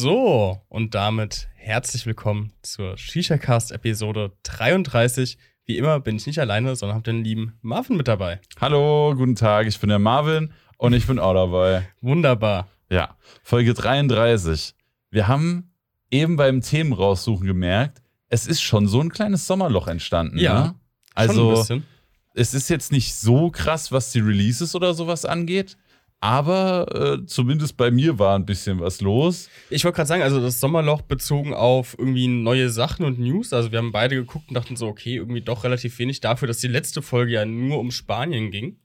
So, und damit herzlich willkommen zur Shisha-Cast Episode 33. Wie immer bin ich nicht alleine, sondern habe den lieben Marvin mit dabei. Hallo, guten Tag, ich bin der Marvin und ich bin auch dabei. Wunderbar. Ja, Folge 33. Wir haben eben beim Themen raussuchen gemerkt, es ist schon so ein kleines Sommerloch entstanden. Ja, Ne? Also, Schon ein bisschen. es ist jetzt nicht so krass, was die Releases oder sowas angeht, aber äh, zumindest bei mir war ein bisschen was los. Ich wollte gerade sagen, also das Sommerloch bezogen auf irgendwie neue Sachen und News. Also wir haben beide geguckt und dachten so, okay, irgendwie doch relativ wenig dafür, dass die letzte Folge ja nur um Spanien ging.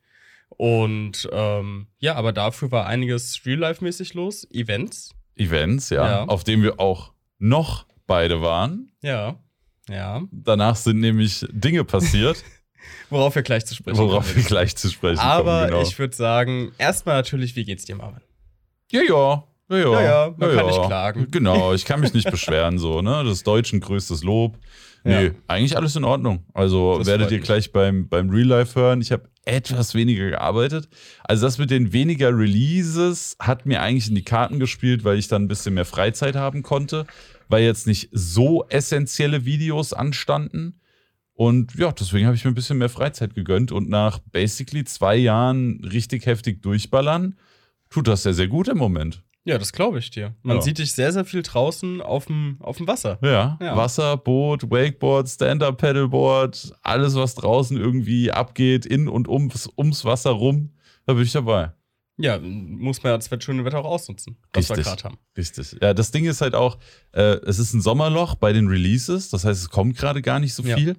Und ähm, ja, aber dafür war einiges Real-Life-mäßig los. Events. Events, ja, Ja. auf denen wir auch noch beide waren. Ja. Ja. Danach sind nämlich Dinge passiert, Worauf wir gleich zu sprechen worauf kommen. wir gleich zu sprechen Aber kommen. Genau. ich würde sagen, erstmal natürlich, wie geht's dir, Marvin? Ja, ja. Ja, ja, Ja, ja, man kann nicht klagen. Genau, ich kann mich nicht beschweren, so, ne? Das Deutschen größtes Lob. Nee, Ja. eigentlich alles in Ordnung. Also Das werdet ihr mich. gleich beim, beim Real Life hören. Ich habe etwas weniger gearbeitet. Also das mit den weniger Releases hat mir eigentlich in die Karten gespielt, weil ich dann ein bisschen mehr Freizeit haben konnte, weil jetzt nicht so essentielle Videos anstanden. Und ja, deswegen habe ich mir ein bisschen mehr Freizeit gegönnt und nach basically zwei Jahren richtig heftig durchballern, tut das sehr, sehr gut im Moment. Ja, das glaube ich dir. Man Ja. sieht dich sehr, sehr viel draußen auf dem auf dem Wasser. Ja, Ja. Wasser, Boot, Wakeboard, Stand-Up-Paddleboard, alles, was draußen irgendwie abgeht, in und ums, ums Wasser rum, da bin ich dabei. Ja, muss man ja das schöne Wetter auch ausnutzen, was wir Richtig. gerade haben. Richtig. Ja, das Ding ist halt auch, äh, es ist ein Sommerloch bei den Releases, das heißt, es kommt gerade gar nicht so Ja. viel.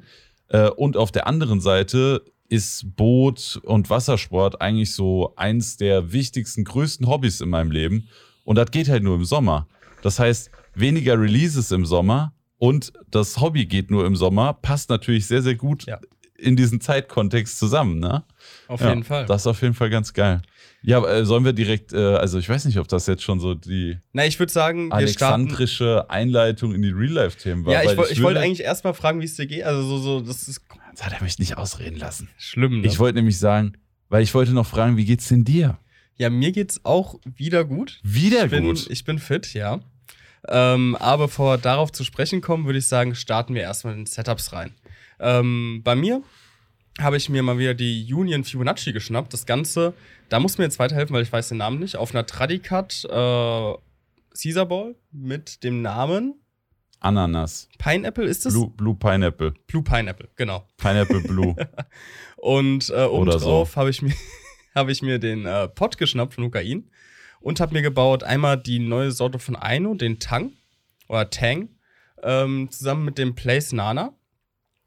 Äh, und auf der anderen Seite ist Boot und Wassersport eigentlich so eins der wichtigsten, größten Hobbys in meinem Leben. Und das geht halt nur im Sommer. Das heißt, weniger Releases im Sommer und das Hobby geht nur im Sommer, passt natürlich sehr, sehr gut Ja. in diesen Zeitkontext zusammen, ne? Auf Ja, jeden Fall. Das ist auf jeden Fall ganz geil. Ja, äh, sollen wir direkt, äh, also ich weiß nicht, ob das jetzt schon so die Na, ich würde sagen, alexandrische Einleitung in die Real-Life-Themen war. Ja, ich, weil woll- ich wollte eigentlich erstmal fragen, wie es dir geht. Also so, so, das ist Jetzt hat er mich nicht ausreden lassen. schlimm. Ne? Ich wollte nämlich sagen, weil ich wollte noch fragen, wie geht's denn dir? ja, mir geht's auch wieder gut. Wieder ich bin, gut. Ich bin fit, ja. Ähm, aber bevor darauf zu sprechen kommen, würde ich sagen, starten wir erstmal in Setups rein. Ähm, bei mir habe ich mir mal wieder die Union Fibonacci geschnappt. Das Ganze, da muss mir jetzt weiterhelfen, weil ich weiß den Namen nicht. Auf einer Tradicut äh, Caesar Ball mit dem Namen Ananas. Pineapple, ist das? Blue, Blue Pineapple. Blue Pineapple, genau. Pineapple Blue. Und äh, obendrauf habe ich mir, habe ich mir den äh, Pot geschnappt von Hukain und habe mir gebaut einmal die neue Sorte von Aino, den Tang oder Tang, ähm, zusammen mit dem Place Nana,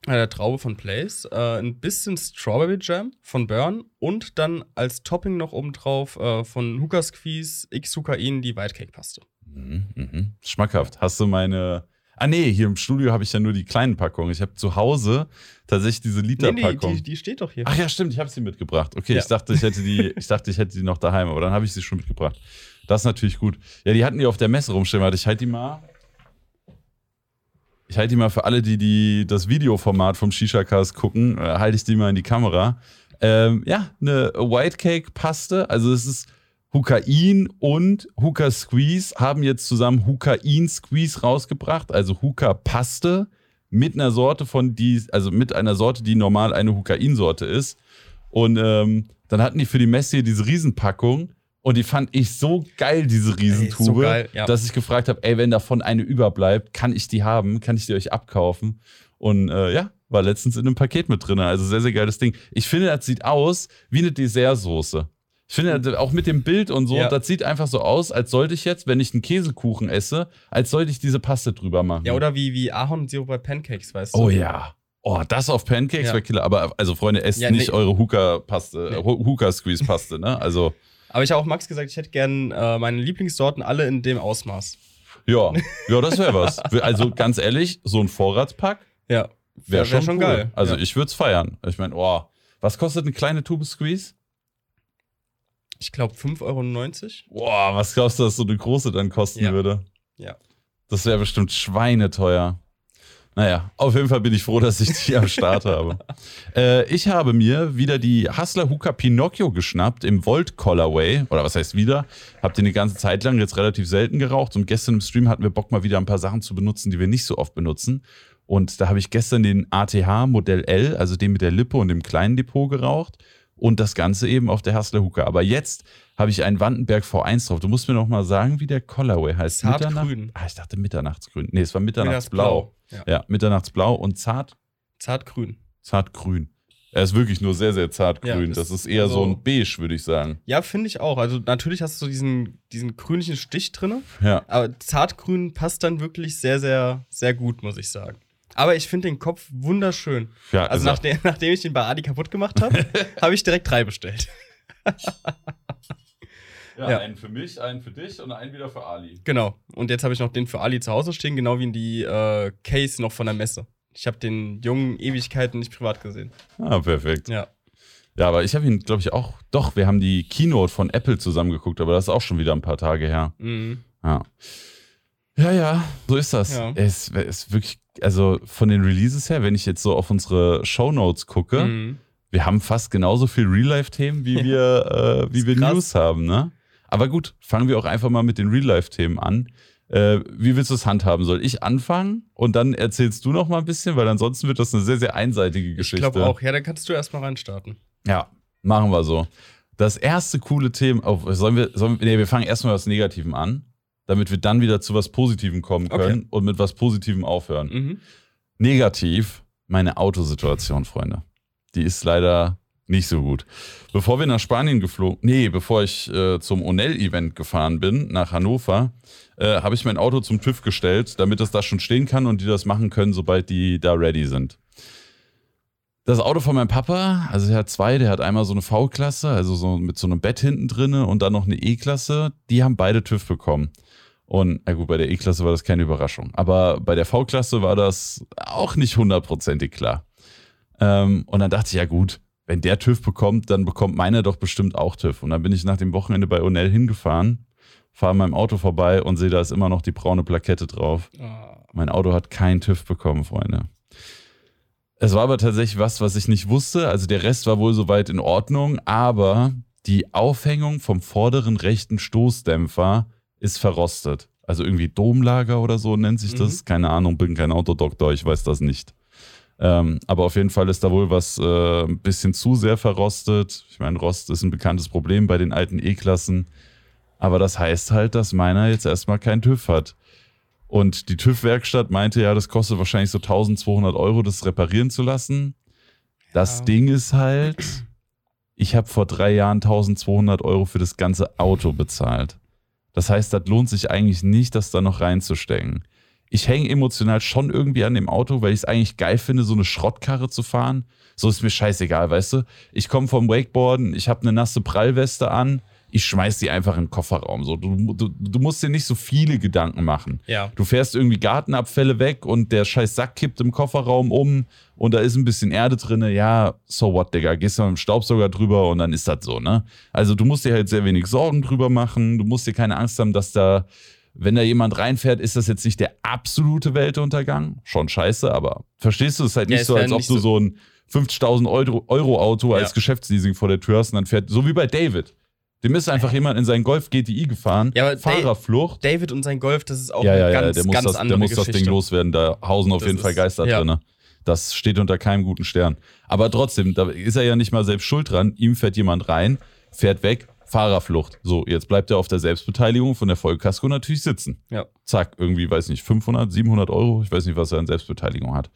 äh, der Traube von Place, äh, ein bisschen Strawberry Jam von Burn und dann als Topping noch obendrauf äh, von Hookah Squeeze X Hukain die White Cake Paste. mhm, mhm. Schmackhaft. Hast du meine. Ah, nee, hier im Studio habe ich ja nur die kleinen Packungen. Ich habe zu Hause tatsächlich diese Nee, nee, Literpackung. die, die steht doch hier. Ach ja, stimmt, ich habe sie mitgebracht. Okay, Ja. ich dachte, ich hätte die, ich dachte, ich hätte die noch daheim, aber dann habe ich sie schon mitgebracht. Das ist natürlich gut. Ja, die hatten die auf der Messe rumstehen. Warte, ich halte die mal. Ich halte die mal für alle, die, die das Videoformat vom Shisha-Cast gucken, äh, halte ich die mal in die Kamera. Ähm, ja, eine White Cake Paste. Also es ist Hukain und Hookah Squeeze haben jetzt zusammen Hukain Squeeze rausgebracht, also Hookah Paste mit einer Sorte von die, also mit einer Sorte, die normal eine Hukain-Sorte ist. Und ähm, dann hatten die für die Messe hier diese Riesenpackung und die fand ich so geil, diese Riesentube, so geil, ja. dass ich gefragt habe, ey, wenn davon eine überbleibt, kann ich die haben, kann ich die euch abkaufen? Und äh, ja, war letztens in einem Paket mit drin. Also sehr, sehr geiles Ding. Ich finde, das sieht aus wie eine Dessertsoße. Ich finde, das- auch mit dem Bild und so, Ja. das sieht einfach so aus, als sollte ich jetzt, wenn ich einen Käsekuchen esse, als sollte ich diese Paste drüber machen. Ja, oder wie, wie Ahornsirup bei Pancakes, weißt du? Oh ja. Oh, das auf Pancakes Ja. wäre Killer. Aber also, Freunde, esst Ja, nicht nee. eure Hookah-Paste, Nee. Hookah-Squeeze-Paste, ne? Also, Aber ich habe auch Max gesagt, ich hätte gern äh, meine Lieblingssorten alle in dem Ausmaß. ja. Ja, das wäre was. Also, ganz ehrlich, so ein Vorratspack Ja. wäre Wär- wär schon, cool. Also, ja. ich würde es feiern. Ich meine, oh, was kostet eine kleine Tube Squeeze? Ich glaube 5,90 Euro. Boah, was kostet das, so eine große dann kosten Ja. würde? Ja. Das wäre bestimmt schweineteuer. Naja, auf jeden Fall bin ich froh, dass ich die am Start habe. Äh, ich habe mir wieder die Hustler Hooker Pinocchio geschnappt im Volt Colorway. Oder was heißt wieder? Hab den eine ganze Zeit lang jetzt relativ selten geraucht. Und gestern im Stream hatten wir Bock, mal wieder ein paar Sachen zu benutzen, die wir nicht so oft benutzen. Und da habe ich gestern den ATH Modell L, also den mit der Lippe und dem kleinen Depot geraucht. Und das Ganze eben auf der Hustler Hooker. Aber jetzt habe ich einen Wandenberg V1 drauf. Du musst mir noch mal sagen, wie der Colorway heißt. Zartgrün. Ah, ich dachte Mitternachtsgrün. Nee, es war Mitternachtsblau. Ja. Ja, Mitternachtsblau und zart, Zartgrün. zartgrün. Er ist wirklich nur sehr, sehr zartgrün. Ja, das ist eher so also- ein Beige, würde ich sagen. Ja, finde ich auch. Also natürlich hast du so diesen, diesen grünlichen Stich drin, Ja. aber Zartgrün passt dann wirklich sehr, sehr, sehr gut, muss ich sagen. Aber ich finde den Kopf wunderschön. ja Also er. nachdem, nachdem ich den bei Adi kaputt gemacht habe, habe ich direkt drei bestellt. ja, ja. einen für mich, einen für dich und einen wieder für Ali. Genau. Und jetzt habe ich noch den für Ali zu Hause stehen, genau wie in die äh, Case noch von der Messe. Ich habe den jungen Ewigkeiten nicht privat gesehen. Ah, perfekt. Ja. Ja, aber ich habe ihn, glaube ich, auch. Doch, wir haben die Keynote von Apple zusammengeguckt, aber das ist auch schon wieder ein paar Tage her. Mhm. Ja. Ja, ja, so ist das. Ja. Es ist wirklich, also von den Releases her, wenn ich jetzt so auf unsere Shownotes gucke, Mhm. wir haben fast genauso viel Real-Life-Themen, wie wir, äh, wie wir krass. News haben, ne? Aber gut, fangen wir auch einfach mal mit den Real-Life-Themen an. Äh, wie willst du es handhaben? Soll ich anfangen und dann erzählst du noch mal ein bisschen, weil ansonsten wird das eine sehr, sehr einseitige Ich Geschichte. glaube auch. Ja, dann kannst du erstmal reinstarten. Ja, machen wir so. Das erste coole Thema, oh, sollen wir, sollen wir, nee, wir fangen erstmal was Negativem an, damit wir dann wieder zu was Positivem kommen Okay. können und mit was Positivem aufhören. Mhm. Negativ, meine Autosituation, Freunde. Die ist leider nicht so gut. Bevor wir nach Spanien geflogen, nee, bevor ich äh, zum Onel-Event gefahren bin, nach Hannover, äh, habe ich mein Auto zum TÜV gestellt, damit es da schon stehen kann und die das machen können, sobald die da ready sind. Das Auto von meinem Papa, also der hat zwei, der hat einmal so eine V-Klasse, also so mit so einem Bett hinten drinne und dann noch eine E-Klasse, die haben beide TÜV bekommen. Und na gut, bei der E-Klasse war das keine Überraschung. Aber bei der V-Klasse war das auch nicht hundertprozentig klar. Ähm, und dann dachte ich, ja gut, wenn der TÜV bekommt, dann bekommt meiner doch bestimmt auch TÜV. Und dann bin ich nach dem Wochenende bei Onel hingefahren, fahre an meinem Auto vorbei und sehe, da ist immer noch die braune Plakette drauf. Ah. Mein Auto hat keinen TÜV bekommen, Freunde. Es war aber tatsächlich was, was ich nicht wusste. Also der Rest war wohl soweit in Ordnung, aber die Aufhängung vom vorderen rechten Stoßdämpfer ist verrostet. Also irgendwie Domlager oder so nennt sich das. Keine Ahnung, bin kein Autodoktor, ich weiß das nicht. Ähm, aber auf jeden Fall ist da wohl was äh, ein bisschen zu sehr verrostet. Ich meine, Rost ist ein bekanntes Problem bei den alten E-Klassen. Aber das heißt halt, dass meiner jetzt erstmal keinen TÜV hat. Und die TÜV-Werkstatt meinte ja, das kostet wahrscheinlich so 1200 Euro, das reparieren zu lassen. Das Ja. Ding ist halt, ich habe vor drei Jahren 1200 Euro für das ganze Auto bezahlt. Das heißt, das lohnt sich eigentlich nicht, das da noch reinzustecken. Ich hänge emotional schon irgendwie an dem Auto, weil ich es eigentlich geil finde, so eine Schrottkarre zu fahren. So ist mir scheißegal, weißt du? Ich komme vom Wakeboarden, ich habe eine nasse Prallweste an, ich schmeiß die einfach in den Kofferraum. So, du, du, du musst dir nicht so viele Gedanken machen. Ja. Du fährst irgendwie Gartenabfälle weg und der scheiß Sack kippt im Kofferraum um und da ist ein bisschen Erde drin. Ja, so what, Digga. Gehst du mit dem Staubsauger drüber und dann ist das so, ne? Also du musst dir halt sehr wenig Sorgen drüber machen. Du musst dir keine Angst haben, dass da, wenn da jemand reinfährt, ist das jetzt nicht der absolute Weltuntergang. Schon scheiße, aber verstehst du? Es ist halt Ja, nicht es so, als ob du so- so ein 50.000 Euro, Euro Auto als Ja. Geschäftsleasing vor der Tür hast und dann fährt, so wie bei David. Dem ist einfach jemand in sein Golf GTI gefahren, Ja, Fahrerflucht. David und sein Golf, das ist auch Ja, ja, ja, ganz, der muss, ganz das, andere der muss das Geschichte. Ding loswerden. Da hausen auf Das jeden Fall ist- Geister ja. drin. Das steht unter keinem guten Stern. Aber trotzdem, da ist er ja nicht mal selbst schuld dran. Ihm fährt jemand rein, fährt weg, Fahrerflucht. So, jetzt bleibt er auf der Selbstbeteiligung von der Vollkasko natürlich sitzen. Ja. Zack, irgendwie, weiß nicht, 500, 700 Euro. Ich weiß nicht, was er an Selbstbeteiligung hat.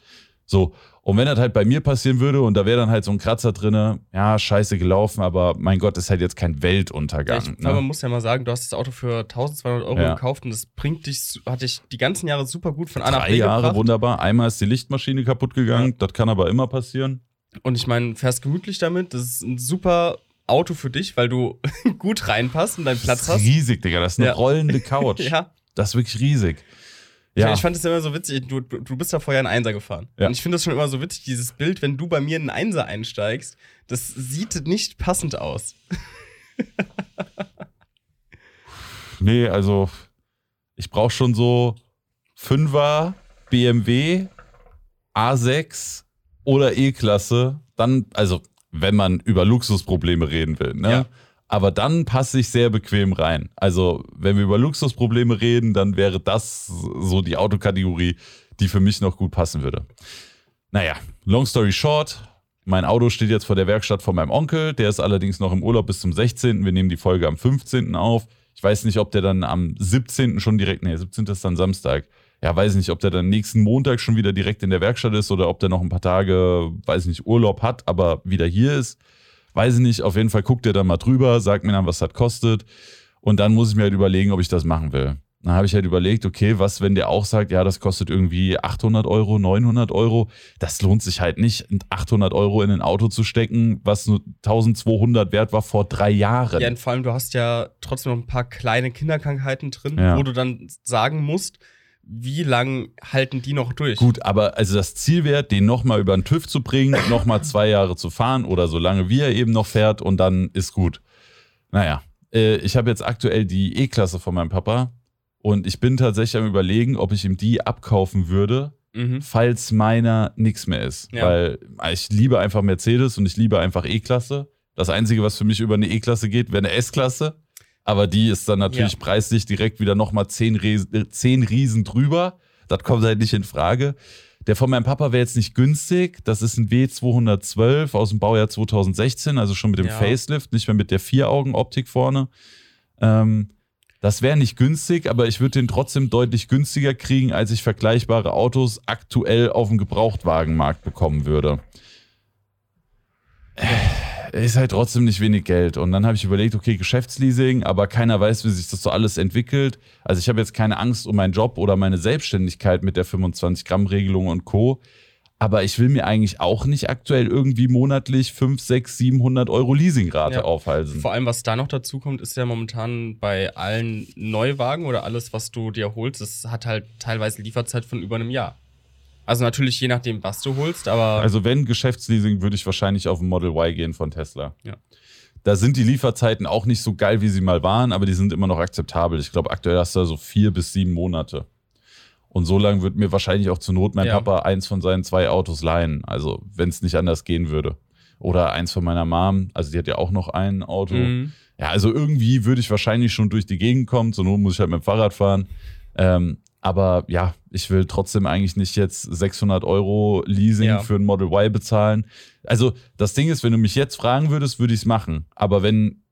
So, und wenn das halt bei mir passieren würde und da wäre dann halt so ein Kratzer drinne, ja, scheiße gelaufen, aber mein Gott, ist halt jetzt kein Ja, Weltuntergang. ich, ne? aber man muss ja mal sagen, du hast das Auto für 1200 Euro Ja. gekauft und das bringt dich, su- hat dich die ganzen Jahre super gut von A nach Drei B Jahre, gebracht. wunderbar. Einmal ist die Lichtmaschine kaputt gegangen, das kann aber immer passieren. Und ich meine, fährst gemütlich damit. Das ist ein super Auto für dich, weil du gut reinpasst und deinen Platz das ist hast. riesig, Digga. Das ist eine Ja. rollende Couch. Ja. Das ist wirklich riesig. Ja. Ja, Ich fand es immer so witzig, du, du bist da vorher einen Einser gefahren. Ja. Und ich finde das schon immer so witzig, dieses Bild, wenn du bei mir in Einser einsteigst, das sieht nicht passend aus. nee, also ich brauche schon so Fünfer BMW A6 oder E-Klasse, dann, also wenn man über Luxusprobleme reden will, ne? Ja. Aber dann passe ich sehr bequem rein. Also, wenn wir über Luxusprobleme reden, dann wäre das so die Autokategorie, die für mich noch gut passen würde. Naja, long story short, mein Auto steht jetzt vor der Werkstatt von meinem Onkel. Der ist allerdings noch im Urlaub bis zum 16. Wir nehmen die Folge am 15. auf. Ich weiß nicht, ob der dann am 17. schon direkt, nee, 17. ist dann Samstag. Ja, weiß nicht, ob der dann nächsten Montag schon wieder direkt in der Werkstatt ist oder ob der noch ein paar Tage, weiß nicht, Urlaub hat, aber wieder hier ist. Weiß ich nicht. Auf jeden Fall guckt er dann mal drüber, sagt mir dann, was das kostet. Und dann muss ich mir halt überlegen, ob ich das machen will. Dann habe ich halt überlegt, okay, was, wenn der auch sagt, ja, das kostet irgendwie 800 Euro, 900 Euro. Das lohnt sich halt nicht, 800 Euro in ein Auto zu stecken, was nur 1200 wert war vor drei Jahren. Ja, und vor allem, du hast ja trotzdem noch ein paar kleine Kinderkrankheiten drin, Ja. wo du dann sagen musst, wie lang halten die noch durch? Gut, aber also das Ziel wäre, den nochmal über den TÜV zu bringen, nochmal zwei Jahre zu fahren oder so lange wie er eben noch fährt und dann ist gut. Naja, äh, ich habe jetzt aktuell die E-Klasse von meinem Papa und ich bin tatsächlich am überlegen, ob ich ihm die abkaufen würde, Mhm. falls meiner nichts mehr ist. Ja. Weil ich liebe einfach Mercedes und ich liebe einfach E-Klasse. Das Einzige, was für mich über eine E-Klasse geht, wäre eine S-Klasse. Aber die ist dann natürlich Ja. preislich direkt wieder nochmal zehn, zehn Riesen drüber. Das kommt halt nicht in Frage. Der von meinem Papa wäre jetzt nicht günstig. Das ist ein W212 aus dem Baujahr 2016, also schon mit dem Ja. Facelift, nicht mehr mit der Vier-Augen-Optik vorne. Ähm, das wäre nicht günstig, aber ich würde den trotzdem deutlich günstiger kriegen, als ich vergleichbare Autos aktuell auf dem Gebrauchtwagenmarkt bekommen würde. Äh, Ist halt trotzdem nicht wenig Geld. Und dann habe ich überlegt, okay, Geschäftsleasing, aber keiner weiß, wie sich das so alles entwickelt. Also ich habe jetzt keine Angst um meinen Job oder meine Selbstständigkeit mit der 25-Gramm-Regelung und Co. Aber ich will mir eigentlich auch nicht aktuell irgendwie monatlich 5, 6, 700 Euro Leasingrate Ja. aufhalsen. Vor allem, was da noch dazu kommt, ist ja momentan bei allen Neuwagen oder alles, was du dir holst, es hat halt teilweise Lieferzeit von über einem Jahr. Also natürlich je nachdem, was du holst, aber Also wenn Geschäftsleasing, würde ich wahrscheinlich auf ein Model Y gehen von Tesla. Ja. Da sind die Lieferzeiten auch nicht so geil, wie sie mal waren, aber die sind immer noch akzeptabel. Ich glaube, aktuell hast du da so vier bis sieben Monate. Und so lange wird mir wahrscheinlich auch zur Not mein Ja. Papa eins von seinen zwei Autos leihen. Also wenn es nicht anders gehen würde. Oder eins von meiner Mom. Also die hat ja auch noch ein Auto. Mhm. Ja, also irgendwie würde ich wahrscheinlich schon durch die Gegend kommen. Zur Not muss ich halt mit dem Fahrrad fahren. Ähm, aber ja, ich will trotzdem eigentlich nicht jetzt 600 Euro Leasing Ja. für ein Model Y bezahlen. Also das Ding ist, wenn du mich jetzt fragen würdest, würde ich es machen. Aber wenn,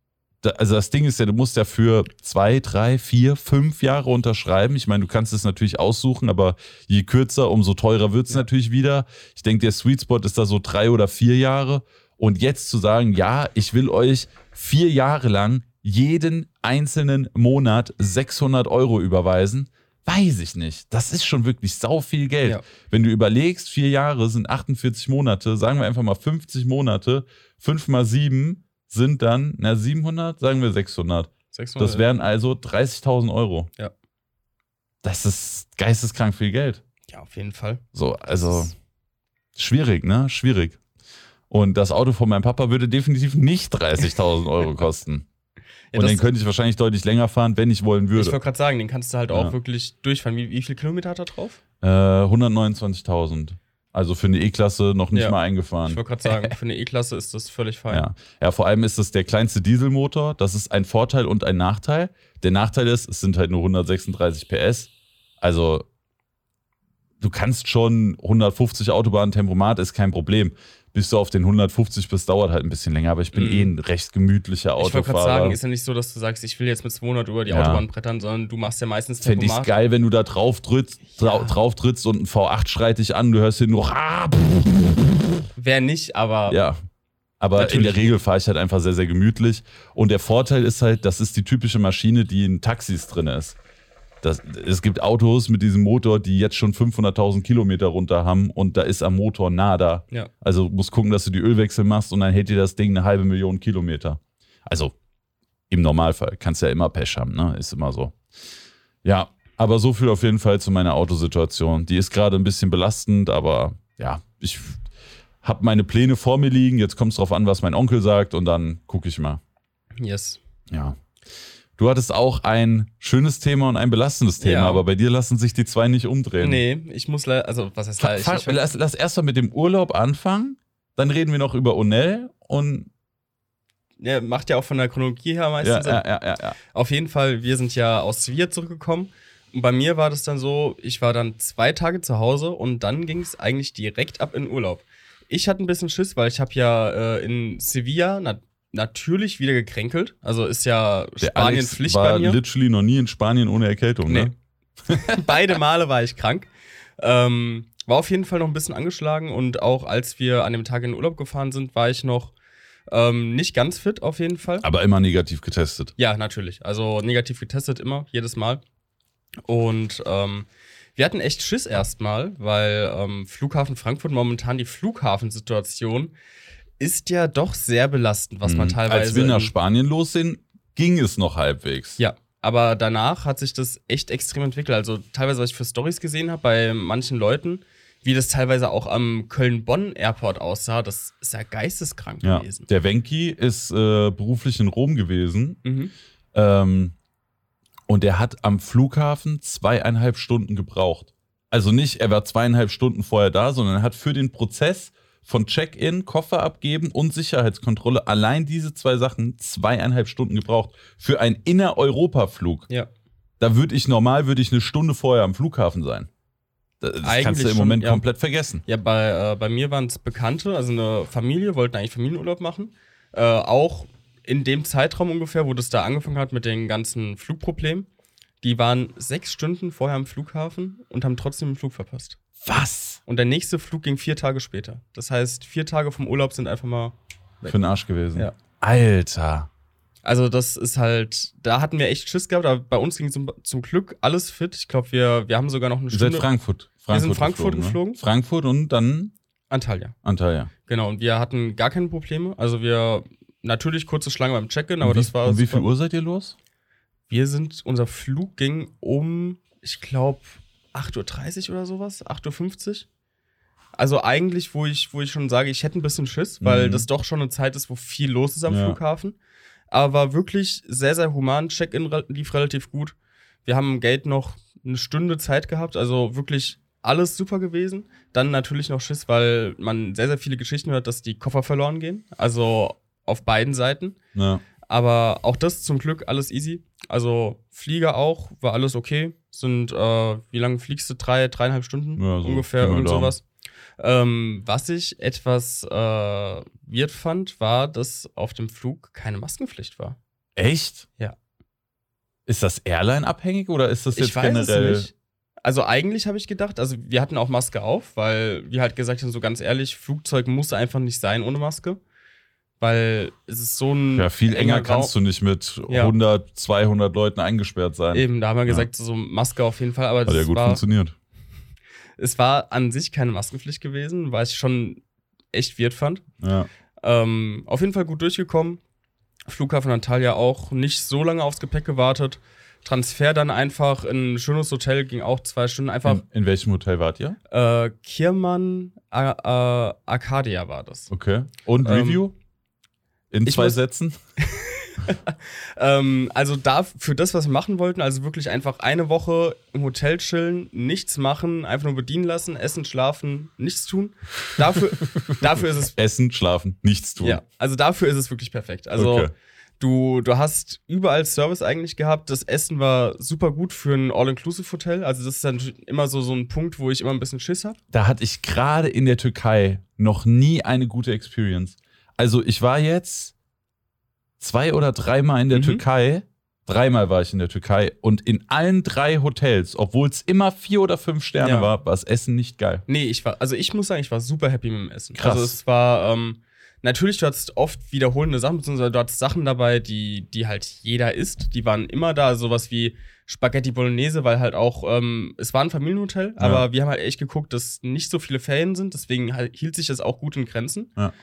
also das Ding ist ja, du musst ja für zwei, drei, vier, fünf Jahre unterschreiben. Ich meine, du kannst es natürlich aussuchen, aber je kürzer, umso teurer wird es Ja. natürlich wieder. Ich denke, der Sweet Spot ist da so drei oder vier Jahre. Und jetzt zu sagen, ja, ich will euch vier Jahre lang jeden einzelnen Monat 600 Euro überweisen, weiß ich nicht. Das ist schon wirklich sau viel Geld. Ja. Wenn du überlegst, vier Jahre sind 48 Monate, sagen wir einfach mal 50 Monate, 5 mal 7 sind dann, na 700, sagen wir 600. 600, Das wären also 30.000 Euro. Ja. Das ist geisteskrank viel Geld. ja auf jeden Fall. So, also schwierig, ne? Schwierig. Und das Auto von meinem Papa würde definitiv nicht 30.000 Euro kosten. Ja, Und das- den könnte ich wahrscheinlich deutlich länger fahren, wenn ich wollen Ich würde. wollte gerade sagen, den kannst du halt auch Ja. wirklich durchfahren. Wie, wie viele Kilometer hat er drauf? Äh, 129.000. Also für eine E-Klasse noch nicht Ja. mal Ich eingefahren. wollte gerade sagen, für eine E-Klasse ist das völlig fein. Ja. ja, vor allem ist es der kleinste Dieselmotor. Das ist ein Vorteil und ein Nachteil. Der Nachteil ist, es sind halt nur 136 PS. Also du kannst schon 150 Autobahn-Tempomat, ist kein Problem. Bis du auf den 150 bist, dauert halt ein bisschen länger. Aber ich bin Mhm. eh ein recht gemütlicher Ich wollte gerade Autofahrer. sagen, ist ja nicht so, dass du sagst, ich will jetzt mit 200 über die Ja. Autobahn brettern, sondern du machst ja meistens Fände ich Tempomat. geil, wenn du da drauf trittst, Ja. drau- drauf trittst und ein V8 schreit dich an, du hörst hier nur Wer nicht, aber Ja. Aber in Natürlich. der Regel fahre ich halt einfach sehr, sehr gemütlich. Und der Vorteil ist halt, das ist die typische Maschine, die in Taxis drin ist. Das, es gibt Autos mit diesem Motor, die jetzt schon 500.000 Kilometer runter haben und da ist am Motor nada. ja. Also musst gucken, dass du die Ölwechsel machst und dann hält dir das Ding eine halbe Million Kilometer. Also im Normalfall. Kannst ja immer Pech haben, ne? Ist immer so. Ja, aber so viel auf jeden Fall zu meiner Autosituation. Die ist gerade ein bisschen belastend, aber ja, ich habe meine Pläne vor mir liegen. Jetzt kommt es drauf an, was mein Onkel sagt und dann gucke ich mal. Yes. Ja. Du hattest auch ein schönes Thema und ein belastendes Thema, Ja. aber bei dir lassen sich die zwei nicht umdrehen. Nee, ich muss leider, also was heißt leider? Ich, ich, lass, lass erst mal mit dem Urlaub anfangen, dann reden wir noch über Onel und ja, macht ja auch von der Chronologie her meistens ja, Sinn. ja, ja, ja, ja. Auf jeden Fall, wir sind ja aus Sevilla zurückgekommen. Und bei mir war das dann so, ich war dann zwei Tage zu Hause und dann ging es eigentlich direkt ab in Urlaub. Ich hatte ein bisschen Schiss, weil ich habe ja äh, in Sevilla na natürlich wieder gekränkelt. Also ist ja Der Spanien Alex Pflicht war bei mir. literally noch nie in Spanien ohne Erkältung, Nee. ne? Beide Male war ich krank. Ähm, war auf jeden Fall noch ein bisschen angeschlagen und auch als wir an dem Tag in den Urlaub gefahren sind, war ich noch ähm, nicht ganz fit auf jeden Fall. Aber immer negativ getestet. Ja, natürlich. Also negativ getestet immer, jedes Mal. Und ähm, wir hatten echt Schiss erstmal, weil ähm, Flughafen Frankfurt momentan die Flughafensituation ist ja doch sehr belastend, was man Mhm. teilweise. Als wir nach Spanien los sind, ging es noch halbwegs. ja, aber danach hat sich das echt extrem entwickelt. Also teilweise, was ich für Stories gesehen habe bei manchen Leuten, wie das teilweise auch am Köln-Bonn-Airport aussah, das ist ja geisteskrank Ja. gewesen. Der Venki ist äh, beruflich in Rom gewesen. Mhm. Ähm, und er hat am Flughafen zweieinhalb Stunden gebraucht. Also nicht, er war zweieinhalb Stunden vorher da, sondern er hat für den Prozess von Check-in, Koffer abgeben und Sicherheitskontrolle allein diese zwei Sachen zweieinhalb Stunden gebraucht. Für einen Inner-Europa-Flug. Ja. Da würde ich normal, würde ich eine Stunde vorher am Flughafen sein. Das kannst Eigentlich du im schon, Moment ja. komplett vergessen. Ja, bei, äh, bei mir waren es Bekannte, also eine Familie, wollten eigentlich Familienurlaub machen. Äh, auch in dem Zeitraum ungefähr, wo das da angefangen hat mit den ganzen Flugproblemen. Die waren sechs Stunden vorher am Flughafen und haben trotzdem den Flug verpasst. Was? Und der nächste Flug ging vier Tage später. Das heißt, vier Tage vom Urlaub sind einfach mal. Für den Arsch gewesen. Ja. Alter. Also, das ist halt, da hatten wir echt Schiss gehabt, aber bei uns ging zum, zum Glück alles fit. Ich glaube, wir, wir haben sogar noch eine Ihr seid Stunde. Frankfurt. Wir sind Frankfurt Ne? geflogen. Frankfurt und dann Antalya. Antalya. Genau, und wir hatten gar keine Probleme. Also, wir natürlich kurze Schlange beim Check-in, aber wie, das war. um wie viel Uhr seid ihr los? Wir sind, unser Flug ging um, ich glaube, 8.30 Uhr oder sowas, 8.50 Uhr. Also eigentlich, wo ich, wo ich schon sage, ich hätte ein bisschen Schiss, weil Mhm. das doch schon eine Zeit ist, wo viel los ist am Ja. Flughafen. Aber war wirklich sehr, sehr human. Check-in lief relativ gut. Wir haben im Gate noch eine Stunde Zeit gehabt, also wirklich alles super gewesen. Dann natürlich noch Schiss, weil man sehr, sehr viele Geschichten hört, dass die Koffer verloren gehen. Also auf beiden Seiten. Ja. Aber auch das zum Glück alles easy. Also Flieger auch, war alles okay. Sind, äh, wie lange fliegst du? Drei, dreieinhalb Stunden Ja, so ungefähr, irgend sowas. Ähm, was ich etwas äh, weird fand, war, dass auf dem Flug keine Maskenpflicht war. Echt? Ja. Ist das Airline-abhängig oder ist das jetzt ich weiß generell? es nicht. Also eigentlich habe ich gedacht, also wir hatten auch Maske auf, weil wir halt gesagt haben, so ganz ehrlich, Flugzeug muss einfach nicht sein ohne Maske. Weil es ist so ein Ja, viel enger Raum. kannst du nicht mit Ja. 100, 200 Leuten eingesperrt sein. Eben, da haben wir gesagt, so Maske auf jeden Fall, aber Hat das ja gut war, funktioniert. Es war an sich keine Maskenpflicht gewesen, weil ich schon echt weird fand. Ja. Ähm, auf jeden Fall gut durchgekommen. Flughafen Antalya auch nicht so lange aufs Gepäck gewartet. Transfer dann einfach in ein schönes Hotel, ging auch zwei Stunden. Einfach In, in welchem Hotel wart ihr? äh, Kirman äh, Arcadia war das. Okay. Und Ähm, Review? In ich zwei muss- Sätzen? Ähm, also da für das, was wir machen wollten, also wirklich einfach eine Woche im Hotel chillen, nichts machen, einfach nur bedienen lassen, essen, schlafen, nichts tun. Dafür, dafür ist es Essen, schlafen, nichts tun. Ja, also dafür ist es wirklich perfekt. Also Okay. du, du hast überall Service eigentlich gehabt. Das Essen war super gut für ein All-Inclusive-Hotel. Also das ist dann immer so, so ein Punkt, wo ich immer ein bisschen Schiss habe. Da hatte ich gerade in der Türkei noch nie eine gute Experience. Also ich war jetzt zwei oder dreimal in der Mhm. Türkei. Dreimal war ich in der Türkei und in allen drei Hotels, obwohl es immer vier oder fünf Sterne Ja. war, war das Essen nicht geil. Nee, ich war, also ich muss sagen, ich war super happy mit dem Essen. Krass. Also es war, ähm, natürlich, du hattest oft wiederholende Sachen, beziehungsweise du hattest Sachen dabei, die, die halt jeder isst. Die waren immer da, sowas wie Spaghetti Bolognese, weil halt auch, ähm, es war ein Familienhotel, Ja. aber wir haben halt echt geguckt, dass nicht so viele Ferien sind, deswegen hielt sich das auch gut in Grenzen. Ja.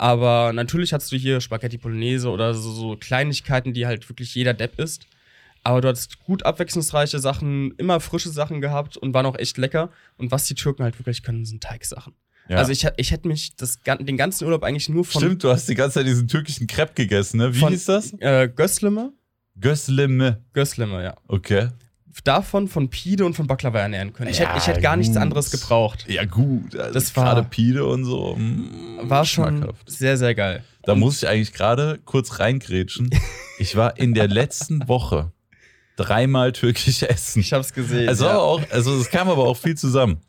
Aber natürlich hattest du hier Spaghetti Bolognese oder so, so Kleinigkeiten, die halt wirklich jeder Depp isst. Aber du hattest gut abwechslungsreiche Sachen, immer frische Sachen gehabt und waren auch echt lecker. Und was die Türken halt wirklich können, sind Teigsachen. Ja. Also ich, ich hätte mich das, den ganzen Urlaub eigentlich nur von Stimmt, du hast die ganze Zeit diesen türkischen Crepe gegessen, ne? Wie Von- hieß das? äh, Gösleme. Gösleme. Gösleme, ja. Okay. Davon, von Pide und von Baklava ernähren können. Ich, Ja, hätte, ich hätte gar nichts anderes gebraucht. Ja, gut. Also Das war- gerade Pide und so. mm, War schon sehr, sehr geil. Da Und- muss ich eigentlich gerade kurz reingrätschen. Ich war in der letzten Woche dreimal türkisch essen. Ich hab's gesehen. Also, ja. auch, also es kam aber auch viel zusammen.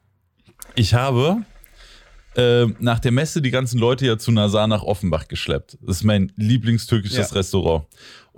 Ich habe äh, nach der Messe die ganzen Leute ja zu Nazar nach Offenbach geschleppt. Das ist mein lieblingstürkisches Ja. Restaurant.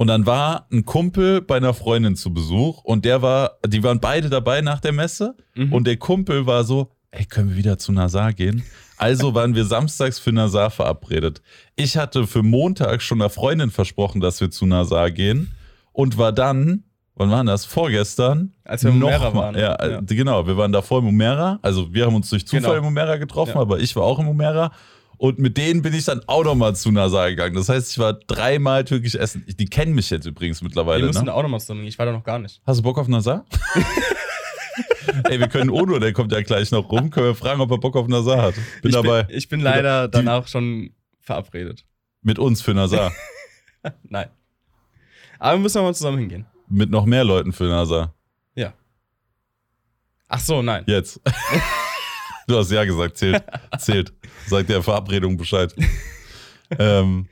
Und dann war ein Kumpel bei einer Freundin zu Besuch und der war, die waren beide dabei nach der Messe Mhm. und der Kumpel war so, ey, können wir wieder zu Nazar gehen? Also waren wir samstags für Nazar verabredet. Ich hatte für Montag schon einer Freundin versprochen, dass wir zu Nazar gehen und war dann, wann war das? Vorgestern. Als wir im noch Mumera waren. Ja, Ja. äh, genau. Wir waren davor im Mumera. Also wir haben uns durch Zufall Genau. im Mumera getroffen, Ja. aber ich war auch im Mumera. Und mit denen bin ich dann auch nochmal zu Nazar gegangen. Das heißt, ich war dreimal türkisch essen. Die kennen mich jetzt übrigens Wir mittlerweile. müssen Ne? auch nochmal zusammen. Ich war da noch gar nicht. Hast du Bock auf Nazar? Ey, wir können Ono, der kommt ja gleich noch rum. Können wir fragen, ob er Bock auf Nazar hat. Bin ich, dabei. Bin, ich bin leider Die- danach schon verabredet. Mit uns für Nazar. Nein. Aber wir müssen nochmal zusammen hingehen. mit noch mehr Leuten für Nazar. Ja. Ach so, nein. Jetzt. du hast ja gesagt, zählt. Zählt. Sagt der Verabredung Bescheid. ähm,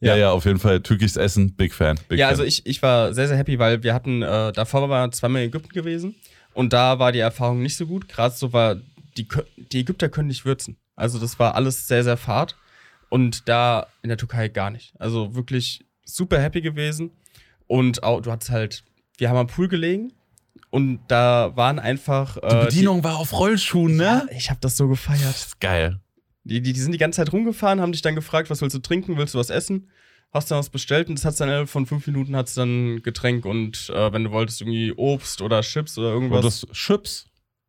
ja. Ja. ja, auf jeden Fall. Türkisches Essen, Big Fan. Big ja, Fan. also ich, ich war sehr, sehr happy, weil wir hatten, äh, davor war zweimal in Ägypten gewesen und da war die Erfahrung nicht so gut. Gerade so war, die, die Ägypter können nicht würzen. Also das war alles sehr, sehr fad und da in der Türkei gar nicht. Also wirklich super happy gewesen und auch, du hattest halt, wir haben am Pool gelegen und da waren einfach. Die Äh, Bedienung war auf Rollschuhen, die, ne? ja, ich habe das so gefeiert. Das ist geil. Die, die, die sind die ganze Zeit rumgefahren, haben dich dann gefragt, was willst du trinken, willst du was essen? Hast dann was bestellt und das hat's dann von fünf Minuten hat's dann Getränk und äh, wenn du wolltest, irgendwie Obst oder Chips oder irgendwas. Und das Chips.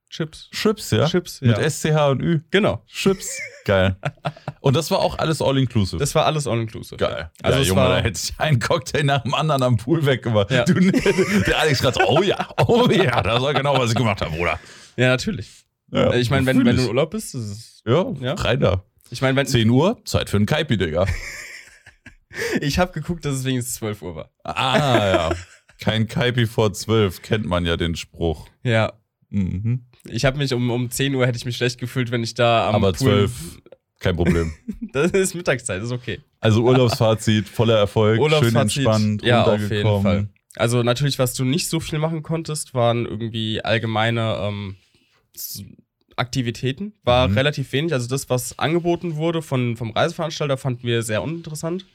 Chips. Chips, ja? Chips, Mit ja. SCH und Ü. Genau. Chips. Geil. Und das war auch alles all-inclusive. Das war alles all-inclusive. Geil. Also ja, Junge, war, da hätte ich einen Cocktail nach dem anderen am Pool weggemacht. Ja. Du, der Alex gerade oh ja, oh ja, das war genau, was ich gemacht habe, Bruder. ja, natürlich. Ja, ich meine, wenn, wenn du in Urlaub bist, das ist, Ja, Ja. rein da. ich meine, wenn 10 Uhr, Zeit für einen Kaipi, Digga. ich habe geguckt, dass es wenigstens 12 Uhr war. Ah, ja. Kein Kaipi vor 12, kennt man ja den Spruch. Ja. Mhm. Ich habe mich um, um 10 Uhr hätte ich mich schlecht gefühlt, wenn ich da am Aber Pool. 12, kein Problem. Das ist Mittagszeit, ist okay. Also Urlaubsfazit, voller Erfolg, schön entspannt, ja, auf runtergekommen. jeden Fall. Also natürlich, was du nicht so viel machen konntest, waren irgendwie allgemeine ähm, Aktivitäten. War Mhm. relativ wenig. Also das, was angeboten wurde von, vom Reiseveranstalter, fanden wir sehr uninteressant.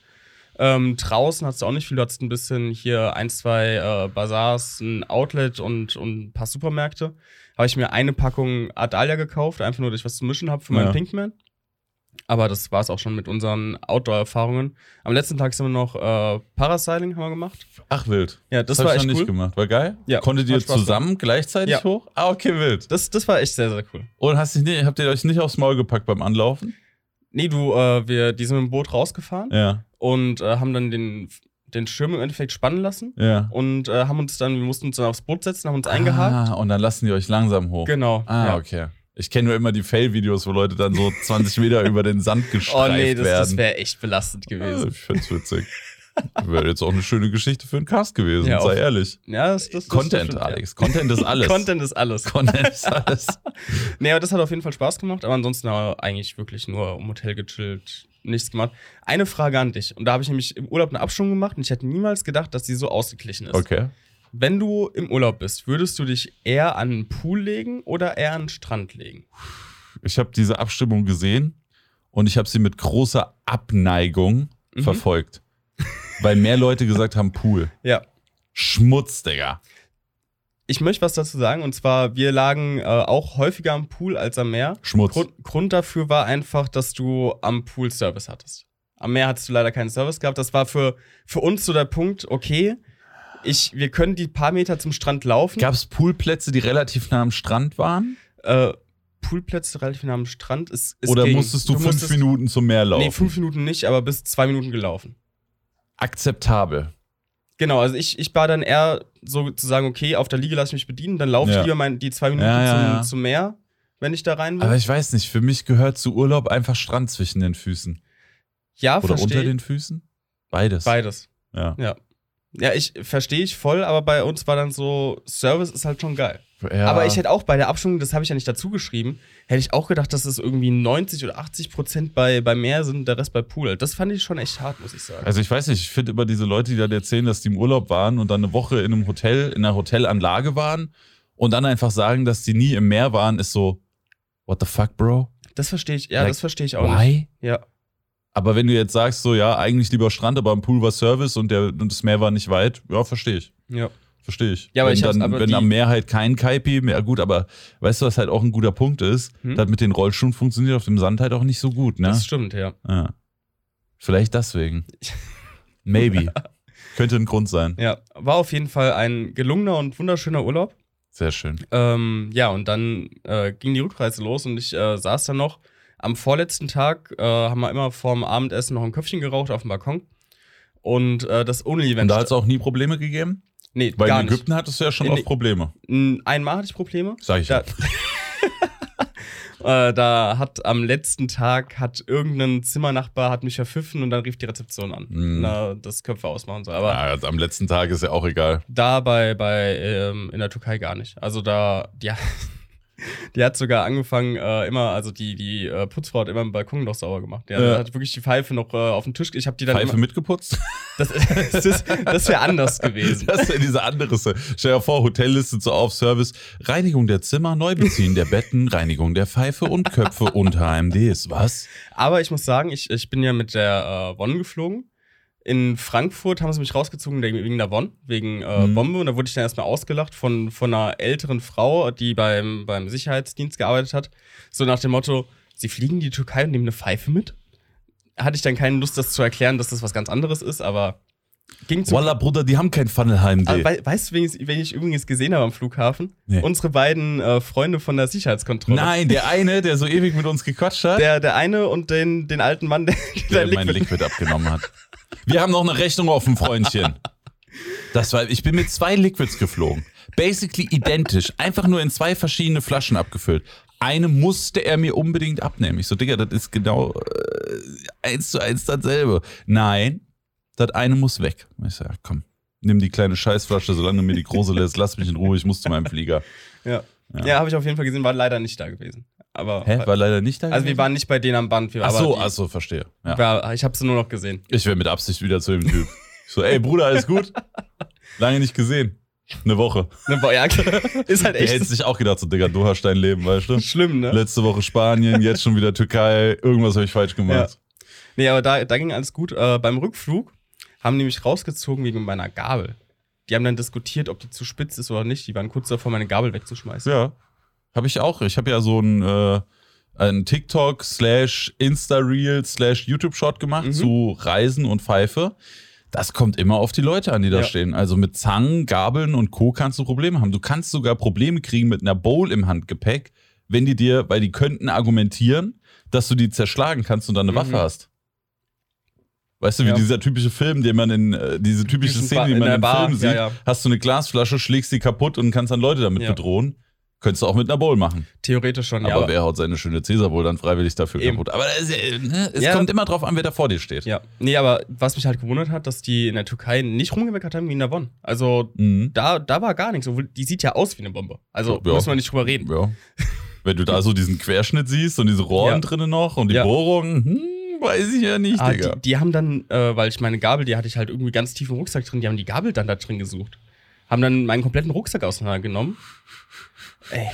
Ähm, draußen hattest du auch nicht viel. Du hattest ein bisschen hier ein, zwei äh, Bazars, ein Outlet und, und ein paar Supermärkte. Habe ich mir eine Packung Adalia gekauft, einfach nur, dass ich was zu mischen habe für meinen Ja. Pinkman. Aber das war es auch schon mit unseren Outdoor-Erfahrungen. Am letzten Tag sind wir noch äh, Parasailing haben wir gemacht. Ach, wild. Ja, das, hab war ich echt noch cool. nicht gemacht. War geil? Ja, Konntet ihr zusammen gleichzeitig Ja. hoch? Ah, okay, wild. Das, das war echt sehr, sehr cool. Und hast dich nicht, habt ihr euch nicht aufs Maul gepackt beim Anlaufen? Nee, du, äh, wir, die sind mit dem Boot rausgefahren Ja, und äh, haben dann den, den Schirm im Endeffekt spannen lassen ja. und äh, haben uns dann, wir mussten uns dann aufs Boot setzen, haben uns eingehakt. Ah, und dann lassen die euch langsam hoch. Genau. Ah, ja. okay. Ich kenne nur immer die Fail-Videos, wo Leute dann so 20 Meter über den Sand Oh gestreift nee, das, werden. das wäre echt belastend ja, gewesen. ich find's witzig. Wäre jetzt auch eine schöne Geschichte für einen Cast gewesen, Ja, sei ehrlich. Ja, das, das, das Content, stimmt, Alex. Content ist Ja. alles. Content ist alles. Content ist alles. Nee, aber das hat auf jeden Fall Spaß gemacht, aber ansonsten haben wir eigentlich wirklich nur im Hotel gechillt, nichts gemacht. Eine Frage an dich, und da habe ich nämlich im Urlaub eine Abstimmung gemacht und ich hätte niemals gedacht, dass die so ausgeglichen ist. Okay. Wenn du im Urlaub bist, würdest du dich eher an einen Pool legen oder eher an den Strand legen? Ich habe diese Abstimmung gesehen und ich habe sie mit großer Abneigung Mhm. verfolgt. Weil mehr Leute gesagt haben, Pool. Ja. Schmutz, Digga. Ich möchte was dazu sagen, und zwar, wir lagen äh, auch häufiger am Pool als am Meer. Schmutz. Grund, Grund dafür war einfach, dass du am Pool Service hattest. Am Meer hattest du leider keinen Service gehabt. Das war für, für uns so der Punkt, okay, ich, wir können die paar Meter zum Strand laufen. Gab es Poolplätze, die relativ nah am Strand waren? äh, Poolplätze relativ nah am Strand. Es, es Oder ging. musstest du, fünf musstest- Minuten zum Meer laufen? Nee, fünf Minuten nicht, aber bis zwei Minuten gelaufen. Akzeptabel. Genau, also ich, ich war dann eher so zu sagen, okay, auf der Liege lasse ich mich bedienen, dann laufe Ja. ich lieber mein, die zwei Minuten Ja, ja, zum, zum Meer, wenn ich da rein will. Aber ich weiß nicht, für mich gehört zu Urlaub einfach Strand zwischen den Füßen. ja, Oder unter verstehe. den Füßen? Beides. Beides. Ja. Ja. Ja, ich verstehe ich voll, aber bei uns war dann so, Service ist halt schon geil. Ja. Aber ich hätte auch bei der Abstimmung, das habe ich ja nicht dazu geschrieben, hätte ich auch gedacht, dass es irgendwie 90 oder 80 Prozent bei, bei Meer sind, der Rest bei Pool. Das fand ich schon echt hart, muss ich sagen. Also ich weiß nicht, ich finde immer diese Leute, die dann erzählen, dass die im Urlaub waren und dann eine Woche in einem Hotel, in einer Hotelanlage waren und dann einfach sagen, dass die nie im Meer waren, ist so, what the fuck, Bro? Das verstehe ich, ja, Like, das verstehe ich auch nicht. Why? Ja. Aber wenn du jetzt sagst, so, ja, eigentlich lieber Strand, aber im Pool war Service und, der, und das Meer war nicht weit, ja, verstehe ich. Ja. Verstehe ich. Ja, aber wenn ich dann, aber wenn am Meer halt kein Kaipi, ja gut, aber weißt du, was halt auch ein guter Punkt ist? Hm? Das mit den Rollschuhen funktioniert auf dem Sand halt auch nicht so gut, ne? Das stimmt, ja. Ja. Vielleicht deswegen. Maybe. Könnte ein Grund sein. Ja, war auf jeden Fall ein gelungener und wunderschöner Urlaub. Sehr schön. Ähm, ja, und dann äh, ging die Rückreise los und ich äh, saß dann noch. Am vorletzten Tag äh, haben wir immer vorm Abendessen noch ein Köpfchen geraucht auf dem Balkon. Und äh, das Und Only-Event. da hat es auch nie Probleme gegeben? Nee, Weil gar in nicht. Ägypten hattest du ja schon In- oft Probleme. Einmal hatte ich Probleme. Sag ich Da, ja. äh, da hat am letzten Tag hat irgendein Zimmernachbar hat mich verpfiffen und dann rief die Rezeption an, Mhm. na, das Köpfe ausmachen soll. Aber ja. also Am letzten Tag ist ja auch egal. da bei, bei ähm, in der Türkei gar nicht. Also da, die, die hat sogar angefangen, äh, immer, also die, die äh, Putzfrau hat immer im Balkon noch sauber gemacht. Ja, Ja. hat wirklich die Pfeife noch äh, auf den Tisch. Ich habe die dann Pfeife immer, mitgeputzt? das, das, ist- das wäre anders gewesen. Das ist ja diese andere. Stell dir vor, Hotelliste so auf Service. Reinigung der Zimmer, Neubeziehen der Betten, Reinigung der Pfeife und Köpfe und HMDs. Was? Aber ich muss sagen, ich, ich bin ja mit der äh, Bonn geflogen. In Frankfurt haben sie mich rausgezogen wegen der Bonn, wegen äh, Mhm. Bombe. Und da wurde ich dann erstmal ausgelacht von, von einer älteren Frau, die beim, beim Sicherheitsdienst gearbeitet hat. So nach dem Motto, sie fliegen in die Türkei und nehmen eine Pfeife mit. Hatte ich dann keine Lust, das zu erklären, dass das was ganz anderes ist, aber ging zu. Walla, Bruder, die haben kein Funnel HMD. Aber wei- weißt du, wen ich, wen ich übrigens gesehen habe am Flughafen? Nee. Unsere beiden äh, Freunde von der Sicherheitskontrolle. Nein, der eine, der so ewig mit uns gequatscht hat, Der, der eine und den, den alten Mann, der, der der mein Liquid Liquid abgenommen hat. Wir haben noch eine Rechnung offen, Freundchen. Das war, ich bin mit zwei Liquids geflogen. Basically identisch. Einfach nur in zwei verschiedene Flaschen abgefüllt. Eine musste er mir unbedingt abnehmen. Ich so, Digga, das ist genau äh, eins zu eins dasselbe. Nein, das eine muss weg. Ich so, ja, komm, nimm die kleine Scheißflasche, solange du mir die große lässt, lass mich in Ruhe, ich muss zu meinem Flieger. Ja, Ja. ja. habe ich auf jeden Fall gesehen, war leider nicht da gewesen. Aber Hä? War leider nicht da also wir gewesen? waren nicht bei denen am Band. Wir Ach so, ach so, verstehe. Ja. war, ich habe sie nur noch gesehen. Ich wäre mit Absicht wieder zu dem Typ. So, ey Bruder, alles gut? Lange nicht gesehen. Eine Woche. Ne, boah, ja, ist halt Der hätte echt sich auch gedacht, so, Digga, du hast dein Leben, weißt du? schlimm, ne? Letzte Woche Spanien, jetzt schon wieder Türkei. Irgendwas habe ich falsch gemacht. Nee, aber da, da ging alles gut. Äh, beim Rückflug haben die mich rausgezogen wegen meiner Gabel. Die haben dann diskutiert, ob die zu spitz ist oder nicht. Die waren kurz davor, meine Gabel wegzuschmeißen. Ja. Habe ich auch. Ich habe ja so ein, äh, ein TikTok slash Insta-Reel slash YouTube-Shot gemacht Mhm. zu Reisen und Pfeife. Das kommt immer auf die Leute an, die da Ja. stehen. Also mit Zangen, Gabeln und Co. kannst du Probleme haben. Du kannst sogar Probleme kriegen mit einer Bowl im Handgepäck, wenn die dir, weil die könnten argumentieren, dass du die zerschlagen kannst und dann eine Mhm. Waffe hast. Weißt du, wie Ja. dieser typische Film, den man in, äh, diese typische Szene, die in man der im Bar, Film sieht, ja. hast du eine Glasflasche, schlägst die kaputt und kannst dann Leute damit bedrohen. Könntest du auch mit einer Bowl machen. Theoretisch schon, ja. aber wer haut seine schöne Cäsar-Bowl dann freiwillig dafür Eben. kaputt? Aber es, ne, es Ja. kommt immer drauf an, wer da vor dir steht. Ja, nee, aber was mich halt gewundert hat, dass die in der Türkei nicht rumgemeckert haben wie in der Bonn. Also Mhm. da, da war gar nichts. Obwohl, die sieht ja aus wie eine Bombe. Also Ja. muss man nicht drüber reden. Ja. Wenn du da so diesen Querschnitt siehst und diese Rohren Ja. drinnen noch und die Ja. Bohrungen, hm, weiß ich ja nicht, Ah, Digga. die, die haben dann, äh, weil ich meine Gabel, die hatte ich halt irgendwie ganz tief im Rucksack drin, die haben die Gabel dann da drin gesucht. Haben dann meinen kompletten Rucksack auseinandergenommen. Ey.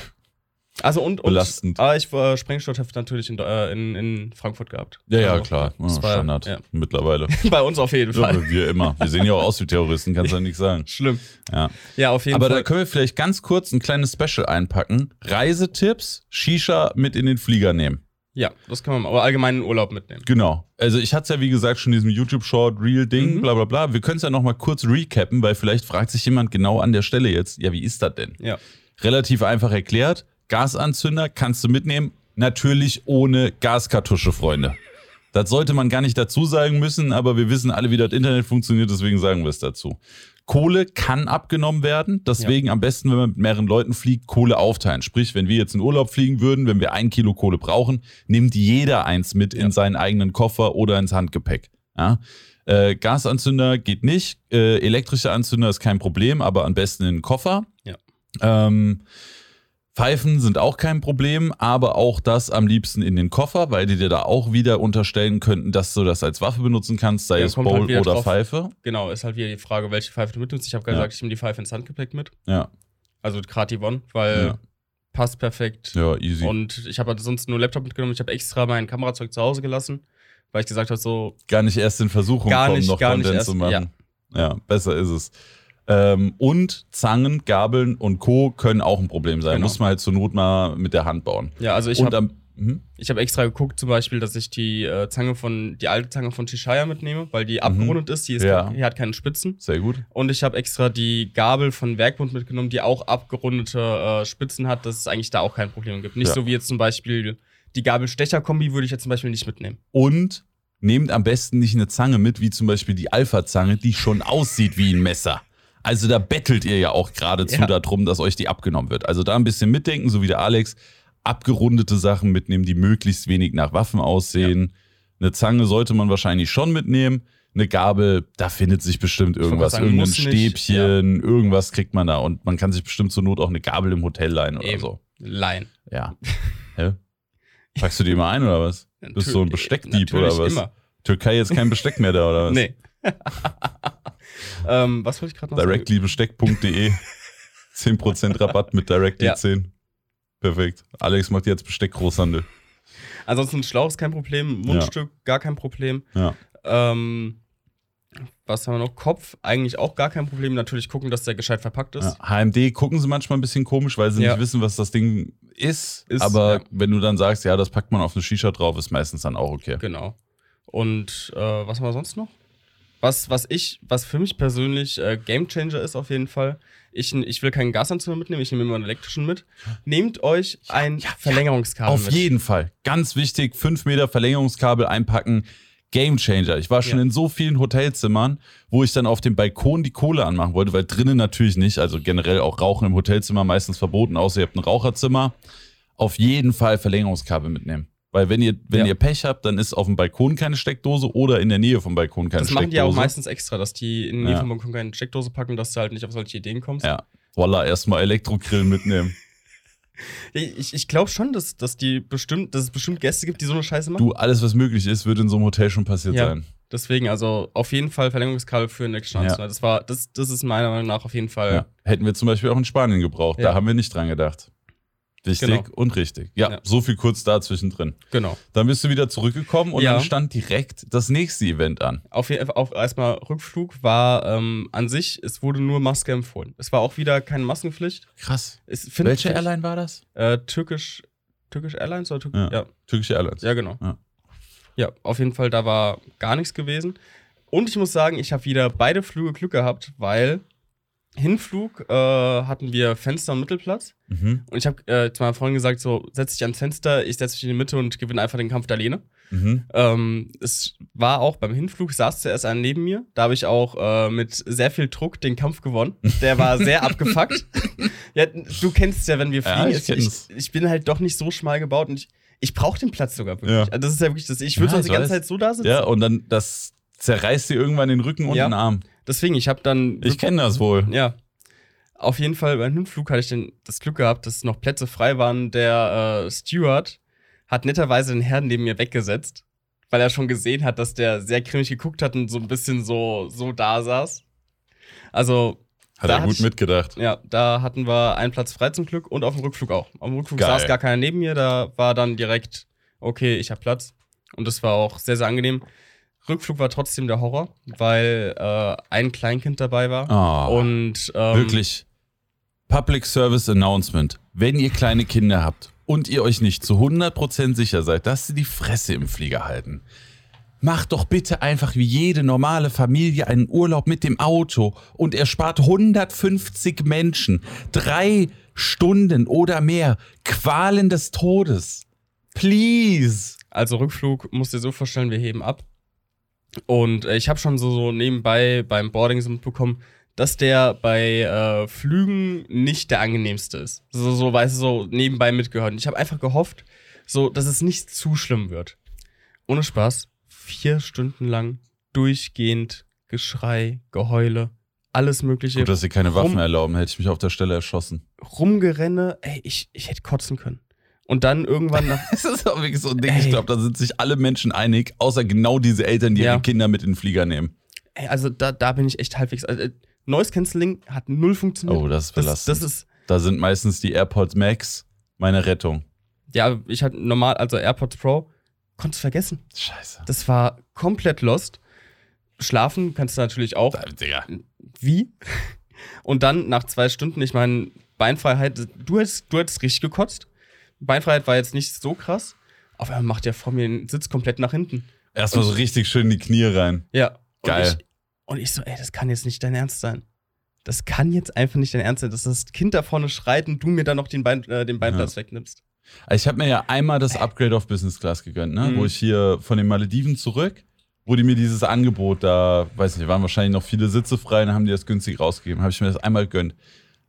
Also und, und Belastend. Aber ich war Sprengstoff natürlich in, äh, in, in Frankfurt gehabt. ja, ja, Also, klar. Ja, war- Standard. ja. Mittlerweile. Bei uns auf jeden Fall. Ja, wir immer. Wir sehen ja auch aus wie Terroristen, kannst du ja nichts sagen. Schlimm. Ja. Ja, auf jeden Aber Fall. da können wir vielleicht ganz kurz ein kleines Special einpacken. Reisetipps, Shisha mit in den Flieger nehmen. ja, das kann man mal. Oder allgemein in Urlaub mitnehmen. Genau. Also ich hatte es ja wie gesagt schon in diesem YouTube-Short, Real-Ding, Mhm. bla bla bla. Wir können es ja nochmal kurz recappen, weil vielleicht fragt sich jemand genau an der Stelle jetzt, ja, wie ist das denn? Ja. Relativ einfach erklärt. Gasanzünder kannst du mitnehmen, natürlich ohne Gaskartusche, Freunde. Das sollte man gar nicht dazu sagen müssen, aber wir wissen alle, wie das Internet funktioniert, deswegen sagen wir es dazu. Kohle kann abgenommen werden, deswegen am besten, wenn man mit mehreren Leuten fliegt, Kohle aufteilen. Sprich, wenn wir jetzt in Urlaub fliegen würden, wenn wir ein Kilo Kohle brauchen, nimmt jeder eins mit in Ja. seinen eigenen Koffer oder ins Handgepäck. Ja? Äh, Gasanzünder geht nicht. Äh, elektrischer Anzünder ist kein Problem, aber am besten in den Koffer. Ja. Ähm, Pfeifen sind auch kein Problem, aber auch das am liebsten in den Koffer, weil die dir da auch wieder unterstellen könnten, dass du das als Waffe benutzen kannst, sei Ja, es halt Bowl wieder oder drauf. Pfeife. Genau, ist halt wieder die Frage, welche Pfeife du mitnimmst. Ich habe Ja. gesagt, ich nehme die Pfeife ins Handgepäck mit. Ja, Also gerade die One, weil Ja. passt perfekt. ja, easy. Und ich habe halt sonst nur Laptop mitgenommen. Ich habe extra mein Kamerazeug zu Hause gelassen, weil ich gesagt habe, so, gar nicht erst in Versuchung Gar kommen, nicht, noch gar nicht Content erst, zu machen. Ja. besser ist es. Ähm, und Zangen, Gabeln und Co. können auch ein Problem sein. Genau. Muss man halt zur Not mal mit der Hand bauen. ja, also ich habe hm? ich hab extra geguckt, zum Beispiel, dass ich die äh, Zange von, die alte Zange von Cheshire mitnehme, weil die abgerundet ist, die, ist Mhm. Ja. die hat keine Spitzen. Sehr gut. Und ich habe extra die Gabel von Werkbund mitgenommen, die auch abgerundete äh, Spitzen hat, dass es eigentlich da auch kein Problem gibt. Nicht Ja. so wie jetzt zum Beispiel die Gabel-Stecher-Kombi würde ich jetzt zum Beispiel nicht mitnehmen. Und nehmt am besten nicht eine Zange mit, wie zum Beispiel die Alpha-Zange, die schon aussieht wie ein Messer. Also da bettelt ihr ja auch geradezu Ja. darum, dass euch die abgenommen wird. Also da ein bisschen mitdenken, so wie der Alex. Abgerundete Sachen mitnehmen, die möglichst wenig nach Waffen aussehen. Eine Zange sollte man wahrscheinlich schon mitnehmen. Eine Gabel, da findet sich bestimmt irgendwas. sagen, Irgendein nicht, Stäbchen, irgendwas kriegt man da. Und man kann sich bestimmt zur Not auch eine Gabel im Hotel leihen oder Eben. so. Laien. Ja. Hä? Packst du die immer ein oder was? Bist du so ein Besteckdieb natürlich oder was? Immer. Türkei jetzt kein Besteck mehr da oder was? Nee. ähm, was wollte ich gerade noch sagen? Directlybesteck.de 10% Rabatt mit Directly Ja. 10. Perfekt. Alex macht jetzt Besteckgroßhandel. Ansonsten Schlauch ist kein Problem, Mundstück gar kein Problem. Ja. Ähm, was haben wir noch? Kopf eigentlich auch gar kein Problem. Natürlich gucken, dass der gescheit verpackt ist. ja. HMD gucken sie manchmal ein bisschen komisch, weil sie Ja. nicht wissen, was das Ding ist. Ist, aber ja. wenn du dann sagst, ja, das packt man auf eine Shisha drauf, ist meistens dann auch okay. Genau. Und äh, was haben wir sonst noch? Was, was ich, was für mich persönlich äh, Gamechanger ist auf jeden Fall. Ich, ich will keinen Gasanzünder mitnehmen, ich nehme immer einen elektrischen mit. Nehmt euch ein ja, ja. Verlängerungskabel Auf mit. jeden Fall. Ganz wichtig, 5 Meter Verlängerungskabel einpacken. Game Changer. Ich war schon Ja. in so vielen Hotelzimmern, wo ich dann auf dem Balkon die Kohle anmachen wollte, weil drinnen natürlich nicht. Also generell auch Rauchen im Hotelzimmer meistens verboten, außer ihr habt ein Raucherzimmer. Auf jeden Fall Verlängerungskabel mitnehmen. Weil wenn ihr, wenn Ja. ihr Pech habt, dann ist auf dem Balkon keine Steckdose oder in der Nähe vom Balkon keine Das machen Steckdose. die auch meistens extra, dass die in die Nähe Ja. vom Balkon keine Steckdose packen, dass du halt nicht auf solche Ideen kommst. Ja. Voila, erstmal Elektrogrill mitnehmen. Ich, ich glaube schon, dass, dass, die bestimmt, dass es bestimmt Gäste gibt, die so eine Scheiße machen. Du, alles, was möglich ist, wird in so einem Hotel schon passiert Ja. sein. Deswegen, also auf jeden Fall Verlängerungskabel für einen extra Ja. Das, war, das, das ist meiner Meinung nach auf jeden Fall. Ja. Hätten wir zum Beispiel auch in Spanien gebraucht. Da haben wir nicht dran gedacht. Wichtig Genau. und richtig. Ja, Ja. so viel kurz da zwischendrin. Genau. Dann bist du wieder zurückgekommen und Ja. dann stand direkt das nächste Event an. Auf, jeden Fall- erstmal Rückflug war ähm, an sich, es wurde nur Maske empfohlen. Es war auch wieder keine Maskenpflicht. Krass. Es, Welche ich- Airline war das? Äh, Türkisch, Türkisch Airlines oder Türk Ja. ja. Türkische Airlines. Ja, genau. Ja. Ja. auf jeden Fall, da war gar nichts gewesen. Und ich muss sagen, ich habe wieder beide Flüge Glück gehabt, weil Hinflug äh, hatten wir Fenster und Mittelplatz. Mhm. Und ich habe äh, zu meiner Freundin gesagt, so, setz dich ans Fenster, ich setze mich in die Mitte und gewinne einfach den Kampf der Lehne. Mhm. Ähm, es war auch beim Hinflug, saß zuerst einer neben mir. Da habe ich auch äh, mit sehr viel Druck den Kampf gewonnen. Der war sehr abgefuckt. Ja, du kennst ja, wenn wir Ja, fliegen. ich ich, ich, ich bin halt doch nicht so schmal gebaut und ich, ich brauche den Platz sogar wirklich. Ja. Also das ist ja wirklich das. Ich würde Ja, sonst die ganze. Zeit so da sitzen. Ja, und dann das zerreißt dir irgendwann den Rücken und Ja. den Arm. Deswegen, ich habe dann. Ich kenne das wohl. Ja. Auf jeden Fall beim Hinflug hatte ich den, das Glück gehabt, dass noch Plätze frei waren. Der äh, Steward hat netterweise den Herrn neben mir weggesetzt, weil er schon gesehen hat, dass der sehr grimmig geguckt hat und so ein bisschen so, so da saß. Also, Hat er gut ich- mitgedacht. ja, da hatten wir einen Platz frei zum Glück und auf dem Rückflug auch. Auf dem Rückflug Geil. saß gar keiner neben mir, da war dann direkt, okay, ich habe Platz. Und das war auch sehr, sehr angenehm. Rückflug war trotzdem der Horror, weil äh, ein Kleinkind dabei war. Ah, Und ähm, Wirklich. Public Service Announcement. Wenn ihr kleine Kinder habt und ihr euch nicht zu 100% sicher seid, dass sie die Fresse im Flieger halten, macht doch bitte einfach wie jede normale Familie einen Urlaub mit dem Auto und erspart 150 Menschen drei Stunden oder mehr Qualen des Todes. Please. Also Rückflug musst du dir so vorstellen, wir heben ab. Und äh, ich habe schon so, so nebenbei beim Boarding so mitbekommen, dass der bei äh, Flügen nicht der angenehmste ist. So, so weißt du, so nebenbei mitgehört. Und ich habe einfach gehofft, so, dass es nicht zu schlimm wird. Ohne Spaß, vier Stunden lang durchgehend Geschrei, Geheule, alles Mögliche. Gut, dass sie keine Waffen erlauben, hätte ich mich auf der Stelle erschossen. Rumgerenne, ey, ich, ich hätte kotzen können. Und dann irgendwann nach. Es ist auch wirklich so ein Ding, ich Ey. glaube, da sind sich alle Menschen einig, außer genau diese Eltern, die Ja. ihre Kinder mit in den Flieger nehmen. Ey, also da, da bin ich echt halbwegs. Also, äh, Noise Cancelling hat null funktioniert. Oh, das ist das, belastend. das ist. Da sind meistens die AirPods Max meine Rettung. Ja, ich hatte normal, also AirPods Pro, konntest vergessen. Scheiße. Das war komplett lost. Schlafen kannst du natürlich auch. Digga. Wie? Und dann nach zwei Stunden, ich meine, Beinfreiheit, du hättest, du hättest richtig gekotzt. Beinfreiheit war jetzt nicht so krass, aber er macht ja vor mir den Sitz komplett nach hinten. Erstmal so richtig schön in die Knie rein. Ja. Und Geil. Ich, und ich so, ey, das kann jetzt nicht dein Ernst sein. Das kann jetzt einfach nicht dein Ernst sein, dass das Kind da vorne schreit und du mir dann noch den, Bein, äh, den Beinplatz wegnimmst. Also ich habe mir ja einmal das Upgrade auf Business Class gegönnt, ne? Mhm. wo ich hier von den Malediven zurück, wo die mir dieses Angebot da, weiß nicht, waren wahrscheinlich noch viele Sitze frei, dann haben die das günstig rausgegeben. Habe ich mir das einmal gegönnt.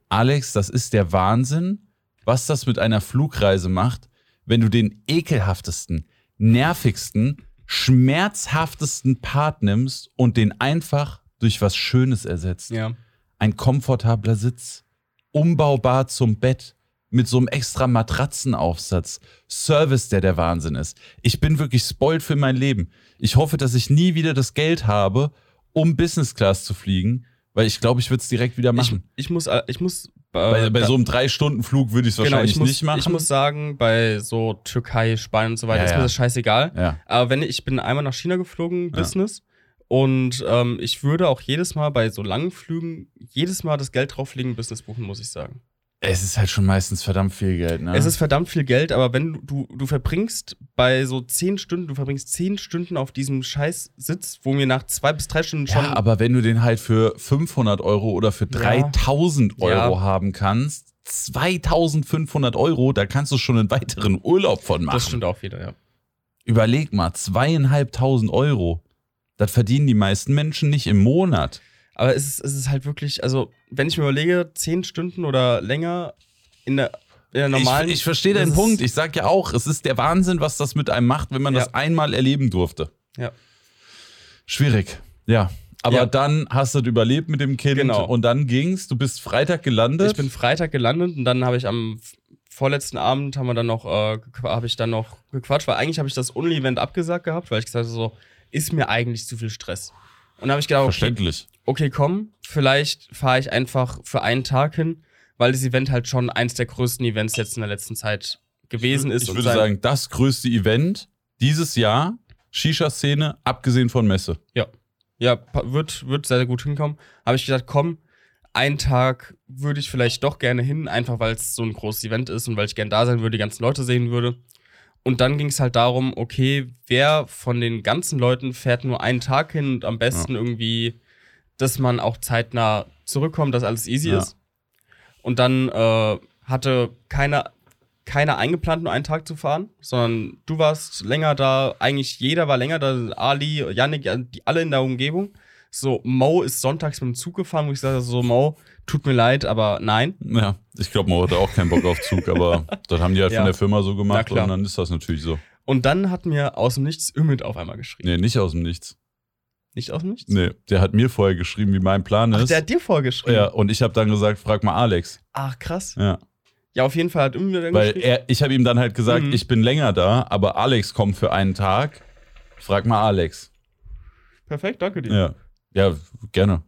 Alex, das ist der Wahnsinn, was das mit einer Flugreise macht, wenn du den ekelhaftesten, nervigsten, schmerzhaftesten Part nimmst und den einfach durch was Schönes ersetzt Ja. ein komfortabler Sitz, umbaubar zum Bett, mit so einem extra Matratzenaufsatz, Service, der der Wahnsinn ist. Ich bin wirklich spoiled für mein Leben. Ich hoffe, dass ich nie wieder das Geld habe, um Business Class zu fliegen, weil ich glaube, ich würde es direkt wieder Ich, machen. ich muss, äh, ich muss. Äh, bei bei da- so einem Drei-Stunden-Flug würde ich es genau, wahrscheinlich ich muss, nicht machen. Ich muss sagen, bei so Türkei, Spanien und so weiter Ja, ist mir das scheißegal. ja. Aber wenn ich bin einmal nach China geflogen. Business. Und ähm, ich würde auch jedes Mal bei so langen Flügen jedes Mal das Geld drauflegen, Business buchen, muss ich sagen. Es ist halt schon meistens verdammt viel Geld, ne? Es ist verdammt viel Geld, aber wenn du, du, verbringst bei so zehn Stunden, du verbringst zehn Stunden auf diesem scheiß Sitz, wo mir nach zwei bis drei Stunden schon. ja, aber wenn du den halt für 500 Euro oder für 3000 Euro Ja. haben kannst, 2500 Euro, da kannst du schon einen weiteren Urlaub von machen. das stimmt auch wieder, ja. Überleg mal, zweieinhalbtausend Euro. Das verdienen die meisten Menschen nicht im Monat. Aber es ist, es ist halt wirklich, also, wenn ich mir überlege, zehn Stunden oder länger in der, in der normalen. ich ich verstehe deinen Punkt. Ich sag ja auch, es ist der Wahnsinn, was das mit einem macht, wenn man Ja. das einmal erleben durfte. Ja. Schwierig. Ja. Aber Ja. dann hast du das überlebt mit dem Kind Genau. und dann ging's. Du bist Freitag gelandet. Ich bin Freitag gelandet und dann habe ich am vorletzten Abend haben wir dann noch, äh, habe ich dann noch gequatscht, weil eigentlich habe ich das Only-Event abgesagt gehabt, weil ich gesagt habe, so, ist mir eigentlich zu viel Stress. Und dann habe ich gedacht, okay, Verständlich. okay, komm, vielleicht fahre ich einfach für einen Tag hin, weil das Event halt schon eins der größten Events jetzt in der letzten Zeit gewesen ist. Ich würde sagen, das größte Event dieses Jahr, Shisha-Szene, abgesehen von Messe. Ja, pa- wird, wird sehr, sehr gut hinkommen. Habe ich gedacht, komm, einen Tag würde ich vielleicht doch gerne hin, einfach weil es so ein großes Event ist und weil ich gern da sein würde, die ganzen Leute sehen würde. Und dann ging es halt darum, okay, wer von den ganzen Leuten fährt nur einen Tag hin und am besten irgendwie, dass man auch zeitnah zurückkommt, dass alles easy Ja. ist. Und dann äh, hatte keiner, keiner eingeplant, nur einen Tag zu fahren, sondern du warst länger da, eigentlich jeder war länger da, Ali, Yannick, ja, die alle in der Umgebung. So, Mo ist sonntags mit dem Zug gefahren, wo ich sagte, so, Mo, tut mir leid, aber nein. Ja, ich glaube, man hatte auch keinen Bock auf Zug, aber das haben die halt Ja. von der Firma so gemacht und dann ist das natürlich so. Und dann hat mir aus dem Nichts Ümit auf einmal geschrieben. Nee, nicht aus dem Nichts. Nicht aus dem Nichts? Nee, der hat mir vorher geschrieben, wie mein Plan Ach, ist. der hat dir vorgeschrieben. ja, und ich habe dann gesagt, frag mal Alex. Ach, krass. Ja, Ja, auf jeden Fall hat Ümit dann weil geschrieben. er, ich habe ihm dann halt gesagt, Mhm. ich bin länger da, aber Alex kommt für einen Tag. Frag mal Alex. Perfekt, danke dir. Ja. Ja, gerne.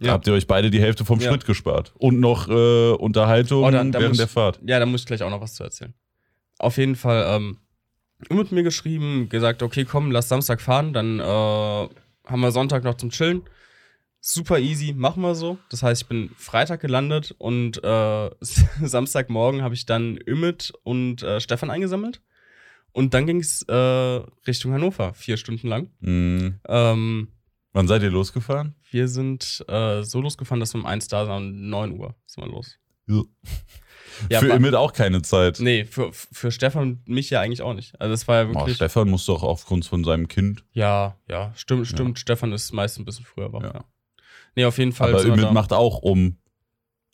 Ja. Habt ihr euch beide die Hälfte vom Ja. Schritt gespart. Und noch äh, Unterhaltung Oh, dann- dann während muss- der Fahrt. Ja, da muss ich gleich auch noch was zu erzählen. Auf jeden Fall, ähm, Ümit mir geschrieben, gesagt, okay, komm, lass Samstag fahren, dann äh, haben wir Sonntag noch zum Chillen. Super easy, machen wir so. Das heißt, ich bin Freitag gelandet und äh, Samstagmorgen habe ich dann Ümit und äh, Stefan eingesammelt. Und dann ging es äh, Richtung Hannover, vier Stunden lang. Mhm. Ähm, Wann seid ihr losgefahren? wir sind äh, so losgefahren, dass wir um eins da waren, um 9 Uhr sind wir los. Ja, für war- Imit auch keine Zeit. Nee, für, für Stefan und mich ja eigentlich auch nicht. Also es war ja Oh, wirklich. Stefan muss doch aufgrund von seinem Kind. ja, ja, stimmt, stimmt. Stefan ist meist ein bisschen früher wach, Ja. ja. Nee, auf jeden Fall. Aber sind da. macht auch um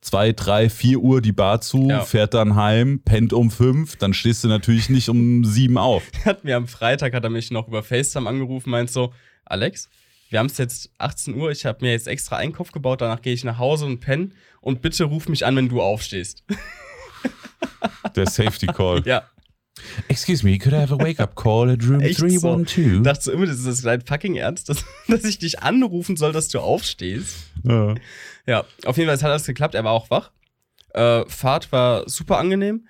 zwei, drei, vier Uhr die Bar zu, Ja. fährt dann heim, pennt um fünf, dann stehst du natürlich nicht um sieben auf. hat mir am Freitag hat er mich noch über FaceTime angerufen, meint so, Alex, wir haben es jetzt 18 Uhr, ich habe mir jetzt extra Einkauf gebaut, danach gehe ich nach Hause und penne und bitte ruf mich an, wenn du aufstehst. Der Safety Call. ja. Excuse me, could I have a wake-up call at room Echt so. 312? Dachte so immer, das ist das dein fucking Ernst, dass, dass ich dich anrufen soll, dass du aufstehst. Ja. Ja, auf jeden Fall hat alles geklappt, er war auch wach. Äh, Fahrt war super angenehm.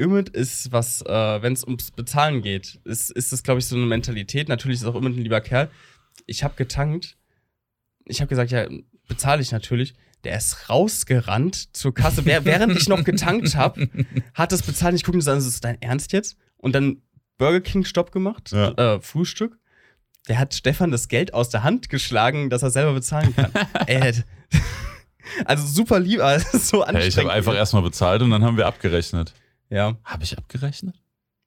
Ümit ist was, äh, wenn es ums Bezahlen geht, ist, ist das, glaube ich, so eine Mentalität. Natürlich ist auch Ümit ein lieber Kerl. Ich habe getankt. Ich habe gesagt, ja, bezahle ich natürlich. Der ist rausgerannt zur Kasse. Während ich noch getankt habe, hat das bezahlt. Ich gucke mir so an, ist das dein Ernst jetzt? Und dann Burger King Stopp gemacht, Ja. äh, Frühstück. Der hat Stefan das Geld aus der Hand geschlagen, dass er selber bezahlen kann. Ey, also super lieb, aber es ist so Hey, anstrengend. ich habe einfach erstmal bezahlt und dann haben wir abgerechnet. Ja, Habe ich abgerechnet?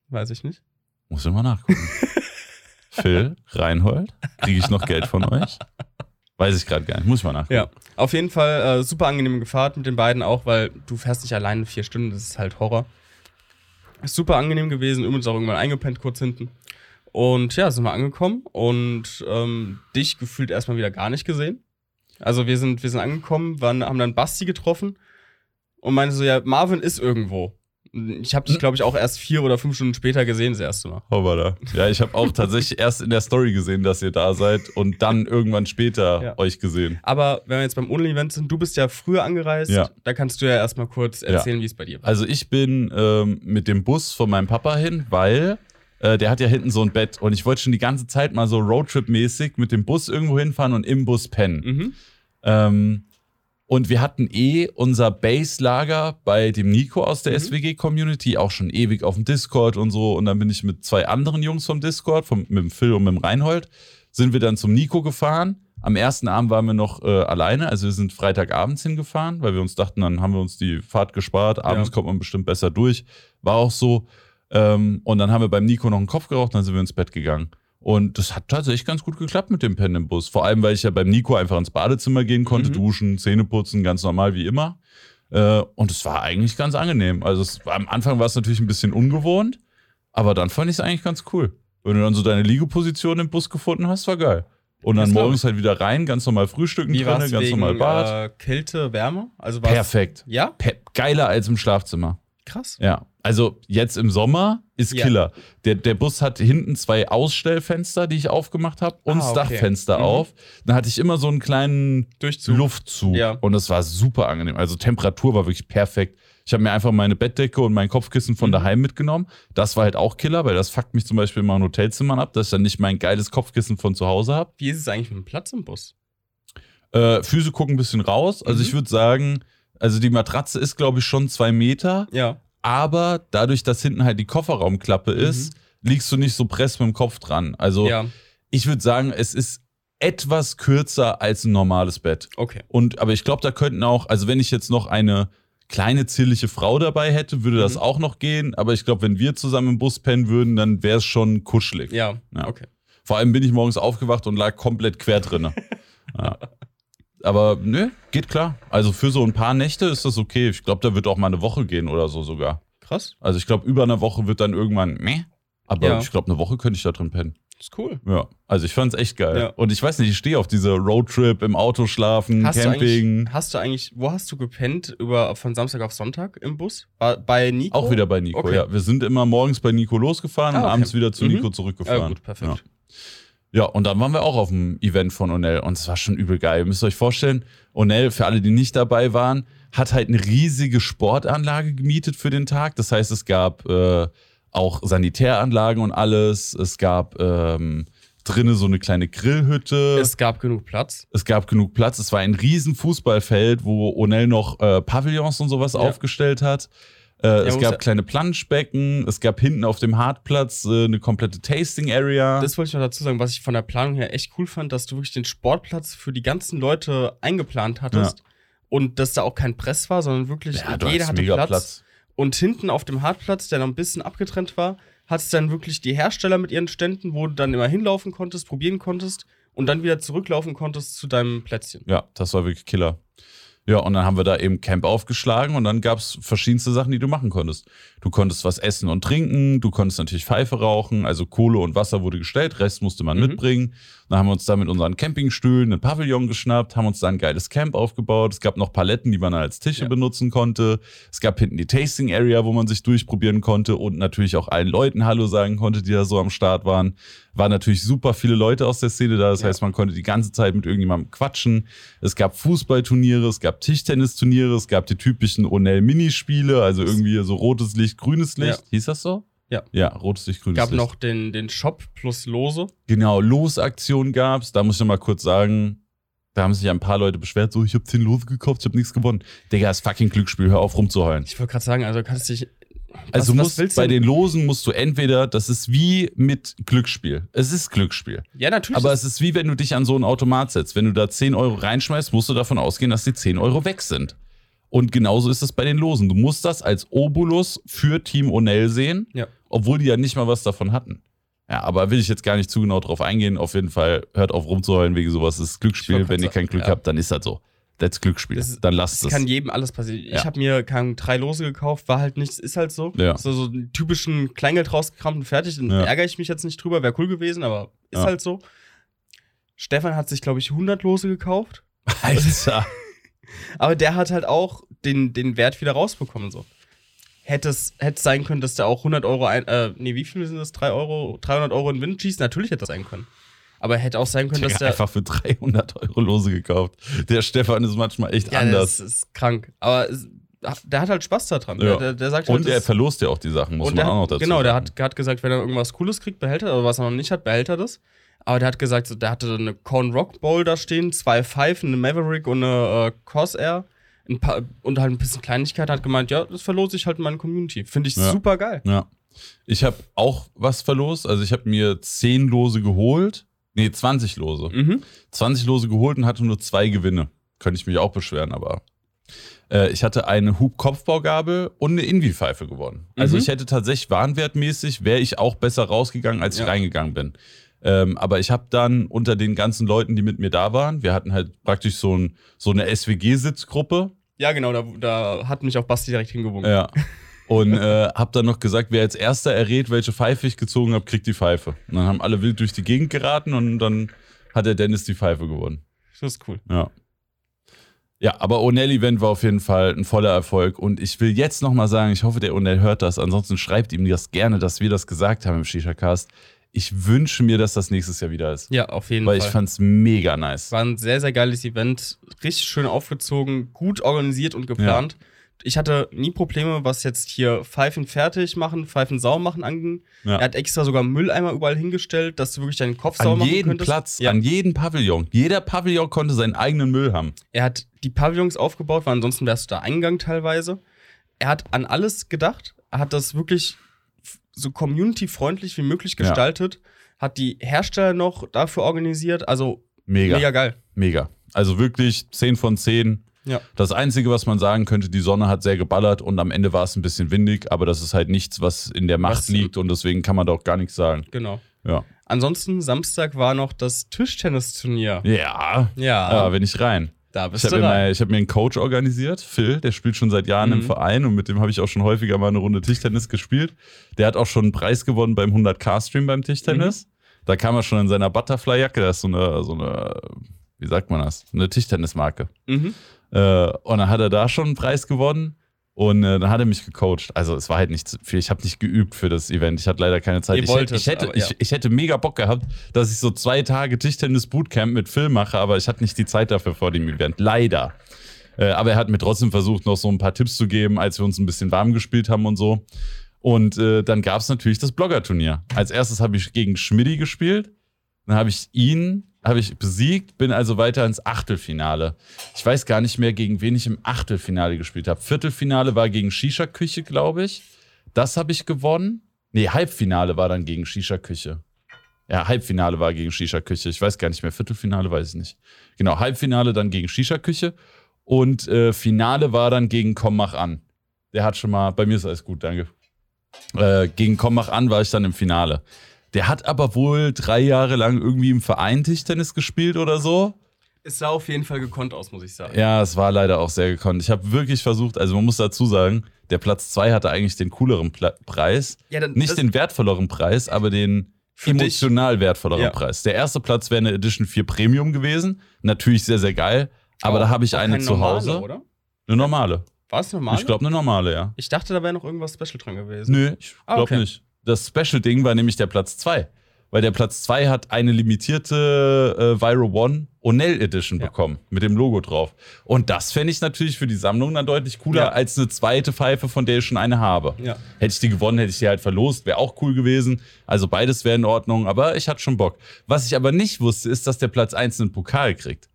weiß ich nicht. Muss ich mal nachgucken. Phil, Reinhold, kriege ich noch Geld von euch? Weiß ich gerade gar nicht. Muss ich mal nachgucken. Ja, auf jeden Fall äh, super angenehme Gefahrt mit den beiden auch, weil du fährst nicht alleine vier Stunden, das ist halt Horror. Ist super angenehm gewesen, übrigens auch irgendwann eingepennt kurz hinten. Und ja, sind wir angekommen und ähm, dich gefühlt erstmal wieder gar nicht gesehen. Also wir sind, wir sind angekommen, waren, haben dann Basti getroffen und meinte so, ja, Marvin ist irgendwo. Ich habe dich, glaube ich, auch erst vier oder fünf Stunden später gesehen, das erste Mal. Hoppala. Ja, ich habe auch tatsächlich erst in der Story gesehen, dass ihr da seid und dann irgendwann später Ja. euch gesehen. Aber wenn wir jetzt beim Only-Event sind, du bist ja früher angereist, Ja. da kannst du ja erstmal kurz erzählen, wie es bei dir war. Also ich bin ähm, mit dem Bus von meinem Papa hin, weil äh, der hat ja hinten so ein Bett und ich wollte schon die ganze Zeit mal so Roadtrip-mäßig mit dem Bus irgendwo hinfahren und im Bus pennen. Mhm. Ähm, und wir hatten eh unser Base-Lager bei dem Nico aus der Mhm. SWG-Community, auch schon ewig auf dem Discord und so. Und dann bin ich mit zwei anderen Jungs vom Discord, vom, mit dem Phil und mit dem Reinhold, sind wir dann zum Nico gefahren. Am ersten Abend waren wir noch äh, alleine, also wir sind Freitagabends hingefahren, weil wir uns dachten, dann haben wir uns die Fahrt gespart. Abends Ja. kommt man bestimmt besser durch. War auch so. Ähm, und dann haben wir beim Nico noch einen Kopf geraucht, dann sind wir ins Bett gegangen. Und das hat tatsächlich ganz gut geklappt mit dem Pennen im Bus. Vor allem, weil ich ja beim Nico einfach ins Badezimmer gehen konnte, Mhm. duschen, Zähne putzen, ganz normal wie immer. Äh, und es war eigentlich ganz angenehm. Also es am Anfang war es natürlich ein bisschen ungewohnt, aber dann fand ich es eigentlich ganz cool. Wenn du dann so deine Liegeposition im Bus gefunden hast, war geil. Und dann morgens halt wieder rein, ganz normal frühstücken Wie war drinne, es ganz wegen normal Bad. äh, Kälte, Wärme? Also Perfekt. Ja? Pe geiler als im Schlafzimmer. Krass. Ja, also jetzt im Sommer ist Ja. Killer. Der, der Bus hat hinten zwei Ausstellfenster, die ich aufgemacht habe, und Ah, das okay. Dachfenster Mhm. auf. Dann hatte ich immer so einen kleinen Durchzug. Luftzug Ja. und das war super angenehm. Also Temperatur war wirklich perfekt. Ich habe mir einfach meine Bettdecke und mein Kopfkissen von Mhm. daheim mitgenommen. Das war halt auch Killer, weil das fuckt mich zum Beispiel in meinen Hotelzimmern ab, dass ich dann nicht mein geiles Kopfkissen von zu Hause habe. Wie ist es eigentlich mit dem Platz im Bus? Äh, Füße gucken ein bisschen raus. Also Mhm. ich würde sagen, also die Matratze ist, glaube ich, schon zwei Meter. Ja. Aber dadurch, dass hinten halt die Kofferraumklappe ist, liegst du nicht so press mit dem Kopf dran. Also Mhm. Ja. ich würde sagen, es ist etwas kürzer als ein normales Bett. Okay. Und aber ich glaube, da könnten auch, also wenn ich jetzt noch eine kleine zierliche Frau dabei hätte, würde das Mhm. auch noch gehen. Aber ich glaube, wenn wir zusammen im Bus pennen würden, dann wäre es schon kuschelig. Ja. Ja. Okay. Vor allem bin ich morgens aufgewacht und lag komplett quer drinne. ja. Aber nö, geht klar. Also für so ein paar Nächte ist das okay. Ich glaube, da wird auch mal eine Woche gehen oder so sogar. Krass. Also ich glaube, über eine Woche wird dann irgendwann meh. Aber Ja. ich glaube, eine Woche könnte ich da drin pennen. Ist cool. Ja. Also ich fand's echt geil. Ja. Und ich weiß nicht, ich stehe auf diese Roadtrip, im Auto schlafen, Hast du, Camping. eigentlich, hast du eigentlich, wo hast du gepennt über von Samstag auf Sonntag im Bus? Bei Nico? Auch wieder bei Nico, Okay. ja. Wir sind immer morgens bei Nico losgefahren Ah, und okay. abends wieder zu Mhm. Nico zurückgefahren. Ja, gut, perfekt. Ja. Ja, und dann waren wir auch auf dem Event von Onel und es war schon übel geil. Ihr müsst euch vorstellen, Onel, für alle, die nicht dabei waren, hat halt eine riesige Sportanlage gemietet für den Tag. Das heißt, es gab äh, auch Sanitäranlagen und alles. Es gab ähm, drinnen so eine kleine Grillhütte. Es gab genug Platz. Es gab genug Platz. Es war ein riesen Fußballfeld, wo Onel noch äh, Pavillons und sowas Ja. aufgestellt hat. Äh, es muss gab ja- kleine Planschbecken. Es gab hinten auf dem Hartplatz äh, eine komplette Tasting Area. Das wollte ich noch dazu sagen, was ich von der Planung her echt cool fand, dass du wirklich den Sportplatz für die ganzen Leute eingeplant hattest. Und dass da auch kein Press war, sondern wirklich Ja, jeder hatte mega Platz. Und hinten auf dem Hartplatz, der noch ein bisschen abgetrennt war, hattest dann wirklich die Hersteller mit ihren Ständen, wo du dann immer hinlaufen konntest, probieren konntest und dann wieder zurücklaufen konntest zu deinem Plätzchen. Ja, das war wirklich Killer. Ja, und dann haben wir da eben Camp aufgeschlagen und dann gab es verschiedenste Sachen, die du machen konntest. Du konntest was essen und trinken, du konntest natürlich Pfeife rauchen, also Kohle und Wasser wurde gestellt, Rest musste man Mhm. mitbringen. Dann haben wir uns da mit unseren Campingstühlen einen Pavillon geschnappt, haben uns da ein geiles Camp aufgebaut. Es gab noch Paletten, die man als Tische Ja. benutzen konnte. Es gab hinten die Tasting Area, wo man sich durchprobieren konnte und natürlich auch allen Leuten Hallo sagen konnte, die da so am Start waren. Waren natürlich super viele Leute aus der Szene da. Das Ja. heißt, man konnte die ganze Zeit mit irgendjemandem quatschen. Es gab Fußballturniere, es gab Tischtennisturniere, es gab die typischen Onell-Minispiele, also irgendwie so rotes Licht, grünes Licht. Ja. Hieß das so? Ja. Ja, rotes Licht, grünes gab Licht. noch den, den Shop plus Lose. Genau, Losaktion gab's. Da muss ich noch mal kurz sagen, da haben sich ein paar Leute beschwert, so, ich habe 10 Lose gekauft, ich habe nichts gewonnen. Digga, ist fucking Glücksspiel, hör auf rumzuheulen. Ich wollte gerade sagen, also kannst dich. Also was musst willst bei den Losen musst du entweder, das ist wie mit Glücksspiel. Es ist Glücksspiel. Ja, natürlich. Aber es ist wie wenn du dich an so einen Automat setzt. Wenn du da 10 Euro reinschmeißt, musst du davon ausgehen, dass die 10 Euro weg sind. Und genauso ist es bei den Losen. Du musst das als Obolus für Team Onell sehen, Ja. obwohl die ja nicht mal was davon hatten. Ja, aber will ich jetzt gar nicht zu genau drauf eingehen. Auf jeden Fall hört auf rumzuheulen wegen sowas. Das ist Glücksspiel. Wenn ihr kein Glück ja. habt, dann ist das so. Das ist Glücksspiel. Das ist- dann lasst Es es. kann jedem alles passieren. Ja. Ich habe mir keine drei Lose gekauft, war halt nichts, ist halt so. Ja. So, so einen typischen Kleingeld rausgekramt und fertig. Dann Ja. ärgere ich mich jetzt nicht drüber, wäre cool gewesen, aber ist halt so. Stefan hat sich, glaube ich, 100 Lose gekauft. Alter. Aber der hat halt auch den, den Wert wieder rausbekommen. So. Hätte es hätte sein können, dass der auch 100 Euro, ein, äh, nee, wie viel sind das? 3 Euro, 300 Euro in Wind schießt? Natürlich hätte das sein können. Aber hätte auch sein können, Der dass hat der. einfach für 300 Euro Lose gekauft. Der Stefan ist manchmal echt ja, anders. das ist krank. Aber der hat halt Spaß daran. Ja. Der, der, sagt Und halt, er verlost ja auch die Sachen, muss man auch noch dazu Genau, sagen. der hat, hat gesagt, wenn er irgendwas Cooles kriegt, behält er, aber was er noch nicht hat, behält er das. Aber der hat gesagt, so, der hatte eine Corn Rock Bowl da stehen, zwei Pfeifen, eine Maverick und eine äh, Corsair. Ein paar, und halt ein bisschen Kleinigkeit, hat gemeint, ja, das verlose ich halt in meine Community. Finde ich Ja. super geil. Ja. Ich habe auch was verlost. Also ich habe mir 10 Lose geholt. Nee, 20 Lose. Mhm. 20 Lose geholt und hatte nur zwei Gewinne. Könnte ich mich auch beschweren, aber. Äh, ich hatte eine Hub-Kopfbaugabel und eine Invi-Pfeife gewonnen. Also Mhm. ich hätte tatsächlich warenwertmäßig, wäre ich auch besser rausgegangen, als ich Ja. reingegangen bin. Ähm, aber ich habe dann unter den ganzen Leuten, die mit mir da waren, wir hatten halt praktisch so, ein, so eine SWG-Sitzgruppe. Ja, genau, da, da hat mich auch Basti direkt hingewunken. Ja. Und äh, hab dann noch gesagt, wer als erster errät, welche Pfeife ich gezogen habe, kriegt die Pfeife. Und dann haben alle wild durch die Gegend geraten und dann hat der Dennis die Pfeife gewonnen. Das ist cool. Ja. Ja, aber Onell-Event war auf jeden Fall ein voller Erfolg. Und ich will jetzt nochmal sagen, ich hoffe, der Onell hört das. Ansonsten schreibt ihm das gerne, dass wir das gesagt haben im Shisha-Cast. Ich wünsche mir, dass das nächstes Jahr wieder ist. Ja, auf jeden Weil Fall. ich fand's mega nice. war ein sehr, sehr geiles Event. Richtig schön aufgezogen, gut organisiert und geplant. Ich hatte nie Probleme, was jetzt hier Pfeifen fertig machen, Pfeifen sauer machen anging. Ja. Er hat extra sogar Mülleimer überall hingestellt, dass du wirklich deinen Kopf sauer An machen könntest. Platz, Ja. an jedem Pavillon. Jeder Pavillon konnte seinen eigenen Müll haben. Er hat die Pavillons aufgebaut, weil ansonsten wärst du da eingegangen teilweise. Er hat an alles gedacht. Er hat das wirklich so community-freundlich wie möglich Ja. gestaltet. Hat die Hersteller noch dafür organisiert. Also Mega. mega geil. Mega. Also wirklich 10 von 10. Ja. Das Einzige, was man sagen könnte, die Sonne hat sehr geballert und am Ende war es ein bisschen windig, aber das ist halt nichts, was in der Macht Was- liegt und deswegen kann man da auch gar nichts sagen. Genau. Ja. Ansonsten, Samstag war noch das Tischtennisturnier. Ja. Ja, Ja, bin ich rein. Da Ich bist habe du mal- ich hab mir einen Coach organisiert, Phil, der spielt schon seit Jahren im Mhm. Verein und mit dem habe ich auch schon häufiger mal eine Runde Tischtennis gespielt. Der hat auch schon einen Preis gewonnen beim 100k-Stream beim Tischtennis. Da kam er schon in seiner Butterfly-Jacke, das ist so eine, so eine, wie sagt man das? Eine Tischtennismarke. Mhm. Äh, und dann hat er da schon einen Preis gewonnen. Und äh, dann hat er mich gecoacht. Also es war halt nicht viel. Ich habe nicht geübt für das Event. Ich hatte leider keine Zeit. Ihr ich, hätte, wolltet, ich, hätte, aber ja. ich, ich hätte mega Bock gehabt, dass ich so zwei Tage Tischtennis-Bootcamp mit Phil mache, aber ich hatte nicht die Zeit dafür vor dem Event. Leider. Äh, aber er hat mir trotzdem versucht, noch so ein paar Tipps zu geben, als wir uns ein bisschen warm gespielt haben und so. Und äh, dann gab es natürlich das Blogger-Turnier. Als erstes habe ich gegen Schmidti gespielt. Dann habe ich ihn habe ich besiegt, bin also weiter ins Achtelfinale. Ich weiß gar nicht mehr, gegen wen ich im Achtelfinale gespielt habe. Viertelfinale war gegen Shisha Küche, glaube ich. Das habe ich gewonnen. Nee, Halbfinale war dann gegen Shisha Küche. Ja, Halbfinale war gegen Shisha Küche. Ich weiß gar nicht mehr. Viertelfinale weiß ich nicht. Genau, Halbfinale dann gegen Shisha Küche. Und äh, Finale war dann gegen Komm Mach An. Der hat schon mal, bei mir ist alles gut, danke. Äh, gegen Komm Mach An war ich dann im Finale. Der hat aber wohl drei Jahre lang irgendwie im Verein Tischtennis gespielt oder so. Es sah auf jeden Fall gekonnt aus, muss ich sagen. Ja, es war leider auch sehr gekonnt. Ich habe wirklich versucht, also man muss dazu sagen, der Platz zwei hatte eigentlich den cooleren Pla Preis. Ja, dann, Nicht den wertvolleren Preis, aber den Für dich- emotional wertvollerer Ja. Preis. Der erste Platz wäre eine Edition 4 Premium gewesen. Natürlich sehr, sehr geil. Aber Auch- da habe ich eine zu normale, Hause. Oder? Eine normale. War es normal? Ich glaube, eine normale, ja. Ich dachte, da wäre noch irgendwas Special dran gewesen. Nö, ich Ah, glaube okay. nicht. Das Special-Ding war nämlich der Platz 2. Weil der Platz 2 hat eine limitierte äh, Viro One O'Neill Edition Ja. bekommen. Mit dem Logo drauf. Und das fände ich natürlich für die Sammlung dann deutlich cooler Ja. als eine zweite Pfeife, von der ich schon eine habe. Ja. Hätte ich die gewonnen, hätte ich die halt verlost. Wäre auch cool gewesen. Also beides wäre in Ordnung. Aber ich hatte schon Bock. Was ich aber nicht wusste, ist, dass der Platz 1 einen Pokal kriegt.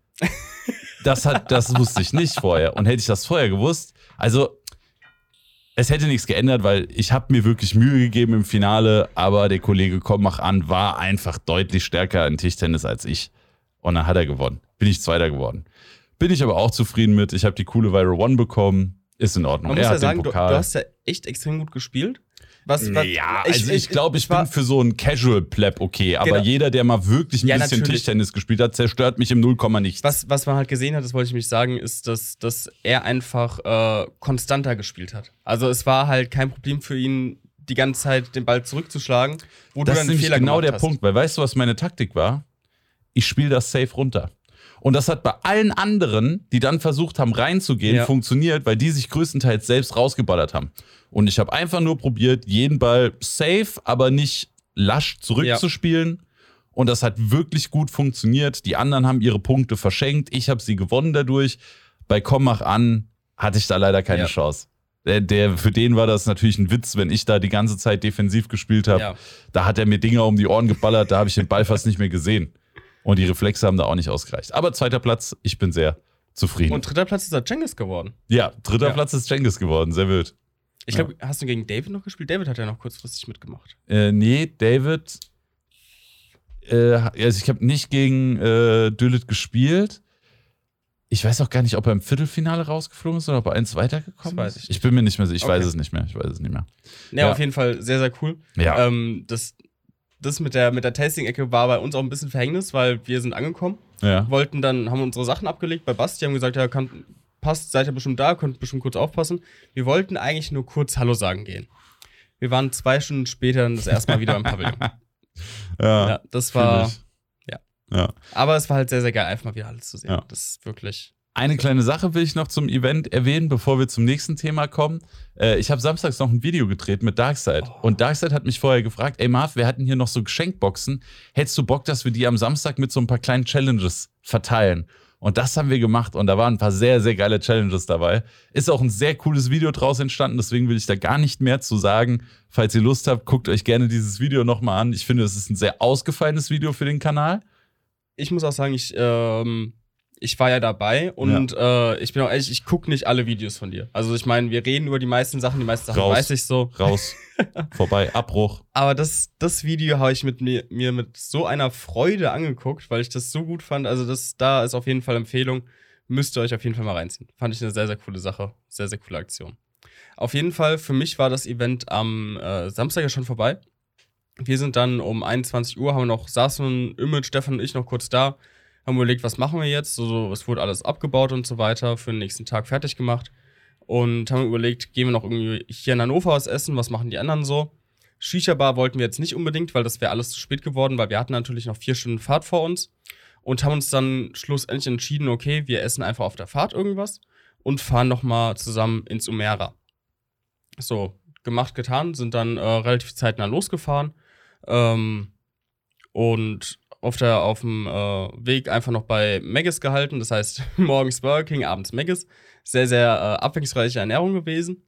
Das, hat, das wusste ich nicht vorher. Und hätte ich das vorher gewusst, also es hätte nichts geändert, weil ich habe mir wirklich Mühe gegeben im Finale, aber der Kollege Kommach an war einfach deutlich stärker in Tischtennis als ich. Und dann hat er gewonnen. Bin ich Zweiter geworden. Bin ich aber auch zufrieden mit. Ich habe die coole Viro One bekommen. Ist in Ordnung. Man er muss ja sagen, du, du hast ja echt extrem gut gespielt. Was, was, ja, also ich, glaube, ich, war- bin für so einen Casual-Pleb okay. Aber Genau. jeder, der mal wirklich ein Ja, bisschen natürlich. Tischtennis gespielt hat, zerstört mich im Nullkomma nichts. Was, was man halt gesehen hat, das wollte ich mich sagen, ist, dass, dass er einfach äh, konstanter gespielt hat. Also es war halt kein Problem für ihn, die ganze Zeit den Ball zurückzuschlagen, wo Das du ist dann nämlich Fehler genau der hast. Punkt, weil weißt du, was meine Taktik war? Ich spiele das safe runter. Und das hat bei allen anderen, die dann versucht haben reinzugehen, Ja. funktioniert, weil die sich größtenteils selbst rausgeballert haben. Und ich habe einfach nur probiert, jeden Ball safe, aber nicht lasch zurückzuspielen. Und das hat wirklich gut funktioniert. Die anderen haben ihre Punkte verschenkt. Ich habe sie gewonnen dadurch. Bei Komm mach an hatte ich da leider keine Ja. Chance. Der, der, für den war das natürlich ein Witz, wenn ich da die ganze Zeit defensiv gespielt habe. Ja. Da hat er mir Dinger um die Ohren geballert, da habe ich den Ball fast nicht mehr gesehen. Und die Reflexe haben da auch nicht ausgereicht. Aber zweiter Platz, ich bin sehr zufrieden. Und dritter Platz ist der Cengiz geworden. ja, dritter Ja. Platz ist Cengiz geworden, sehr wild. Ich glaube, hast du gegen David noch gespielt? David hat ja noch kurzfristig mitgemacht. Äh, nee, David, äh, also ich habe nicht gegen äh, Düllet gespielt. Ich weiß auch gar nicht, ob er im Viertelfinale rausgeflogen ist oder ob er eins weitergekommen ist. ich. Ich bin mir nicht mehr sicher. Ich Okay. weiß es nicht mehr. Ich weiß es nicht mehr. Ja, Ja. auf jeden Fall sehr, sehr cool. Ja. Ähm, das, das mit der, mit der Tasting-Ecke war bei uns auch ein bisschen Verhängnis, weil wir sind angekommen, ja. wollten dann, haben unsere Sachen abgelegt bei Basti, haben gesagt, ja, kann, passt, seid ihr bestimmt da, könnt bestimmt kurz aufpassen. Wir wollten eigentlich nur kurz Hallo sagen gehen. Wir waren zwei Stunden später dann das erste Mal wieder im Pavillon. Ja. Ja, das war, ja. Ja. aber es war halt sehr, sehr geil, einfach mal wieder alles zu sehen. Ja. Das ist wirklich. Eine kleine Sache will ich noch zum Event erwähnen, bevor wir zum nächsten Thema kommen. Äh, ich habe samstags noch ein Video gedreht mit Darkseid. Oh. Und Darkseid hat mich vorher gefragt, ey Marv, wir hatten hier noch so Geschenkboxen. Hättest du Bock, dass wir die am Samstag mit so ein paar kleinen Challenges verteilen? Und das haben wir gemacht und da waren ein paar sehr, sehr geile Challenges dabei. Ist auch ein sehr cooles Video draus entstanden, deswegen will ich da gar nicht mehr zu sagen. Falls ihr Lust habt, guckt euch gerne dieses Video nochmal an. Ich finde, es ist ein sehr ausgefallenes Video für den Kanal. Ich muss auch sagen, ich, ähm, ich war ja dabei und äh, ich bin auch ehrlich, ich gucke nicht alle Videos von dir. Also ich meine, wir reden über die meisten Sachen, die meisten Sachen Raus. weiß ich so. Raus, vorbei, Abbruch. Aber das, das Video habe ich mit mir, mir mit so einer Freude angeguckt, weil ich das so gut fand. Also das da ist auf jeden Fall Empfehlung. Müsst ihr euch auf jeden Fall mal reinziehen. Fand ich eine sehr, sehr coole Sache. Sehr, sehr coole Aktion. Auf jeden Fall, für mich war das Event am äh, Samstag ja schon vorbei. Wir sind dann um 21 Uhr, haben noch, saßen Image, Stefan und ich noch kurz da, haben überlegt, was machen wir jetzt. So, so, es wurde alles abgebaut und so weiter, für den nächsten Tag fertig gemacht. Und haben überlegt, gehen wir noch irgendwie hier in Hannover was essen, was machen die anderen so? Shisha-Bar wollten wir jetzt nicht unbedingt, weil das wäre alles zu spät geworden, weil wir hatten natürlich noch vier Stunden Fahrt vor uns und haben uns dann schlussendlich entschieden, okay, wir essen einfach auf der Fahrt irgendwas und fahren noch mal zusammen ins Umera. So, gemacht, getan, sind dann äh, relativ zeitnah losgefahren ähm, und auf, der, auf dem äh, Weg einfach noch bei Maggis gehalten. Das heißt, morgens Burger King, abends Maggis. Sehr, sehr äh, abwechslungsreiche Ernährung gewesen.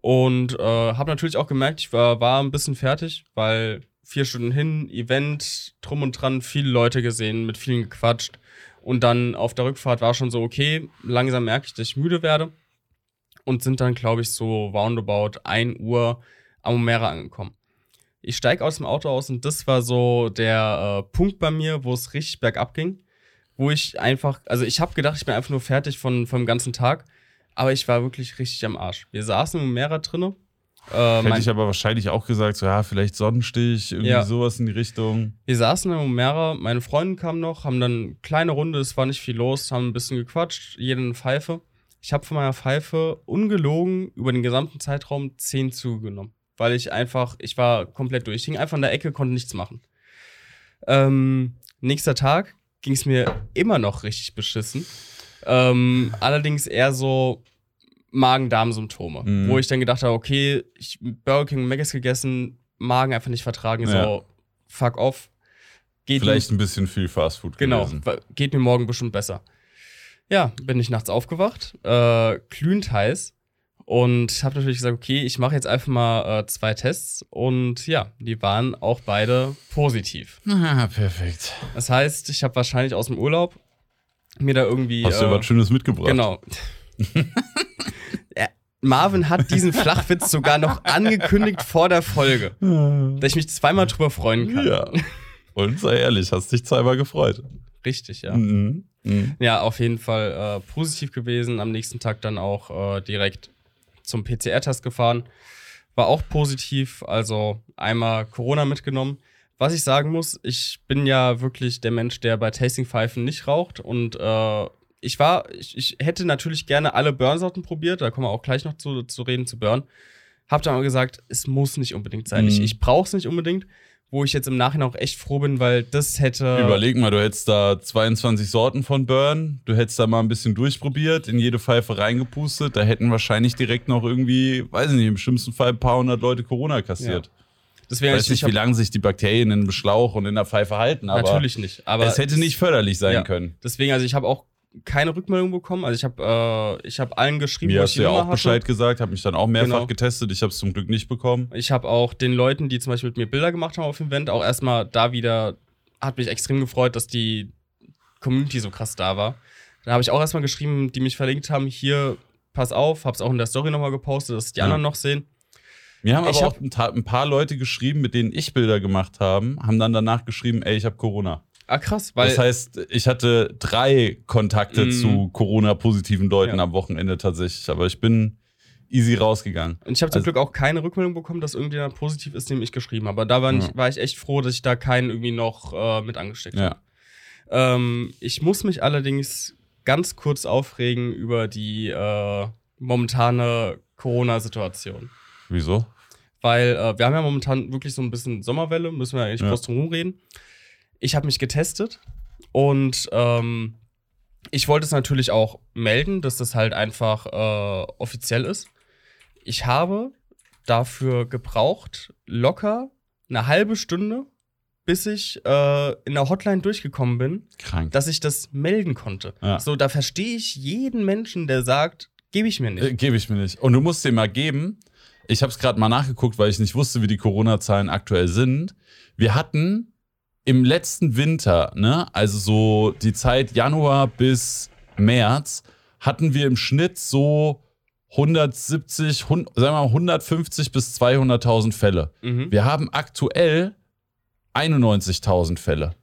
Und äh, habe natürlich auch gemerkt, ich war, war ein bisschen fertig, weil vier Stunden hin, Event, drum und dran, viele Leute gesehen, mit vielen gequatscht. Und dann auf der Rückfahrt war schon so, okay, langsam merke ich, dass ich müde werde. Und sind dann, glaube ich, so roundabout 1 Uhr am Umera angekommen. Ich steige aus dem Auto aus und das war so der äh, Punkt bei mir, wo es richtig bergab ging. Wo ich einfach, also ich habe gedacht, ich bin einfach nur fertig von, vom ganzen Tag. Aber ich war wirklich richtig am Arsch. Wir saßen im Umera drinne. Äh, Hätte ich aber wahrscheinlich auch gesagt, so ja, vielleicht Sonnenstich, irgendwie Ja. sowas in die Richtung. Wir saßen im Umera, meine Freundin kam noch, haben dann eine kleine Runde, es war nicht viel los, haben ein bisschen gequatscht, jeder eine Pfeife. Ich habe von meiner Pfeife ungelogen über den gesamten Zeitraum 10 zugenommen. Weil ich einfach, ich war komplett durch. Ich hing einfach in der Ecke, konnte nichts machen. Ähm, nächster Tag ging es mir immer noch richtig beschissen. Ähm, allerdings eher so Magen-Darm-Symptome, Mhm. wo ich dann gedacht habe, okay, ich Burger King, Maggis gegessen, Magen einfach nicht vertragen, Ja. so fuck off. Geht Vielleicht ein bisschen viel Fastfood Genau, gewesen. geht mir morgen bestimmt besser. Ja, bin ich nachts aufgewacht, äh, glühend heiß und habe natürlich gesagt, okay, ich mache jetzt einfach mal äh, zwei Tests und ja, die waren auch beide positiv. Ah, perfekt. Das heißt, ich habe wahrscheinlich aus dem Urlaub mir da irgendwie Hast du äh, was Schönes mitgebracht? genau. Ja, Marvin hat diesen Flachwitz sogar noch angekündigt vor der Folge, dass ich mich zweimal drüber freuen kann. Ja. Und sei ehrlich, hast dich zweimal gefreut. Richtig, ja. Mhm. Mhm. Ja, auf jeden Fall äh, positiv gewesen. Am nächsten Tag dann auch äh, direkt zum PCR-Test gefahren. War auch positiv, also einmal Corona mitgenommen. Was ich sagen muss, ich bin ja wirklich der Mensch, der bei Tastingpfeifen nicht raucht. Und äh, ich war, ich, ich hätte natürlich gerne alle Burn-Sorten probiert. Da kommen wir auch gleich noch zu, zu reden, zu Burn. Hab dann aber gesagt, es muss nicht unbedingt sein. Ich, Mhm. ich brauche es nicht unbedingt. Wo ich jetzt im Nachhinein auch echt froh bin, weil das hätte. Überleg mal, du hättest da 22 Sorten von Burn, du hättest da mal ein bisschen durchprobiert, in jede Pfeife reingepustet, da hätten wahrscheinlich direkt noch irgendwie, weiß ich nicht, im schlimmsten Fall ein paar hundert Leute Corona kassiert. Deswegen, Weiß nicht, wie lange sich die Bakterien in dem Schlauch und in der Pfeife halten, aber Natürlich nicht. Aber es hätte nicht förderlich sein Ja. können. Deswegen, also ich habe auch keine Rückmeldung bekommen. Also ich habe äh, ich habe allen geschrieben, Mir hast ich du ja auch Bescheid gesagt, habe mich dann auch mehrfach Genau. getestet, ich habe es zum Glück nicht bekommen. Ich habe auch den Leuten, die zum Beispiel mit mir Bilder gemacht haben auf dem Event, auch erstmal da wieder, hat mich extrem gefreut, dass die Community so krass da war. Da habe ich auch erstmal geschrieben, die mich verlinkt haben, hier, pass auf, habe es auch in der Story nochmal gepostet, dass die Ja. anderen noch sehen. Mir haben Ich aber hab- auch ein, ta- ein paar Leute geschrieben, mit denen ich Bilder gemacht habe, haben dann danach geschrieben, ey, ich habe Corona. Ah, krass, weil das heißt, ich hatte drei Kontakte Mm. zu Corona-positiven Leuten Ja. am Wochenende tatsächlich, aber ich bin easy rausgegangen. Und ich habe zum Also- Glück auch keine Rückmeldung bekommen, dass irgendjemand positiv ist, dem ich geschrieben habe. Aber da war, Ja. ich, war ich echt froh, dass ich da keinen irgendwie noch äh, mit angesteckt habe. Ja. Ähm, ich muss mich allerdings ganz kurz aufregen über die äh, momentane Corona-Situation. Wieso? Weil äh, wir haben ja momentan wirklich so ein bisschen Sommerwelle, müssen wir eigentlich Ja. groß drum reden. Ich habe mich getestet und ähm, ich wollte es natürlich auch melden, dass das halt einfach äh, offiziell ist. Ich habe dafür gebraucht, locker eine halbe Stunde, bis ich äh, in der Hotline durchgekommen bin, Krank. dass ich das melden konnte. Ja. So, da verstehe ich jeden Menschen, der sagt, gebe ich mir nicht. Äh, Gebe ich mir nicht. Und du musst dir mal geben, ich habe es gerade mal nachgeguckt, weil ich nicht wusste, wie die Corona-Zahlen aktuell sind. Wir hatten im letzten Winter, ne, also so die Zeit Januar bis März, hatten wir im Schnitt so 170, hund, sagen wir mal 150 bis 200.000 Fälle. Mhm. Wir haben aktuell 91.000 Fälle.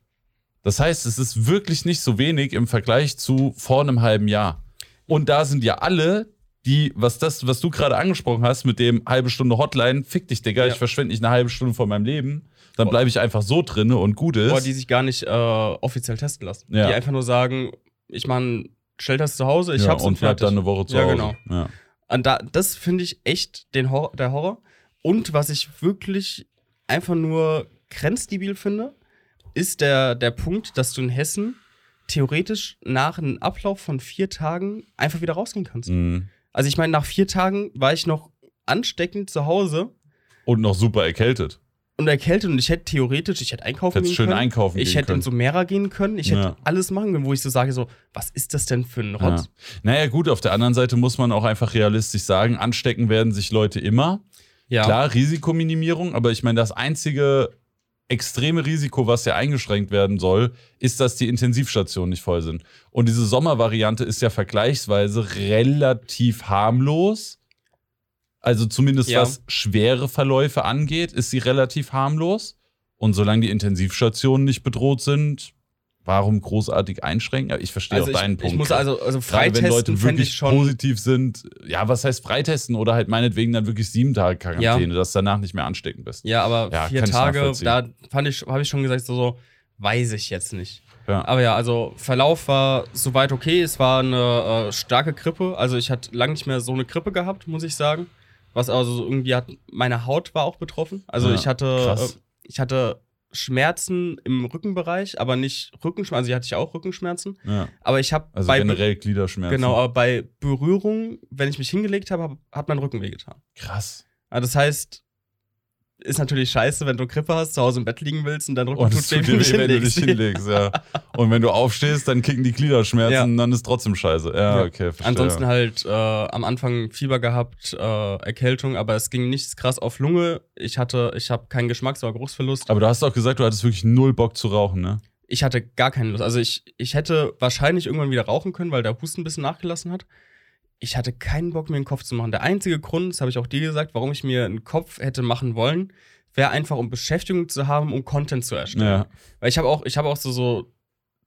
Das heißt, es ist wirklich nicht so wenig im Vergleich zu vor einem halben Jahr. Und da sind ja alle, die, was das, was du gerade angesprochen hast, mit dem halbe Stunde Hotline, fick dich, Digga, Ja. ich verschwende nicht eine halbe Stunde von meinem Leben, dann bleibe ich einfach so drinne und gut ist. Oder die sich gar nicht äh, offiziell testen lassen. Ja. Die einfach nur sagen, ich mache einen Stelltest zu Hause, ich ja, hab's und und bleib fertig. dann eine Woche zu Ja, Hause. genau. Ja. Und da, das finde ich echt den Hor der Horror. Und was ich wirklich einfach nur grenzdebil finde, ist der, der Punkt, dass du in Hessen theoretisch nach einem Ablauf von vier Tagen einfach wieder rausgehen kannst. Mhm. Also ich meine, nach vier Tagen war ich noch ansteckend zu Hause Und noch super erkältet. Und erkältet und ich hätte theoretisch, ich hätte einkaufen Hättest gehen schön können. einkaufen Ich hätte können. in Sumera gehen können. Ich hätte Ja. alles machen können, wo ich so sage, so, was ist das denn für ein Ja. Rotz? Naja, gut, auf der anderen Seite muss man auch einfach realistisch sagen, anstecken werden sich Leute immer. Ja. Klar, Risikominimierung, aber ich meine, das einzige extreme Risiko, was ja eingeschränkt werden soll, ist, dass die Intensivstationen nicht voll sind. Und diese Sommervariante ist ja vergleichsweise relativ harmlos. Also zumindest Ja. was schwere Verläufe angeht, ist sie relativ harmlos. Und solange die Intensivstationen nicht bedroht sind, warum großartig einschränken? Ja, Ich verstehe Also auch deinen ich, Punkt. ich muss also, also Gerade wenn freitesten Leute wirklich ich schon. positiv sind, ja, was heißt freitesten oder halt meinetwegen dann wirklich sieben Tage Quarantäne, dass du danach nicht mehr anstecken bist. Ja, aber Ja, vier Tage, da fand ich, habe ich schon gesagt, so, so, weiß ich jetzt nicht. Ja. Aber ja, also Verlauf war soweit okay. Es war eine äh, starke Grippe. Also ich hatte lange nicht mehr so eine Grippe gehabt, muss ich sagen. Was also so irgendwie hat, meine Haut war auch betroffen. Also Ja, ich hatte, krass. äh, ich hatte Schmerzen im Rückenbereich, aber nicht Rückenschmerzen. Also, die hatte ich auch Rückenschmerzen. Ja. Aber ich habe Also bei generell Gliederschmerzen. genau, aber bei Berührung, wenn ich mich hingelegt habe, hab- hat mein Rücken wehgetan. Krass. Also das heißt, ist natürlich scheiße, wenn du Grippe hast, zu Hause im Bett liegen willst und dein Rücken Und es tut weh, wenn du dich hinlegst, ja. Und wenn du aufstehst, dann kicken die Gliederschmerzen Ja. und dann ist trotzdem scheiße. Ja, Ja. okay, verstehe. Ansonsten halt äh, am Anfang Fieber gehabt, äh, Erkältung, aber es ging nichts krass auf Lunge. Ich hatte, ich habe keinen Geschmacks- oder Geruchsverlust. Aber du hast auch gesagt, du hattest wirklich null Bock zu rauchen, ne? Ich hatte gar keine Lust. Also ich, ich hätte wahrscheinlich irgendwann wieder rauchen können, weil der Husten ein bisschen nachgelassen hat. Ich hatte keinen Bock, mir einen Kopf zu machen. Der einzige Grund, das habe ich auch dir gesagt, warum ich mir einen Kopf hätte machen wollen, wäre einfach, um Beschäftigung zu haben, um Content zu erstellen. Ja. Weil ich habe auch, ich habe auch so, so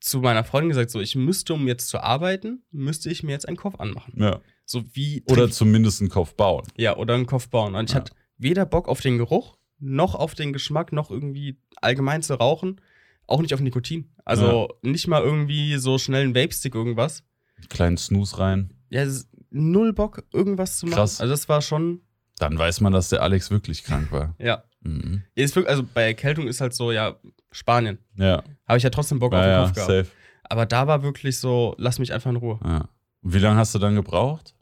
zu meiner Freundin gesagt, so ich müsste, um jetzt zu arbeiten, müsste ich mir jetzt einen Kopf anmachen. ja. So wie Oder zumindest einen Kopf bauen. ja oder einen Kopf bauen. Und ich Ja. hatte weder Bock auf den Geruch noch auf den Geschmack noch irgendwie allgemein zu rauchen, auch nicht auf Nikotin. Also nicht mal irgendwie so schnell ein Vape-Stick irgendwas. Kleinen Snooze rein. Ja, null Bock irgendwas zu machen. Krass. Also das war schon Dann weiß man, dass der Alex wirklich krank war. ja. Mhm. Also bei Erkältung ist halt so ja Spanien. Ja, Habe ich ja trotzdem Bock auf ja, den ja Kopf gehabt. safe. Aber da war wirklich so, lass mich einfach in Ruhe. Ja. Wie lange hast du dann gebraucht?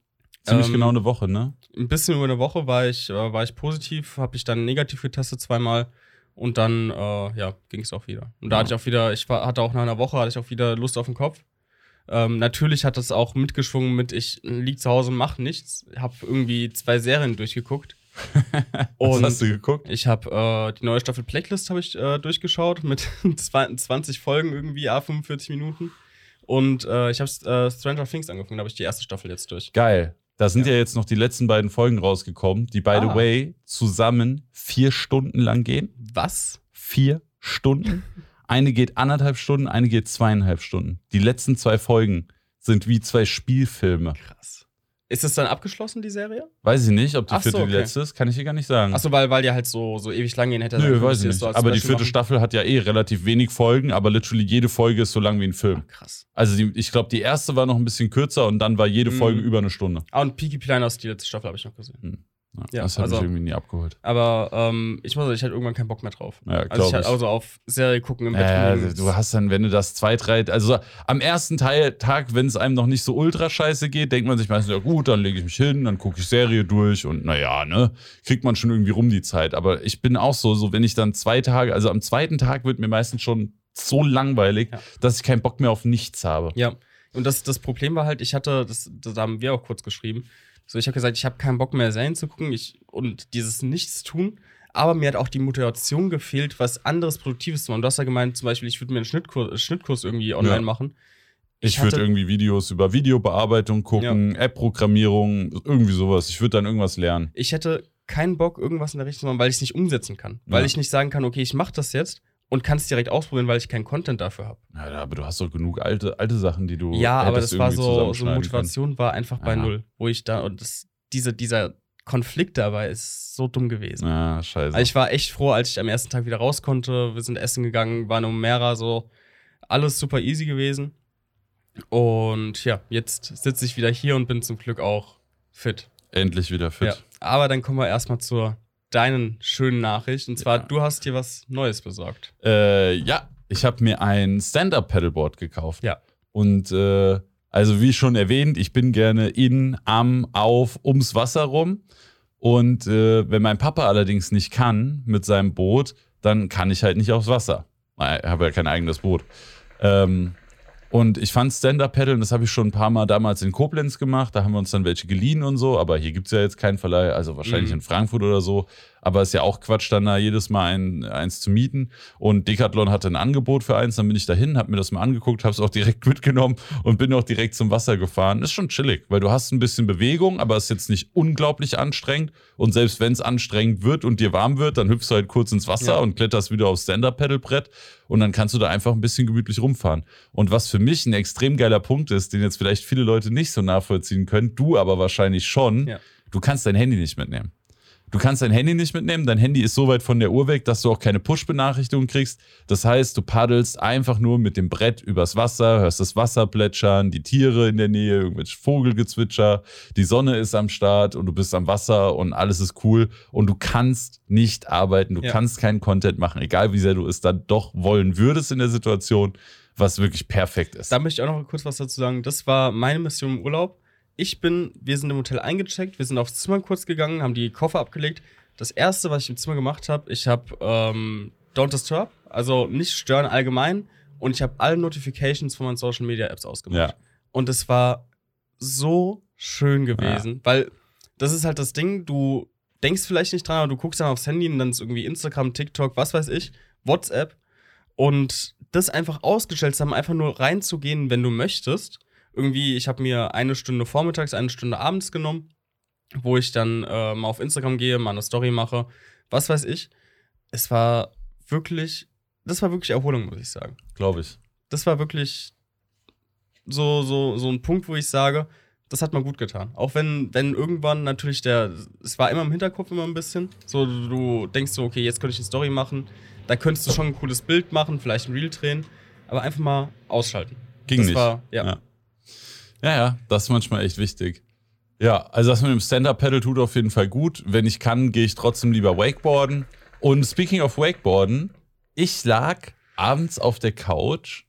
Ziemlich Ähm, genau eine Woche, ne? ein bisschen über eine Woche war ich, äh, war ich positiv, habe ich dann negativ getestet zweimal und dann äh, ja, ging es auch wieder. Und da Ja. hatte ich auch wieder, ich war, hatte auch nach einer Woche hatte ich auch wieder Lust auf den Kopf. Ähm, natürlich hat das auch mitgeschwungen mit, ich lieg zu Hause und mach nichts. Hab irgendwie zwei Serien durchgeguckt. Was hast du geguckt? ich habe äh, die neue Staffel Blacklist habe ich äh, durchgeschaut mit zwei- 20 Folgen irgendwie, a 45 Minuten. Und äh, ich habe äh, Stranger Things angefangen, da habe ich die erste Staffel jetzt durch. Geil. Da sind ja. jetzt noch die letzten beiden Folgen rausgekommen, die, by the Ah. way, zusammen vier Stunden lang gehen. Was? Vier Stunden. Eine geht anderthalb Stunden, eine geht zweieinhalb Stunden. Die letzten zwei Folgen sind wie zwei Spielfilme. Krass. Ist es dann abgeschlossen, die Serie? Weiß ich nicht, ob die Ach so, vierte die okay. letzte ist, kann ich dir gar nicht sagen. Achso, weil, weil die halt so, so ewig lang gehen hätte. Nö, weiß ich die das nicht. so aber die vierte machen. Staffel hat ja eh relativ wenig Folgen, aber literally jede Folge ist so lang wie ein Film. Ah, krass. Also die, ich glaube, die erste war noch ein bisschen kürzer und dann war jede Mhm. Folge über eine Stunde. Ah, und Peaky Blinders, die letzte Staffel habe ich noch gesehen. Ja, Ja, das hat also- mich irgendwie nie abgeholt. Aber ähm, ich muss sagen, ich hatte irgendwann keinen Bock mehr drauf. Ja, Also ich hatte ich. also auf Serie gucken im Bett. Ja, liegen. du hast dann, wenn du das zwei, drei, also am ersten Teil, Tag, wenn es einem noch nicht so ultra scheiße geht, denkt man sich meistens, ja gut, dann lege ich mich hin, dann gucke ich Serie durch und naja, ne, kriegt man schon irgendwie rum die Zeit. Aber ich bin auch so, so wenn ich dann zwei Tage, also am zweiten Tag wird mir meistens schon so langweilig, Ja. dass ich keinen Bock mehr auf nichts habe. Ja. Und das, das Problem war halt, ich hatte, das, das haben wir auch kurz geschrieben. So, ich habe gesagt, ich habe keinen Bock mehr Serien zu gucken ich, und dieses Nichtstun. Aber mir hat auch die Motivation gefehlt, was anderes Produktives zu machen. Du hast ja gemeint, zum Beispiel, ich würde mir einen Schnittkurs, Schnittkurs irgendwie online Ja. machen. Ich, hatte- würde irgendwie Videos über Videobearbeitung gucken, App-Programmierung, irgendwie sowas. Ich würde dann irgendwas lernen. ich hätte keinen Bock, irgendwas in der Richtung zu machen, weil ich es nicht umsetzen kann. Weil Ja. ich nicht sagen kann, okay, ich mache das jetzt und kann es direkt ausprobieren, weil ich keinen Content dafür habe. Ja, aber du hast doch genug alte, alte Sachen, die du. Ja, aber das war so, so Motivation war einfach bei Ja. null, wo ich da und das, diese, dieser Konflikt dabei ist so dumm gewesen. Können. Ja, scheiße. Also ich war echt froh, als ich am ersten Tag wieder raus konnte. Wir sind essen gegangen, waren um Mera, so alles super easy gewesen. Und ja, jetzt sitze ich wieder hier und bin zum Glück auch fit. Endlich wieder fit. Ja. Aber dann kommen wir erstmal zur deinen schönen Nachricht. Und zwar, Ja. du hast dir was Neues besorgt. Äh, ja, ich habe mir ein Stand-Up-Paddleboard gekauft. Ja. Und äh, also wie schon erwähnt, ich bin gerne in, am, auf, ums Wasser rum. Und äh, wenn mein Papa allerdings nicht kann mit seinem Boot, dann kann ich halt nicht aufs Wasser. Ich habe ja kein eigenes Boot. Ähm, und ich fand Stand-Up-Paddeln, das habe ich schon ein paar Mal damals in Koblenz gemacht. Da haben wir uns dann welche geliehen und so. Aber hier gibt es ja jetzt keinen Verleih, also wahrscheinlich Mhm. in Frankfurt oder so. Aber ist ja auch Quatsch, dann da jedes Mal ein, eins zu mieten. Und Decathlon hatte ein Angebot für eins. Dann bin ich dahin, habe mir das mal angeguckt, habe es auch direkt mitgenommen und bin auch direkt zum Wasser gefahren. Ist schon chillig, weil du hast ein bisschen Bewegung, aber ist jetzt nicht unglaublich anstrengend. Und selbst wenn es anstrengend wird und dir warm wird, dann hüpfst du halt kurz ins Wasser Ja. und kletterst wieder aufs Stand-Up-Pedalbrett. Und dann kannst du da einfach ein bisschen gemütlich rumfahren. Und was für mich ein extrem geiler Punkt ist, den jetzt vielleicht viele Leute nicht so nachvollziehen können, du aber wahrscheinlich schon, Ja. du kannst dein Handy nicht mitnehmen. Du kannst dein Handy nicht mitnehmen. Dein Handy ist so weit von der Uhr weg, dass du auch keine Push-Benachrichtigung kriegst. Das heißt, du paddelst einfach nur mit dem Brett übers Wasser, hörst das Wasser plätschern, die Tiere in der Nähe, irgendwelche Vogelgezwitscher, die Sonne ist am Start und du bist am Wasser und alles ist cool. Und du kannst nicht arbeiten, du Ja. kannst keinen Content machen, egal wie sehr du es dann doch wollen würdest in der Situation, was wirklich perfekt ist. Da möchte ich auch noch kurz was dazu sagen. Das war meine Mission im Urlaub. Ich bin, wir sind im Hotel eingecheckt, wir sind aufs Zimmer kurz gegangen, haben die Koffer abgelegt. Das erste, was ich im Zimmer gemacht habe, ich habe ähm, Don't Disturb, also nicht stören allgemein. Und ich habe alle Notifications von meinen Social Media Apps ausgemacht. Ja. Und es war so schön gewesen, weil das ist halt das Ding, du denkst vielleicht nicht dran, aber du guckst dann aufs Handy und dann ist irgendwie Instagram, TikTok, was weiß ich, WhatsApp. Und das einfach ausgestellt zu haben, einfach nur reinzugehen, wenn du möchtest. Irgendwie, ich habe mir eine Stunde vormittags, eine Stunde abends genommen, wo ich dann äh, mal auf Instagram gehe, mal eine Story mache, was weiß ich. Es war wirklich, das war wirklich Erholung, muss ich sagen. Glaube ich. Das war wirklich so, so, so ein Punkt, wo ich sage, das hat mir gut getan. Auch wenn, wenn irgendwann natürlich der, es war immer im Hinterkopf immer ein bisschen, so du denkst so, okay, jetzt könnte ich eine Story machen, da könntest du schon ein cooles Bild machen, vielleicht ein Reel drehen, aber einfach mal ausschalten. Ging das nicht. War, ja. Ja. Ja, ja, das ist manchmal echt wichtig. Ja, also das mit dem Stand-Up-Pedal tut auf jeden Fall gut. Wenn ich kann, gehe ich trotzdem lieber Wakeboarden. Und speaking of Wakeboarden, ich lag abends auf der Couch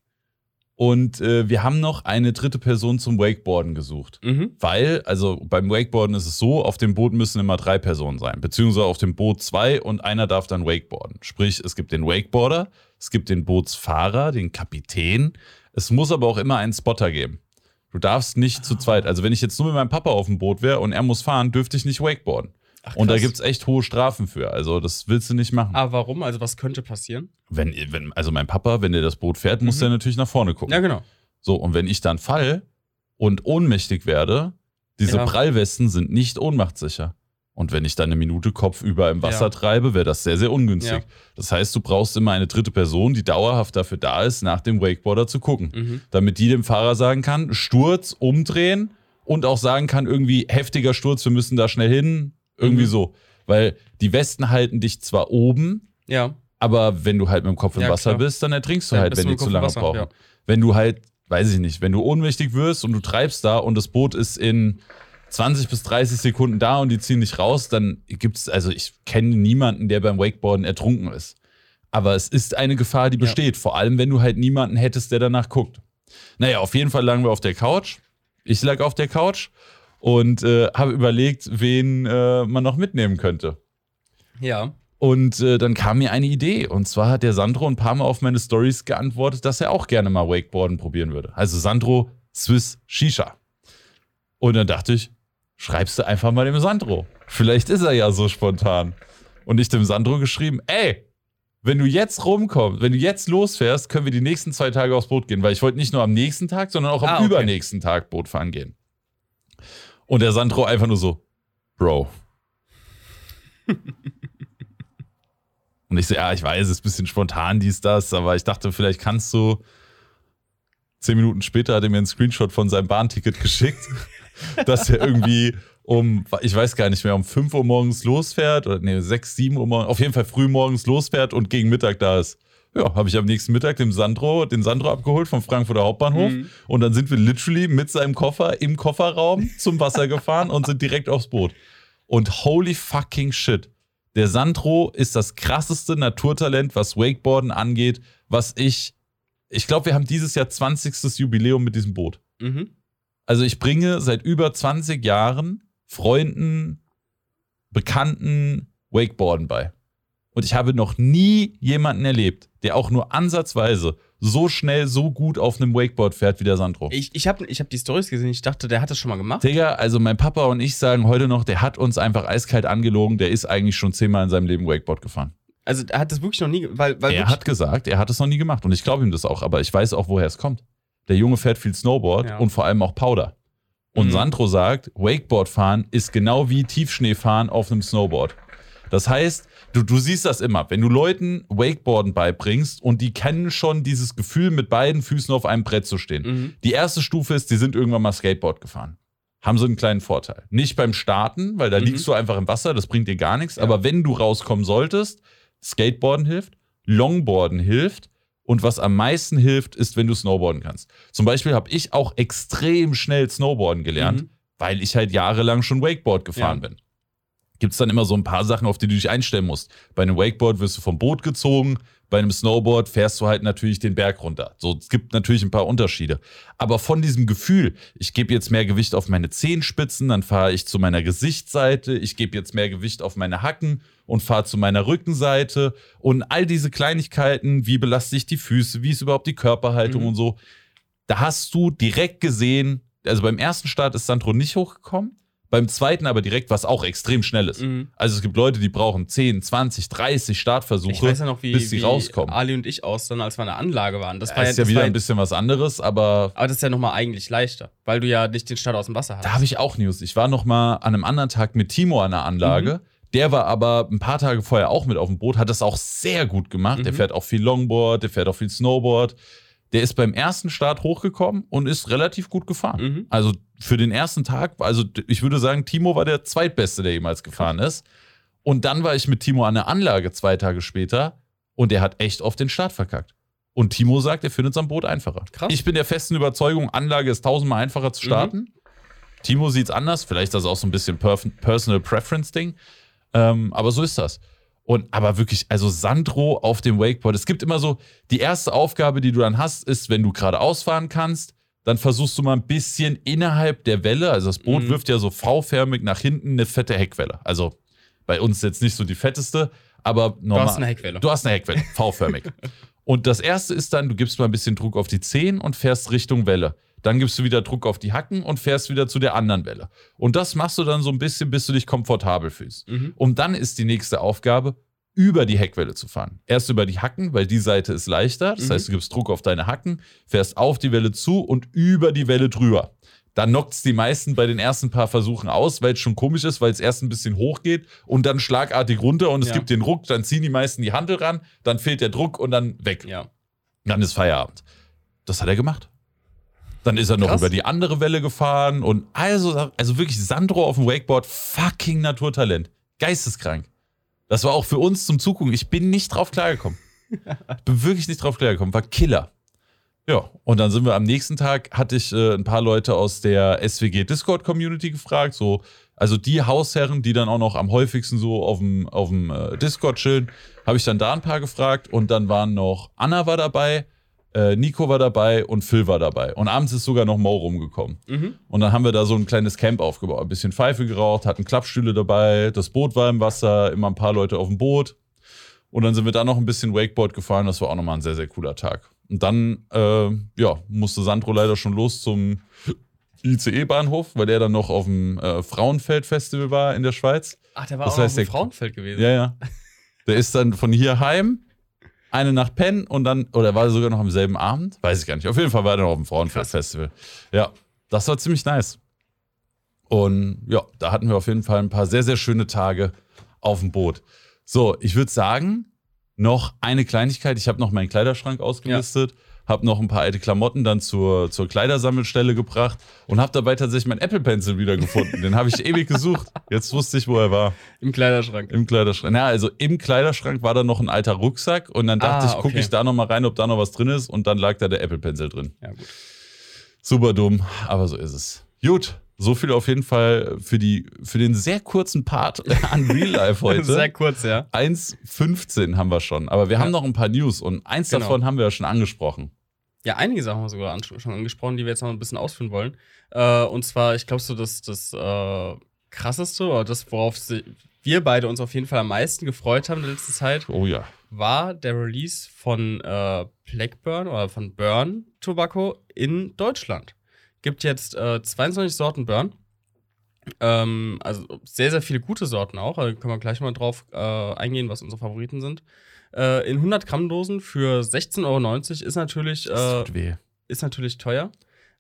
und äh, wir haben noch eine dritte Person zum Wakeboarden gesucht. Mhm. Weil, also beim Wakeboarden ist es so, auf dem Boot müssen immer drei Personen sein, beziehungsweise auf dem Boot zwei und einer darf dann Wakeboarden. Sprich, es gibt den Wakeboarder, es gibt den Bootsfahrer, den Kapitän, es muss aber auch immer einen Spotter geben. Du darfst nicht zu zweit, also wenn ich jetzt nur mit meinem Papa auf dem Boot wäre und er muss fahren, dürfte ich nicht wakeboarden. Ach, und da gibt es echt hohe Strafen für, also das willst du nicht machen. Aber warum? Also was könnte passieren? Wenn, wenn, also mein Papa, wenn der das Boot fährt, muss Mhm. der natürlich nach vorne gucken. Ja, genau. So, und wenn ich dann fall und ohnmächtig werde, diese Ja. Prallwesten sind nicht ohnmachtssicher. Und wenn ich dann eine Minute kopfüber im Wasser Ja. treibe, wäre das sehr, sehr ungünstig. Ja. Das heißt, du brauchst immer eine dritte Person, die dauerhaft dafür da ist, nach dem Wakeboarder zu gucken. Mhm. Damit die dem Fahrer sagen kann, Sturz, umdrehen und auch sagen kann, irgendwie heftiger Sturz, wir müssen da schnell hin. Irgendwie Mhm. so. Weil die Westen halten dich zwar oben, Ja. aber wenn du halt mit dem Kopf im Wasser klar. bist, dann ertrinkst du halt, wenn du die zu lange Wasser, brauchen. Wenn du halt, weiß ich nicht, wenn du ohnmächtig wirst und du treibst da und das Boot ist in 20 bis 30 Sekunden da und die ziehen nicht raus, dann gibt's, also ich kenne niemanden, der beim Wakeboarden ertrunken ist. Aber es ist eine Gefahr, die Ja. besteht. Vor allem, wenn du halt niemanden hättest, der danach guckt. Naja, auf jeden Fall lagen wir auf der Couch. Ich lag auf der Couch und äh, habe überlegt, wen äh, man noch mitnehmen könnte. Ja. Und äh, dann kam mir eine Idee. Und zwar hat der Sandro ein paar Mal auf meine Stories geantwortet, dass er auch gerne mal Wakeboarden probieren würde. Also Sandro Swiss Shisha. Und dann dachte ich, schreibst du einfach mal dem Sandro. Vielleicht ist er ja so spontan. Und ich dem Sandro geschrieben, ey, wenn du jetzt rumkommst, wenn du jetzt losfährst, können wir die nächsten zwei Tage aufs Boot gehen. Weil ich wollte nicht nur am nächsten Tag, sondern auch am Ah, okay. übernächsten Tag Boot fahren gehen. Und der Sandro einfach nur so, Bro. Und ich so, ja, ich weiß, es ist ein bisschen spontan, dies, das, aber ich dachte, vielleicht kannst du. Zehn Minuten später hat er mir einen Screenshot von seinem Bahnticket geschickt, dass er irgendwie um, ich weiß gar nicht mehr, um 5 Uhr morgens losfährt oder nee, 6, 7 Uhr morgens, auf jeden Fall früh morgens losfährt und gegen Mittag da ist. Ja, habe ich am nächsten Mittag den Sandro, den Sandro abgeholt vom Frankfurter Hauptbahnhof Mhm. und dann sind wir literally mit seinem Koffer im Kofferraum zum Wasser gefahren und sind direkt aufs Boot. Und holy fucking shit. Der Sandro ist das krasseste Naturtalent, was Wakeboarden angeht, was ich. Ich glaube, wir haben dieses Jahr 20. Jubiläum mit diesem Boot. Mhm. Also ich bringe seit über 20 Jahren Freunden, Bekannten Wakeboarden bei. Und ich habe noch nie jemanden erlebt, der auch nur ansatzweise so schnell, so gut auf einem Wakeboard fährt wie der Sandro. Ich, ich habe ich hab die Stories gesehen, ich dachte, der hat das schon mal gemacht. Digga, also mein Papa und ich sagen heute noch, der hat uns einfach eiskalt angelogen, der ist eigentlich schon zehnmal in seinem Leben Wakeboard gefahren. Also er hat das wirklich noch nie, weil, weil er hat gesagt, er hat es noch nie gemacht und ich glaube ihm das auch, aber ich weiß auch, woher es kommt. Der Junge fährt viel Snowboard Ja. und vor allem auch Powder. Und Mhm. Sandro sagt, Wakeboard fahren ist genau wie Tiefschneefahren auf einem Snowboard. Das heißt, du, du siehst das immer, wenn du Leuten Wakeboarden beibringst und die kennen schon dieses Gefühl, mit beiden Füßen auf einem Brett zu stehen. Mhm. Die erste Stufe ist, die sind irgendwann mal Skateboard gefahren. haben so einen kleinen Vorteil. Nicht beim Starten, weil da Mhm. liegst du einfach im Wasser, das bringt dir gar nichts. Ja. Aber wenn du rauskommen solltest, Skateboarden hilft, Longboarden hilft und was am meisten hilft, ist, wenn du Snowboarden kannst. Zum Beispiel habe ich auch extrem schnell Snowboarden gelernt, Mhm. weil ich halt jahrelang schon Wakeboard gefahren Ja. bin. Gibt es dann immer so ein paar Sachen, auf die du dich einstellen musst. Bei einem Wakeboard wirst du vom Boot gezogen, bei einem Snowboard fährst du halt natürlich den Berg runter. So, es gibt natürlich ein paar Unterschiede. Aber von diesem Gefühl, ich gebe jetzt mehr Gewicht auf meine Zehenspitzen, dann fahre ich zu meiner Gesichtsseite, ich gebe jetzt mehr Gewicht auf meine Hacken und fahre zu meiner Rückenseite und all diese Kleinigkeiten, wie belaste ich die Füße, wie ist überhaupt die Körperhaltung Mhm. und so, da hast du direkt gesehen, also beim ersten Start ist Sandro nicht hochgekommen, beim zweiten aber direkt, was auch extrem schnell ist. Mhm. Also es gibt Leute, die brauchen 10, 20, 30 Startversuche, Ich weiß ja noch, wie, bis sie wie rauskommen. Ali und ich aus, dann als wir in der Anlage waren. Das Das war ja, ist ja wieder ein bisschen was anderes, aber Aber das ist ja nochmal eigentlich leichter, weil du ja nicht den Start aus dem Wasser hast. da habe ich auch News. Ich war noch mal an einem anderen Tag mit Timo an der Anlage. Der war aber ein paar Tage vorher auch mit auf dem Boot, hat das auch sehr gut gemacht. Der Mhm. fährt auch viel Longboard, der fährt auch viel Snowboard. Der ist beim ersten Start hochgekommen und ist relativ gut gefahren. Mhm. Also für den ersten Tag, also ich würde sagen, Timo war der zweitbeste, der jemals gefahren ist. Und dann war ich mit Timo an der Anlage zwei Tage später und der hat echt auf den Start verkackt. Und Timo sagt, er findet es am Boot einfacher. Krass. Ich bin der festen Überzeugung, Anlage ist tausendmal einfacher zu starten. Timo sieht es anders, vielleicht ist das auch so ein bisschen Personal Preference-Ding. Ähm, aber so ist das. Und aber wirklich, also Sandro auf dem Wakeboard. Es gibt immer so, die erste Aufgabe, die du dann hast, ist, wenn du geradeaus fahren kannst, dann versuchst du mal ein bisschen innerhalb der Welle, also das Boot Mhm. wirft ja so V-förmig nach hinten eine fette Heckwelle. Also bei uns jetzt nicht so die fetteste, aber du normal. hast eine Heckwelle. Du hast eine Heckwelle, V-förmig. und das erste ist dann, du gibst mal ein bisschen Druck auf die Zehen und fährst Richtung Welle. Dann gibst du wieder Druck auf die Hacken und fährst wieder zu der anderen Welle. Und das machst du dann so ein bisschen, bis du dich komfortabel fühlst. Mhm. Und dann ist die nächste Aufgabe, über die Heckwelle zu fahren. Erst über die Hacken, weil die Seite ist leichter. Das Mhm. heißt, du gibst Druck auf deine Hacken, fährst auf die Welle zu und über die Welle drüber. Dann knockt es die meisten bei den ersten paar Versuchen aus, weil es schon komisch ist, weil es erst ein bisschen hoch geht und dann schlagartig runter und es Ja. gibt den Ruck, dann ziehen die meisten die Handel ran, dann fehlt der Druck und dann weg. Ja. Dann ist Feierabend. Das hat er gemacht. Dann ist er noch Krass. über die andere Welle gefahren und also, also wirklich Sandro auf dem Wakeboard, fucking Naturtalent. Geisteskrank. Das war auch für uns zum Zugucken. Ich bin nicht drauf klargekommen. Ich bin wirklich nicht drauf klargekommen. War Killer. Ja, und dann sind wir am nächsten Tag, hatte ich äh, ein paar Leute aus der SWG Discord Community gefragt, so, also die Hausherren, die dann auch noch am häufigsten so auf dem, auf dem äh, Discord chillen, habe ich dann da ein paar gefragt und dann waren noch Anna war dabei, äh, Nico war dabei und Phil war dabei. Und abends ist sogar noch Mo rumgekommen. Mhm. Und dann haben wir da so ein kleines Camp aufgebaut. Ein bisschen Pfeife geraucht, hatten Klappstühle dabei, das Boot war im Wasser, immer ein paar Leute auf dem Boot. Und dann sind wir da noch ein bisschen Wakeboard gefahren. Das war auch nochmal ein sehr, sehr cooler Tag. Und dann, äh, ja, musste Sandro leider schon los zum ICE-Bahnhof, weil der dann noch auf dem äh, Frauenfeld-Festival war in der Schweiz. Ach, der war Das auch heißt, im der- Frauenfeld gewesen. Ja, ja. Der ist dann von hier heim, eine Nacht pennen und dann, oder war er sogar noch am selben Abend? Weiß ich gar nicht. Auf jeden Fall war er dann auf dem Frauenfeld-Festival. Ja, das war ziemlich nice. Und ja, da hatten wir auf jeden Fall ein paar sehr, sehr schöne Tage auf dem Boot. So, ich würde sagen, noch eine Kleinigkeit. Ich habe noch meinen Kleiderschrank ausgemistet, habe noch ein paar alte Klamotten dann zur, zur Kleidersammelstelle gebracht und habe dabei tatsächlich meinen Apple Pencil wieder gefunden. Den habe ich ewig gesucht. Jetzt wusste ich, wo er war. Im Kleiderschrank. Im Kleiderschrank. Ja, also im Kleiderschrank war da noch ein alter Rucksack und dann dachte Ah, ich, gucke okay. ich da noch mal rein, ob da noch was drin ist und dann lag da der Apple Pencil drin. Ja, gut. Super dumm, aber so ist es. Gut, so viel auf jeden Fall für, die, für den sehr kurzen Part an Real Life heute. Sehr kurz, ja. 1,15 haben wir schon, aber wir haben Ja. noch ein paar News und eins Genau. davon haben wir ja schon angesprochen. Ja, einige Sachen haben wir sogar schon angesprochen, die wir jetzt noch ein bisschen ausführen wollen. Äh, und zwar, ich glaube, so das, das äh, krasseste oder das, worauf wir beide uns auf jeden Fall am meisten gefreut haben in der letzten Zeit, Oh ja. war der Release von äh, Blackburn oder von Burn Tobacco in Deutschland. Gibt jetzt äh, 22 Sorten Burn. Ähm, also sehr, sehr viele gute Sorten auch. Also können wir gleich mal drauf äh, eingehen, was unsere Favoriten sind. Äh, in 100 Gramm Dosen für 16,90 Euro ist natürlich, äh, ist natürlich teuer.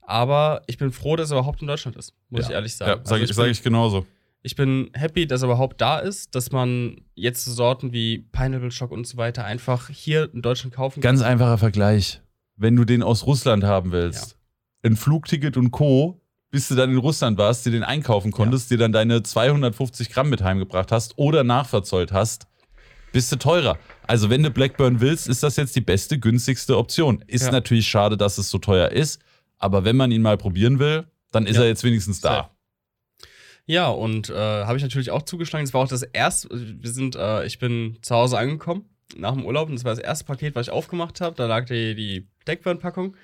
Aber ich bin froh, dass er überhaupt in Deutschland ist, muss Ja. ich ehrlich sagen. Ja, sag, Also ich, sag ich genauso. ich bin happy, dass er überhaupt da ist, dass man jetzt so Sorten wie Pineapple Shock und so weiter einfach hier in Deutschland kaufen Ganz einfacher Vergleich. Wenn du den aus Russland haben willst, ein Flugticket und Co. bis du dann in Russland warst, dir den einkaufen konntest, dir dann deine 250 Gramm mit heimgebracht hast oder nachverzollt hast, bist du teurer. Also wenn du Blackburn willst, ist das jetzt die beste, günstigste Option. Ist Ja. natürlich schade, dass es so teuer ist, aber wenn man ihn mal probieren will, dann ist Ja. er jetzt wenigstens da. Ja, und äh, habe ich natürlich auch zugeschlagen. Es war auch das erste, wir sind, äh, ich bin zu Hause angekommen nach dem Urlaub und das war das erste Paket, was ich aufgemacht habe. Da lag die, die Blackburn-Packung.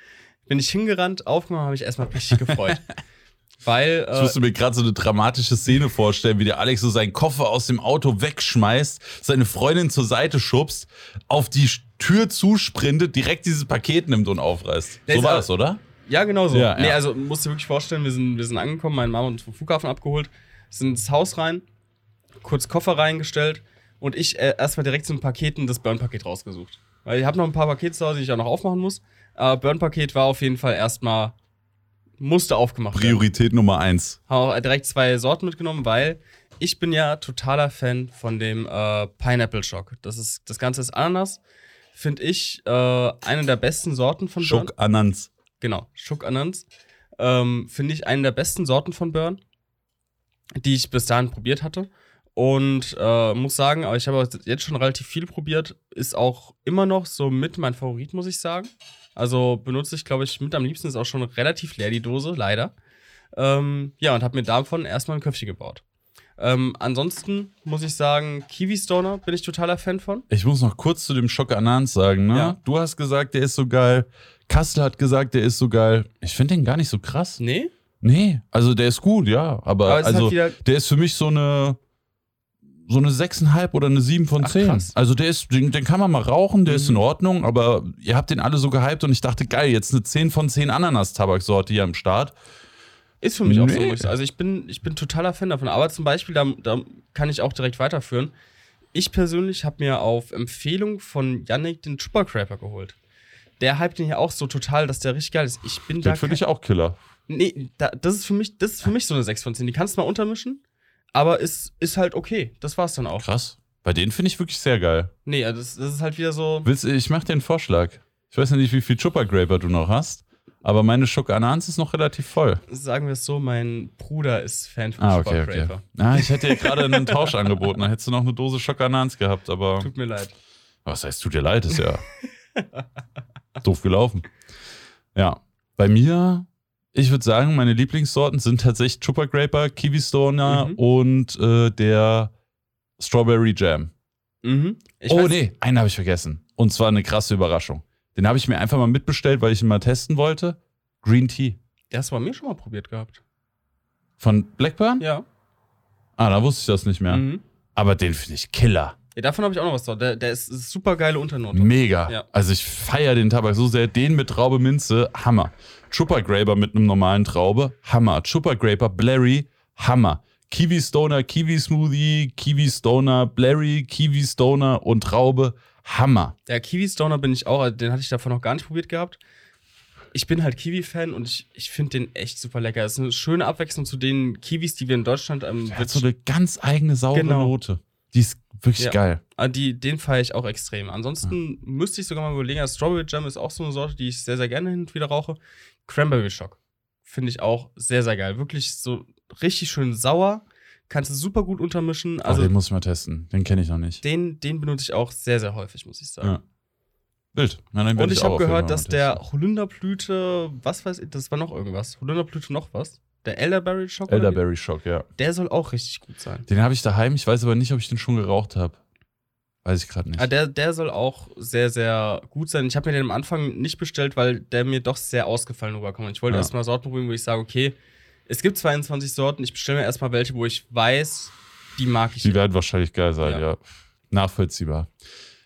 Bin ich hingerannt, aufgemacht, habe ich erstmal richtig gefreut. Weil, Ich äh, musste mir gerade so eine dramatische Szene vorstellen, wie der Alex so seinen Koffer aus dem Auto wegschmeißt, seine Freundin zur Seite schubst, auf die Tür zusprintet, direkt dieses Paket nimmt und aufreißt. So war das, oder? Ja, genau so. Ja, nee, ja. also musst du dir wirklich vorstellen, wir sind, wir sind angekommen, meine Mama hat uns vom Flughafen abgeholt, sind ins Haus rein, kurz Koffer reingestellt und ich äh, erstmal direkt zum Paketen das Burn-Paket rausgesucht. Weil ich habe noch ein paar Pakete zu Hause, die ich auch noch aufmachen muss. Aber Burn-Paket war auf jeden Fall erstmal, musste aufgemacht werden. Priorität Nummer eins. Habe auch direkt zwei Sorten mitgenommen, weil ich bin ja totaler Fan von dem äh, Pineapple Shock. Das ist das Ganze ist Ananas, finde ich äh, eine der besten Sorten von Burn. Schock Anans. Genau, Schuck Anans. Ähm, Finde ich eine der besten Sorten von Burn, die ich bis dahin probiert hatte. Und äh, muss sagen, aber ich habe jetzt schon relativ viel probiert. Ist auch immer noch so mit mein Favorit, muss ich sagen. Also benutze ich, glaube ich, mit am liebsten ist auch schon relativ leer die Dose, leider. Ähm, ja, und habe mir davon erstmal ein Köpfchen gebaut. Ähm, ansonsten muss ich sagen, Kiwi Stoner bin ich totaler Fan von. Ich muss noch kurz zu dem Schock Anans sagen, ne? Ja. Du hast gesagt, der ist so geil. Kassel hat gesagt, der ist so geil. Ich finde den gar nicht so krass. Nee? Nee, also der ist gut, ja. Aber, Aber also, halt wieder- der ist für mich so eine so eine 6,5 oder eine 7 von Ach, 10. krass. Also der ist, den, den kann man mal rauchen, der ist in Mhm. Ordnung, aber ihr habt den alle so gehypt und ich dachte, geil, jetzt eine 10 von 10 Ananas-Tabaksorte hier am Start. Ist für mich auch so. Nee. muss ich sagen. Also ich bin, ich bin totaler Fan davon. Aber zum Beispiel, da, da kann ich auch direkt weiterführen. Ich persönlich habe mir auf Empfehlung von Yannick den Chupa Crapper geholt. Der hypt den hier auch so total, dass der richtig geil ist. Ich bin da. Den finde ich auch Killer. Nee, da, das ist für mich, das ist für mich so eine 6 von 10. Die kannst du mal untermischen, aber ist, ist halt okay. Das war's dann auch. Krass. Bei denen finde ich wirklich sehr geil. Nee, also das, das ist halt wieder so. Willst, ich mache dir einen Vorschlag. Ich weiß ja nicht, wie viel Chupa Graper du noch hast, aber meine Schock Anans ist noch relativ voll. Sagen wir es so, mein Bruder ist Fan von Ah, Chupa okay, okay. Ah, ich hätte dir gerade einen Tausch angeboten, da hättest du noch eine Dose Schock Anans gehabt, aber. Tut mir leid. Was heißt, tut dir leid, ist ja doof gelaufen. Ja, bei mir, ich würde sagen, meine Lieblingssorten sind tatsächlich Chupa Graper, Kiwi Stoner Mhm. und äh, der Strawberry Jam. Mhm. Oh nee, einen habe ich vergessen. Und zwar eine krasse Überraschung. Den habe ich mir einfach mal mitbestellt, weil ich ihn mal testen wollte. Green Tea. Der hast du bei mir schon mal probiert gehabt. Von Blackburn? Ja. Ah, da wusste ich das nicht mehr. Mhm. Aber den finde ich Killer. Ja, davon habe ich auch noch was drauf. Der, der ist, ist super geile Unternote. Mega. Ja. Also ich feiere den Tabak so sehr. Den mit Traube Minze, Hammer. Chupa Graper mit einem normalen Traube, Hammer. Chupa Graper Blurry, Hammer. Kiwi Stoner, Kiwi Smoothie, Kiwi Stoner, Blurry, Kiwi Stoner und Traube, Hammer. Der Kiwi Stoner bin ich auch, den hatte ich davon noch gar nicht probiert gehabt. Ich bin halt Kiwi-Fan und ich, ich finde den echt super lecker. Es ist eine schöne Abwechslung zu den Kiwis, die wir in Deutschland ähm, Der hat so eine ganz eigene saure Genau. Note. Die ist wirklich Ja. geil. Ah, die, den feiere ich auch extrem. Ansonsten müsste ich sogar mal überlegen, also Strawberry Jam ist auch so eine Sorte, die ich sehr, sehr gerne hin und wieder rauche. Cranberry Shock finde ich auch sehr, sehr geil. Wirklich so richtig schön sauer. Kannst du super gut untermischen. Also, Also den muss ich mal testen. Den kenne ich noch nicht. den, den benutze ich auch sehr, sehr häufig, muss ich sagen. Ja. Dann werd Und ich auch habe gehört, dass der. Holunderblüte, was weiß ich, das war noch irgendwas. Holunderblüte noch was. Der Elderberry Shock. Elderberry Shock, ja. Der soll auch richtig gut sein. Den habe ich daheim. Ich weiß aber nicht, ob ich den schon geraucht habe. Weiß ich gerade nicht. Ah, der, der soll auch sehr, sehr gut sein. Ich habe mir den am Anfang nicht bestellt, weil der mir doch sehr ausgefallen rüberkommt. Ich wollte Ja. erstmal Sorten probieren, wo ich sage, okay, es gibt 22 Sorten, ich bestelle mir erstmal welche, wo ich weiß, die mag ich. Die werden wahrscheinlich geil sein, ja. Ja. Nachvollziehbar.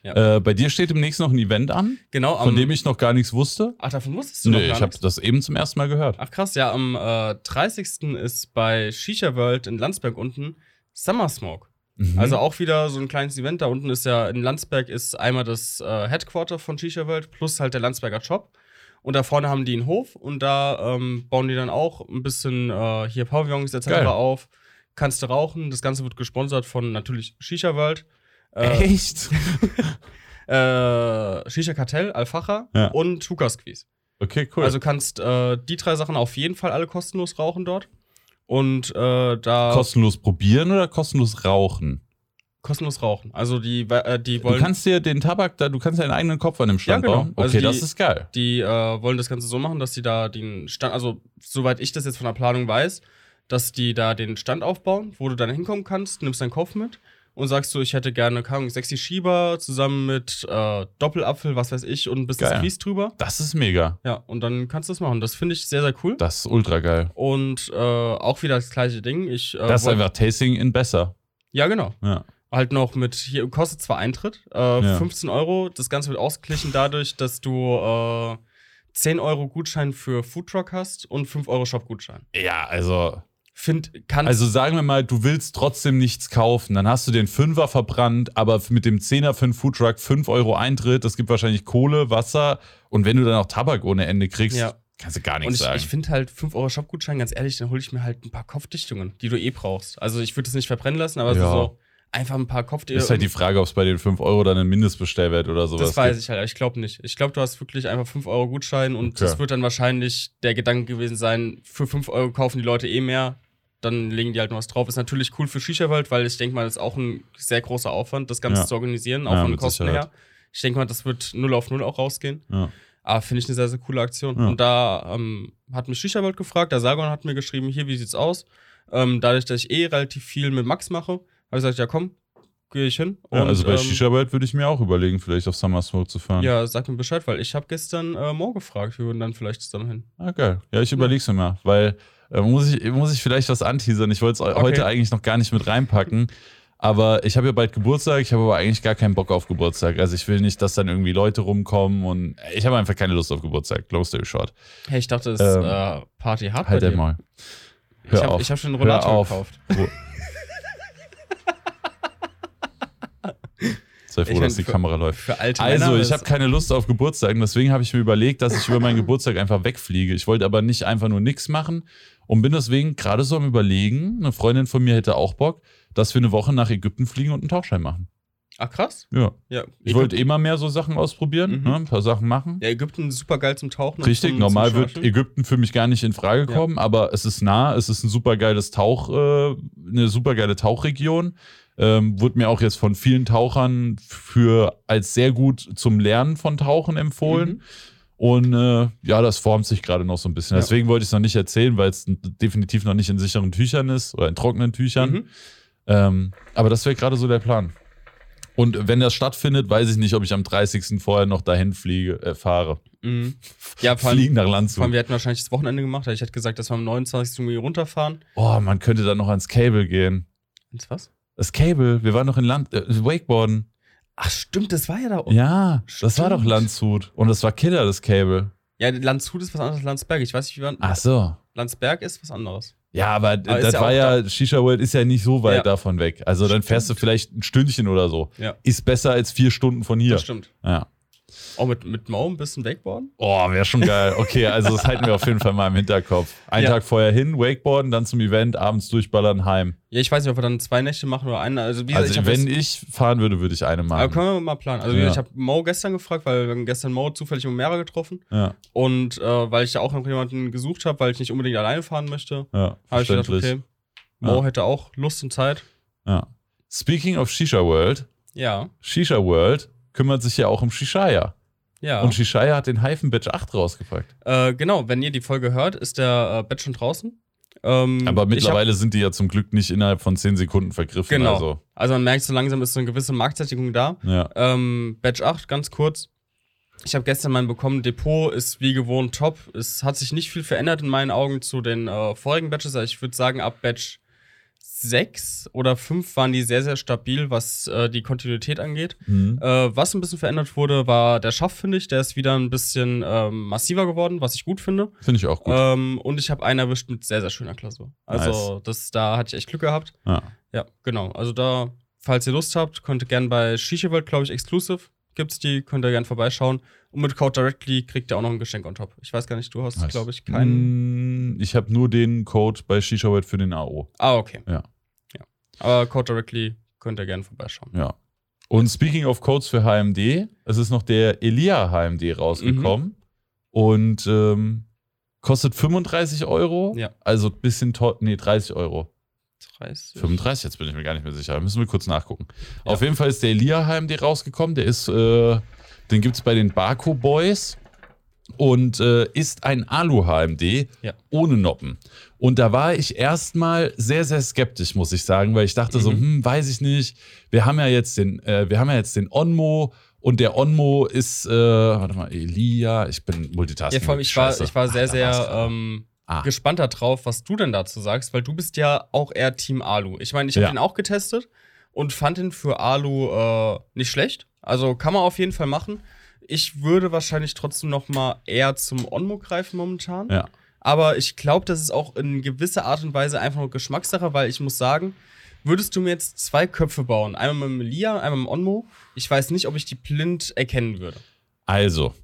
Ja. Äh, bei dir steht demnächst noch ein Event an, genau, von dem ich noch gar nichts wusste. Ach, davon wusstest du noch Nee, gar ich habe das eben zum ersten Mal gehört. Ach krass, ja, am äh, 30. ist bei Shisha World in Landsberg unten Summer Smoke. Mhm. Also auch wieder so ein kleines Event. Da unten ist ja in Landsberg ist einmal das äh, Headquarter von Shisha World plus halt der Landsberger Shop. Und da vorne haben die einen Hof und da ähm, bauen die dann auch ein bisschen äh, hier Pavillons etc. Auf. Kannst du rauchen. Das Ganze wird gesponsert von natürlich Shisha World. Äh, Echt? äh, Shisha Kartell, Alfacha Ja. und Hookah Squeeze. Okay, cool. Also kannst äh, die drei Sachen auf jeden Fall alle kostenlos rauchen dort. Und äh, da kostenlos probieren oder kostenlos rauchen? kostenlos rauchen. Also die, äh, die Du wollen, kannst dir den Tabak da, du kannst deinen eigenen Kopf an dem Stand Ja, genau. bauen. Okay, Also die- das ist geil. die äh, wollen das Ganze so machen, dass die da den Stand, also soweit ich das jetzt von der Planung weiß, dass die da den Stand aufbauen, wo du dann hinkommen kannst, nimmst deinen Kopf mit und sagst du, ich hätte gerne, keine Ahnung, sexy Schieber zusammen mit äh, Doppelapfel, was weiß ich, und ein bisschen Geil. Squeeze drüber. Das ist mega. Ja, und dann kannst du das machen. Das finde ich sehr, sehr cool. Das ist ultra geil. Und äh, auch wieder das gleiche Ding. Ich, äh, Das ist einfach Tasting in besser. Ja, genau. Ja. Halt noch mit, hier kostet zwar Eintritt, äh, Ja. 15 Euro. Das Ganze wird ausgeglichen dadurch, dass du äh, 10 Euro Gutschein für Foodtruck hast und 5 Euro Shop-Gutschein. Ja, also. Find, kann Also sagen wir mal, du willst trotzdem nichts kaufen, dann hast du den Fünfer verbrannt, aber mit dem Zehner für einen Foodtruck 5 Euro Eintritt, das gibt wahrscheinlich Kohle, Wasser und wenn du dann auch Tabak ohne Ende kriegst, Ja. kannst du gar Und nichts ich, sagen. ich finde halt 5 Euro Shop-Gutschein, ganz ehrlich, dann hole ich mir halt ein paar Kopfdichtungen, die du eh brauchst. Also ich würde das nicht verbrennen lassen, aber Ja. so, einfach ein paar Kopfdichtungen. ist halt die Frage, ob es bei den 5 Euro dann einen Mindestbestellwert oder sowas Das weiß gibt. ich halt, ich glaube nicht. Ich glaube, du hast wirklich einfach 5 Euro Gutschein und Okay. das wird dann wahrscheinlich der Gedanke gewesen sein, für 5 Euro kaufen die Leute eh mehr, dann legen die halt noch was drauf. Ist natürlich cool für Shisha-Welt, weil ich denke mal, das ist auch ein sehr großer Aufwand, das Ganze Ja. zu organisieren, auch Ja, von den Kosten Sicherheit. her. Ich denke mal, das wird 0 auf 0 auch rausgehen. Ja. Aber finde ich eine sehr, sehr coole Aktion. Ja. Und da ähm, hat mich Shisha World gefragt, der Sargon hat mir geschrieben, hier, wie sieht's aus? Ähm, dadurch, dass ich eh relativ viel mit Max mache, habe ich gesagt, ja komm, gehe ich hin. Ja, Und, also bei ähm, Shisha World würde ich mir auch überlegen, vielleicht auf Summer Smoke zu fahren. Ja, sag mir Bescheid, weil ich habe gestern äh, Mo gefragt, wir würden dann vielleicht zusammen hin. Ah, geil. Ja, ich überleg's mir mal, weil äh, muss, ich, muss ich vielleicht was anteasern. Ich wollte es heute eigentlich noch gar nicht mit reinpacken. Aber ich habe ja bald Geburtstag, ich habe aber eigentlich gar keinen Bock auf Geburtstag. Also ich will nicht, dass dann irgendwie Leute rumkommen und ich habe einfach keine Lust auf Geburtstag. Long story short. Hey, ich dachte, es ist Ähm, äh, Party hart Halt mal. Ich Hör habe auf. hab schon einen Rollator auf. gekauft. Sei froh, dass die für- Kamera läuft. Also, ich habe keine Lust auf Geburtstag, deswegen habe ich mir überlegt, dass ich über meinen Geburtstag einfach wegfliege. Ich wollte aber nicht einfach nur nichts machen und bin deswegen gerade so am Überlegen. Eine Freundin von mir hätte auch Bock, dass wir eine Woche nach Ägypten fliegen und einen Tauchschein machen. Ach krass. Ja. Ja, Ich wollte mal mehr so Sachen ausprobieren, Mhm. ne, ein paar Sachen machen. ja, Ägypten ist super geil zum Tauchen. Richtig, zum, normal zum wird. Ägypten für mich gar nicht in Frage Ja. kommen, aber es ist nah, es ist ein super geiles Tauch, äh, eine super geile Tauchregion. Ähm, wurde mir auch jetzt von vielen Tauchern für als sehr gut zum Lernen von Tauchen empfohlen. Mhm. Und äh, ja, das formt sich gerade noch so ein bisschen. Ja. Deswegen wollte ich es noch nicht erzählen, weil es definitiv noch nicht in sicheren Tüchern ist oder in trockenen Tüchern. Mhm. Ähm, aber das wäre gerade so der Plan. Und wenn das stattfindet, weiß ich nicht, ob ich am 30. vorher noch dahin fliege, äh, fahre. Mhm. Ja, vor allem, Fliegen nach vor Landshut. allem, wir hätten wahrscheinlich das Wochenende gemacht. Ich hätte gesagt, dass wir am 29. irgendwie runterfahren. Oh, man könnte dann noch ans Cable gehen. Ins was? Das Cable, wir waren noch in Land, äh, Wakeboarden. Ach, stimmt, das war ja da oben. Ja, das war doch Stimmt. Landshut. Und das war Killer, das Cable. Ja, Landshut ist was anderes als Landsberg. Ich weiß nicht, wie man. Ach so. Landsberg ist was anderes. Ja, aber, ist das ja war ja, Shisha World ist ja nicht so weit Ja. davon weg. Also dann fährst du Stimmt. vielleicht ein Stündchen oder so. Ja. Ist besser als vier Stunden von hier. Das stimmt. Ja. Auch mit, mit Mo ein bisschen Wakeboarden? Oh, wäre schon geil. Okay, also das halten wir auf jeden Fall mal im Hinterkopf. Einen Ja. Tag vorher hin, Wakeboarden, dann zum Event, abends durchballern, heim. Ja, ich weiß nicht, ob wir dann zwei Nächte machen oder eine. Also, wie Also ich wenn ich fahren würde, würde ich eine Aber machen. können wir mal planen. Also, Ja. ich habe Mo gestern gefragt, weil wir haben gestern Mo zufällig mit Mera getroffen. Ja, Und äh, weil ich da auch noch jemanden gesucht habe, weil ich nicht unbedingt alleine fahren möchte, ja, habe ich gedacht, okay, Mo Ja. hätte auch Lust und Zeit. Ja. Speaking of Shisha World, Ja, Shisha World kümmert sich ja auch um Shishaya. ja. Und Shishaya hat den Hyphen Batch 8 rausgepackt. Äh, genau, wenn ihr die Folge hört, ist der äh, Bett schon draußen. Ähm, Aber mittlerweile sind die ja zum Glück nicht innerhalb von 10 Sekunden vergriffen. Genau. Also, Hab, also man merkt, so langsam ist so eine gewisse Marktsättigung da. ja. Ähm, Batch 8, ganz kurz. Ich habe gestern meinen bekommen, Depot ist wie gewohnt top. Es hat sich nicht viel verändert in meinen Augen zu den äh, vorigen Batches. Also ich würde sagen, ab Batch 6 oder 5 waren die sehr, sehr stabil, was äh, die Kontinuität angeht. Mhm. Äh, was ein bisschen verändert wurde, war der Schaft, finde ich. Der ist wieder ein bisschen ähm, massiver geworden, was ich gut finde. Finde ich auch gut. Ähm, und ich habe einen erwischt mit sehr, sehr schöner Klausur. Also, das, da hatte ich echt Glück gehabt. ja. Ja, genau. Also da, falls ihr Lust habt, könnt ihr gerne bei Shisha World, glaube ich, exclusive gibt's die, könnt ihr gerne vorbeischauen. Und mit Code Directly kriegt ihr auch noch ein Geschenk on top. Ich weiß gar nicht, du hast, Nice. glaube ich, keinen. Mm, Ich habe nur den Code bei Shisha World für den AO. Ah, okay. Ja. Aber Code Directly könnt ihr gerne vorbeischauen. Ja. Und speaking of Codes für HMD, es ist noch der Elia HMD rausgekommen. und ähm, kostet 35 Euro. Ja. Also ein bisschen teuer. Nee, 30 Euro. 30. 35, jetzt bin ich mir gar nicht mehr sicher. Müssen wir kurz nachgucken. Ja. Auf jeden Fall ist der Elia HMD rausgekommen. Der ist, äh, den gibt es bei den Barco Boys und äh, ist ein Alu-HMD Ja. ohne Noppen. Und da war ich erstmal sehr, sehr skeptisch, muss ich sagen, weil ich dachte so, Mhm. hm, weiß ich nicht. Wir haben ja jetzt den, äh, wir haben ja jetzt den Onmo und der Onmo ist, äh, warte mal, Elia, ich bin Multitasking. Ja, vor allem, ich war, ich war sehr, Ach, sehr ähm, Ah. gespannt darauf, was du denn dazu sagst, weil du bist ja auch eher Team Alu. Ich meine, ich habe Ja. ihn auch getestet und fand ihn für Alu äh, nicht schlecht. Also kann man auf jeden Fall machen. Ich würde wahrscheinlich trotzdem noch mal eher zum Onmo greifen momentan. Ja. Aber ich glaube, das ist auch in gewisser Art und Weise einfach nur Geschmackssache, weil ich muss sagen, würdest du mir jetzt zwei Köpfe bauen, einmal mit dem Lia, einmal mit dem Onmo, ich weiß nicht, ob ich die blind erkennen würde. Also,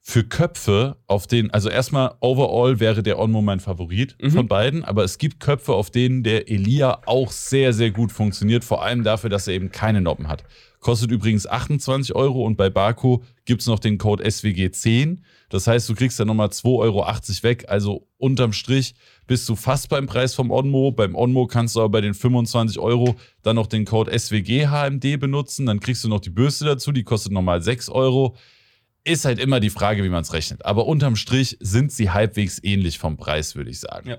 für Köpfe, auf denen, also erstmal overall wäre der Onmo mein Favorit Mhm. von beiden, aber es gibt Köpfe, auf denen der Elia auch sehr, sehr gut funktioniert, vor allem dafür, dass er eben keine Noppen hat. Kostet übrigens 28 Euro und bei Barco gibt es noch den Code SWG10. Das heißt, du kriegst da nochmal 2,80 Euro weg. Also unterm Strich bist du fast beim Preis vom Onmo. Beim Onmo kannst du aber bei den 25 Euro dann noch den Code SWG HMD benutzen. Dann kriegst du noch die Bürste dazu, die kostet nochmal 6 Euro. Ist halt immer die Frage, wie man es rechnet. Aber unterm Strich sind sie halbwegs ähnlich vom Preis, würde ich sagen. Ja.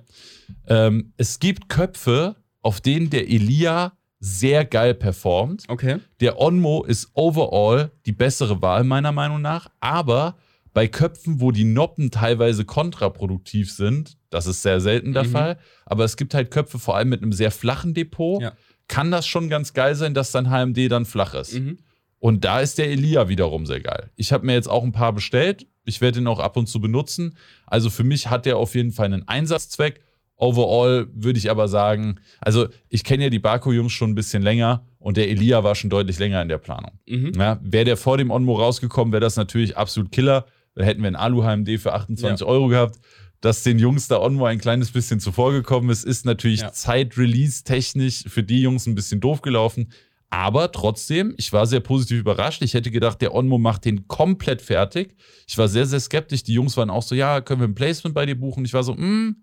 Ähm, es gibt Köpfe, auf denen der Elia sehr geil performt. Okay. Der Onmo ist overall die bessere Wahl, meiner Meinung nach. Aber bei Köpfen, wo die Noppen teilweise kontraproduktiv sind, das ist sehr selten der Mhm. Fall, aber es gibt halt Köpfe, vor allem mit einem sehr flachen Depot, Ja. kann das schon ganz geil sein, dass dein HMD dann flach ist. Mhm. Und da ist der Elia wiederum sehr geil. Ich habe mir jetzt auch ein paar bestellt. Ich werde ihn auch ab und zu benutzen. Also für mich hat der auf jeden Fall einen Einsatzzweck. Overall würde ich aber sagen, also ich kenne ja die Barco-Jungs schon ein bisschen länger und der Elia war schon deutlich länger in der Planung. Mhm. Ja, wäre der vor dem Onmo rausgekommen, wäre das natürlich absolut Killer. Da hätten wir einen Alu-HMD für 28 Euro gehabt. Dass den Jungs da Onmo ein kleines bisschen zuvor gekommen ist, ist natürlich Ja. Zeit-Release-technisch für die Jungs ein bisschen doof gelaufen. Aber trotzdem, ich war sehr positiv überrascht. Ich hätte gedacht, der Onmo macht den komplett fertig. Ich war sehr, sehr skeptisch. Die Jungs waren auch so, ja, können wir ein Placement bei dir buchen? Ich war so, hm,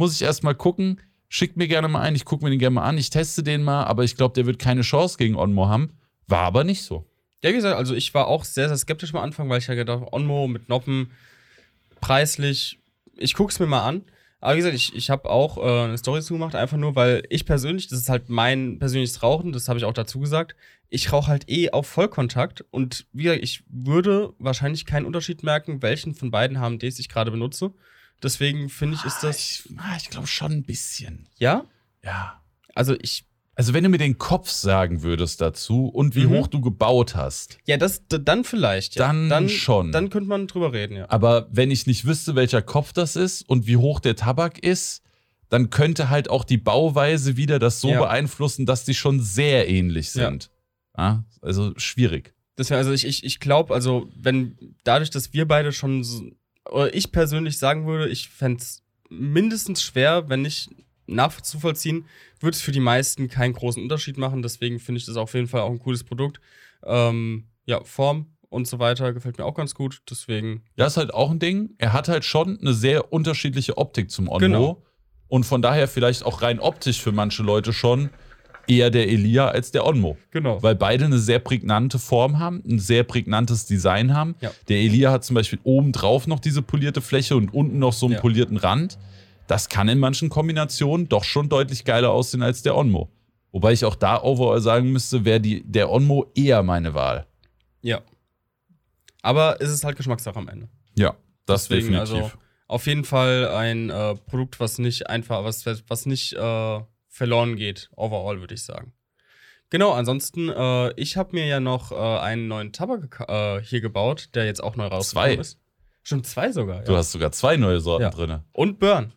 muss ich erst mal gucken. Schickt mir gerne mal ein, ich gucke mir den gerne mal an, ich teste den mal, aber ich glaube, der wird keine Chance gegen Onmo haben. War aber nicht so. Ja, wie gesagt, also ich war auch sehr, sehr skeptisch am Anfang, weil ich ja gedacht habe, Onmo mit Noppen, preislich, ich guck's mir mal an. Aber wie gesagt, ich, ich habe auch äh, eine Story zugemacht, einfach nur, weil ich persönlich, das ist halt mein persönliches Rauchen, das habe ich auch dazu gesagt, ich rauche halt eh auf Vollkontakt und wie gesagt, ich würde wahrscheinlich keinen Unterschied merken, welchen von beiden HMDs ich gerade benutze. Deswegen finde ich, ist das. Ich, ah, ich glaube schon ein bisschen. Ja? Ja. Also ich. Also, wenn du mir den Kopf sagen würdest dazu und wie Mhm. hoch du gebaut hast, Ja, das dann vielleicht. Ja. Dann schon. Dann könnte man drüber reden, ja. aber wenn ich nicht wüsste, welcher Kopf das ist und wie hoch der Tabak ist, dann könnte halt auch die Bauweise wieder das so Ja. beeinflussen, dass die schon sehr ähnlich sind. Ja, also schwierig. Deswegen, also ich, ich, ich glaube, also wenn dadurch, dass wir beide schon, so, ich persönlich sagen würde, ich fände es mindestens schwer, wenn nicht nachzuvollziehen, würde es für die meisten keinen großen Unterschied machen. Deswegen finde ich das auf jeden Fall auch ein cooles Produkt. Ähm, ja, Form und so weiter gefällt mir auch ganz gut. Deswegen, Das ist halt auch ein Ding. Er hat halt schon eine sehr unterschiedliche Optik zum Onmo. Genau. Und von daher vielleicht auch rein optisch für manche Leute schon eher der Elia als der Onmo. genau. Weil beide eine sehr prägnante Form haben, ein sehr prägnantes Design haben. Ja. Der Elia hat zum Beispiel oben drauf noch diese polierte Fläche und unten noch so einen Ja. polierten Rand. Das kann in manchen Kombinationen doch schon deutlich geiler aussehen als der Onmo. Wobei ich auch da overall sagen müsste, wäre der Onmo eher meine Wahl. Ja. Aber es ist halt Geschmackssache am Ende. Ja, das Deswegen, definitiv. also auf jeden Fall ein äh, Produkt, was nicht einfach, was, was nicht äh, verloren geht, overall, würde ich sagen. Genau, ansonsten, äh, ich habe mir ja noch äh, einen neuen Tabak äh, hier gebaut, der jetzt auch neu rausgekommen Zwei. ist. Schon zwei sogar. Du Ja. hast sogar zwei neue Sorten Ja. drin. Und Burn.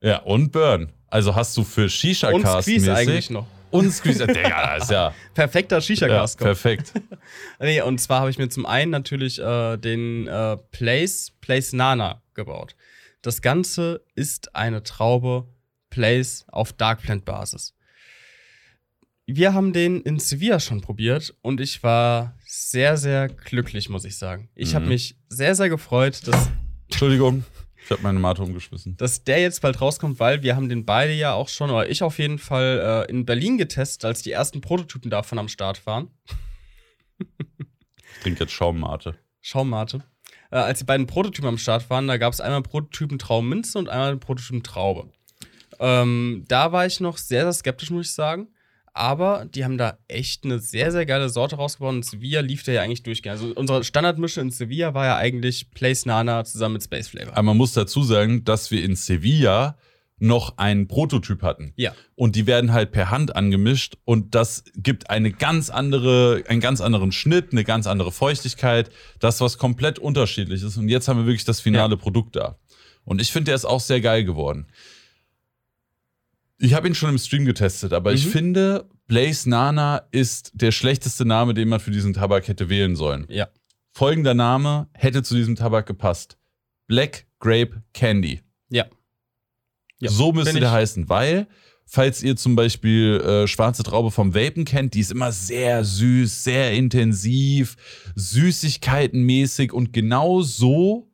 Ja, und Burn. Also hast du für Und Shisha-Cast Squeeze eigentlich noch. und Squeeze. Das ist ja, Perfekter ja Shisha-Cast. perfekt. nee, und zwar habe ich mir zum einen natürlich äh, den äh, Place, Place Nana gebaut. Das Ganze ist eine Traube Place auf Dark Plant Basis. wir haben den in Sevilla schon probiert und ich war sehr, sehr glücklich, muss ich sagen. Ich Mhm. habe mich sehr, sehr gefreut, dass, Entschuldigung, ich habe meine Mate umgeschmissen. dass der jetzt bald rauskommt, weil wir haben den beide ja auch schon, oder ich auf jeden Fall, äh, in Berlin getestet, als die ersten Prototypen davon am Start waren. Ich trinke jetzt Schaummate. Schaumate. Äh, als die beiden Prototypen am Start waren, da gab es einmal Prototypen Traumminze und einmal Prototypen Traube. Ähm, da war ich noch sehr, sehr skeptisch, muss ich sagen. Aber die haben da echt eine sehr, sehr geile Sorte rausgebaut. Und Sevilla lief der ja eigentlich durchgehend. Also unsere Standardmische in Sevilla war ja eigentlich Place Nana zusammen mit Space Flavor. Aber man muss dazu sagen, dass wir in Sevilla noch einen Prototyp hatten. Ja. Und die werden halt per Hand angemischt und das gibt eine ganz andere, einen ganz anderen Schnitt, eine ganz andere Feuchtigkeit, das was komplett unterschiedlich ist. Und jetzt haben wir wirklich das finale Ja. Produkt da. Und ich finde, der ist auch sehr geil geworden. Ich habe ihn schon im Stream getestet, aber ich Mhm. finde, Blaze Nana ist der schlechteste Name, den man für diesen Tabak hätte wählen sollen. Ja. Folgender Name hätte zu diesem Tabak gepasst. Black Grape Candy. Ja. Ja, so müsste der ich- heißen, weil, falls ihr zum Beispiel äh, schwarze Traube vom Vapen kennt, die ist immer sehr süß, sehr intensiv, süßigkeitenmäßig und genau so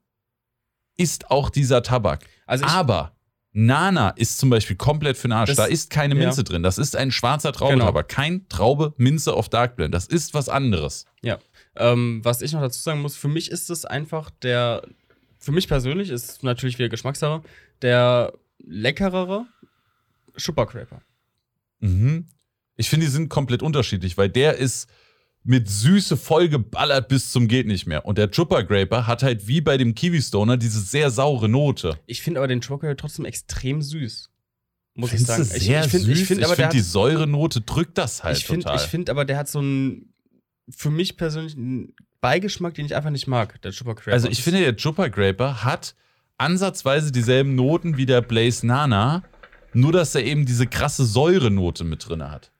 ist auch dieser Tabak. Also ich, Aber Nana ist zum Beispiel komplett für den Arsch. Das- da ist keine ja. Minze drin. Das ist ein schwarzer Traubentabak. Kein Traube, Minze auf Dark Blend. Das ist was anderes. ähm, was ich noch dazu sagen muss, für mich ist es einfach der, für mich persönlich ist natürlich wieder Geschmackssache, der leckerere Schuppercraper. Mhm. Ich finde, die sind komplett unterschiedlich, weil der ist mit Süße vollgeballert bis zum geht nicht mehr. Und der Chupper Graper hat halt wie bei dem Kiwi Stoner diese sehr saure Note. Ich finde aber den Schuppercraper trotzdem extrem süß. Muss ich Findest sagen. du sehr ich, ich finde, süß? ich finde find, die Säurenote drückt das halt ich finde, total. ich finde aber, der hat so einen, für mich persönlich, einen Beigeschmack, den ich einfach nicht mag, der Schuppercraper. also ich finde, der Chupper Graper hat ansatzweise dieselben Noten wie der Blaze Nana, nur dass er eben diese krasse Säurenote mit drin hat.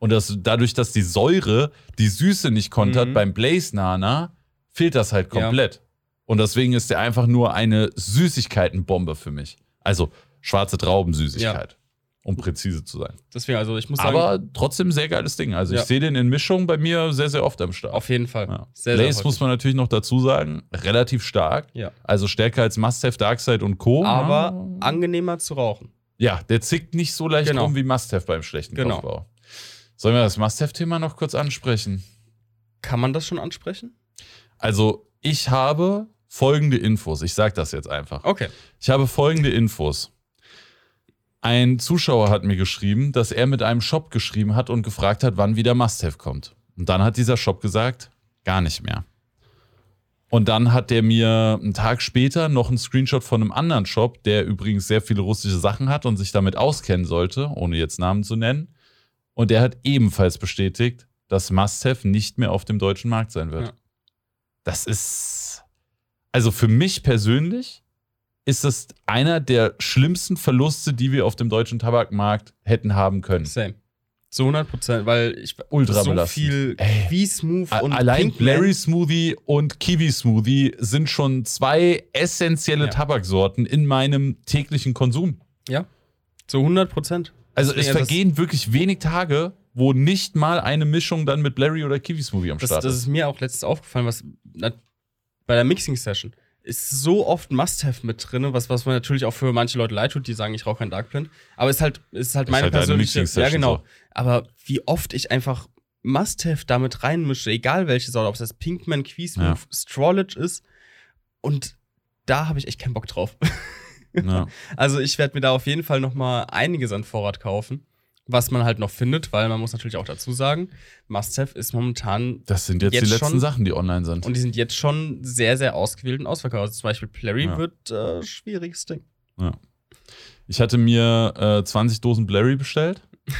Und das, dadurch, dass die Säure die Süße nicht kontert, Mhm. beim Blaze Nana fehlt das halt Ja. komplett. Und deswegen ist der einfach nur eine Süßigkeitenbombe für mich. Also schwarze Traubensüßigkeit, um präzise zu sein. Deswegen, also ich muss sagen, Aber trotzdem sehr geiles Ding. Also ich Ja. sehe den in Mischung bei mir sehr, sehr oft am Start. auf jeden Fall. Ja. Sehr, Blaze sehr muss man natürlich noch dazu sagen, relativ stark. Ja. Also stärker als Must-Have, Darkside und Co. Aber Ja. angenehmer zu rauchen. Ja, der zickt nicht so leicht Genau. rum wie Must-Have beim schlechten Genau. Kopfbau. Sollen wir das Must-Have-Thema noch kurz ansprechen? Kann man das schon ansprechen? Also, ich habe folgende Infos. Ich sage das jetzt einfach. Okay. Ich habe folgende Infos. Ein Zuschauer hat mir geschrieben, dass er mit einem Shop geschrieben hat und gefragt hat, wann wieder Must-Have kommt. Und dann hat dieser Shop gesagt, gar nicht mehr. Und dann hat der mir einen Tag später noch einen Screenshot von einem anderen Shop, der übrigens sehr viele russische Sachen hat und sich damit auskennen sollte, ohne jetzt Namen zu nennen. Und der hat ebenfalls bestätigt, dass Must-Have nicht mehr auf dem deutschen Markt sein wird. Ja. Das ist, also für mich persönlich ist das einer der schlimmsten Verluste, die wir auf dem deutschen Tabakmarkt hätten haben können. Same. Zu 100 Prozent, weil ich Ultra so viel Ey. wie smooth A- und Allein Pinkman- Blary Smoothie und Kiwi Smoothie sind schon zwei essentielle Ja. Tabaksorten in meinem täglichen Konsum. Ja. Zu 100 Prozent. Also Deswegen, es vergehen wirklich wenig Tage, wo nicht mal eine Mischung dann mit Blary oder Kiwi Smoothie am Das, Start das ist. ist mir auch letztens aufgefallen, was na, bei der Mixing-Session ist so oft Must-Have mit drin, was, was man natürlich auch für manche Leute leid tut, die sagen, ich rauche keinen Dark Blend. Aber ist halt, ist halt Ist meine halt eine persönliche. Ja, genau. so. Aber wie oft ich einfach Must-Have damit reinmische, egal welche Sorte, ob es das Pinkman, Quiesmooth, Ja. Strawledge ist. Und da habe ich echt keinen Bock drauf. Ja. Also ich werde mir da auf jeden Fall noch mal einiges an Vorrat kaufen, was man halt noch findet, weil man muss natürlich auch dazu sagen, Must-Have ist momentan Das sind jetzt, Jetzt die letzten schon? Sachen, die online sind. und die sind jetzt schon sehr, sehr ausgewählt und ausverkauft. Also zum Beispiel Plary Ja. wird äh, schwieriges Ding. ich hatte mir äh, 20 Dosen Blary bestellt.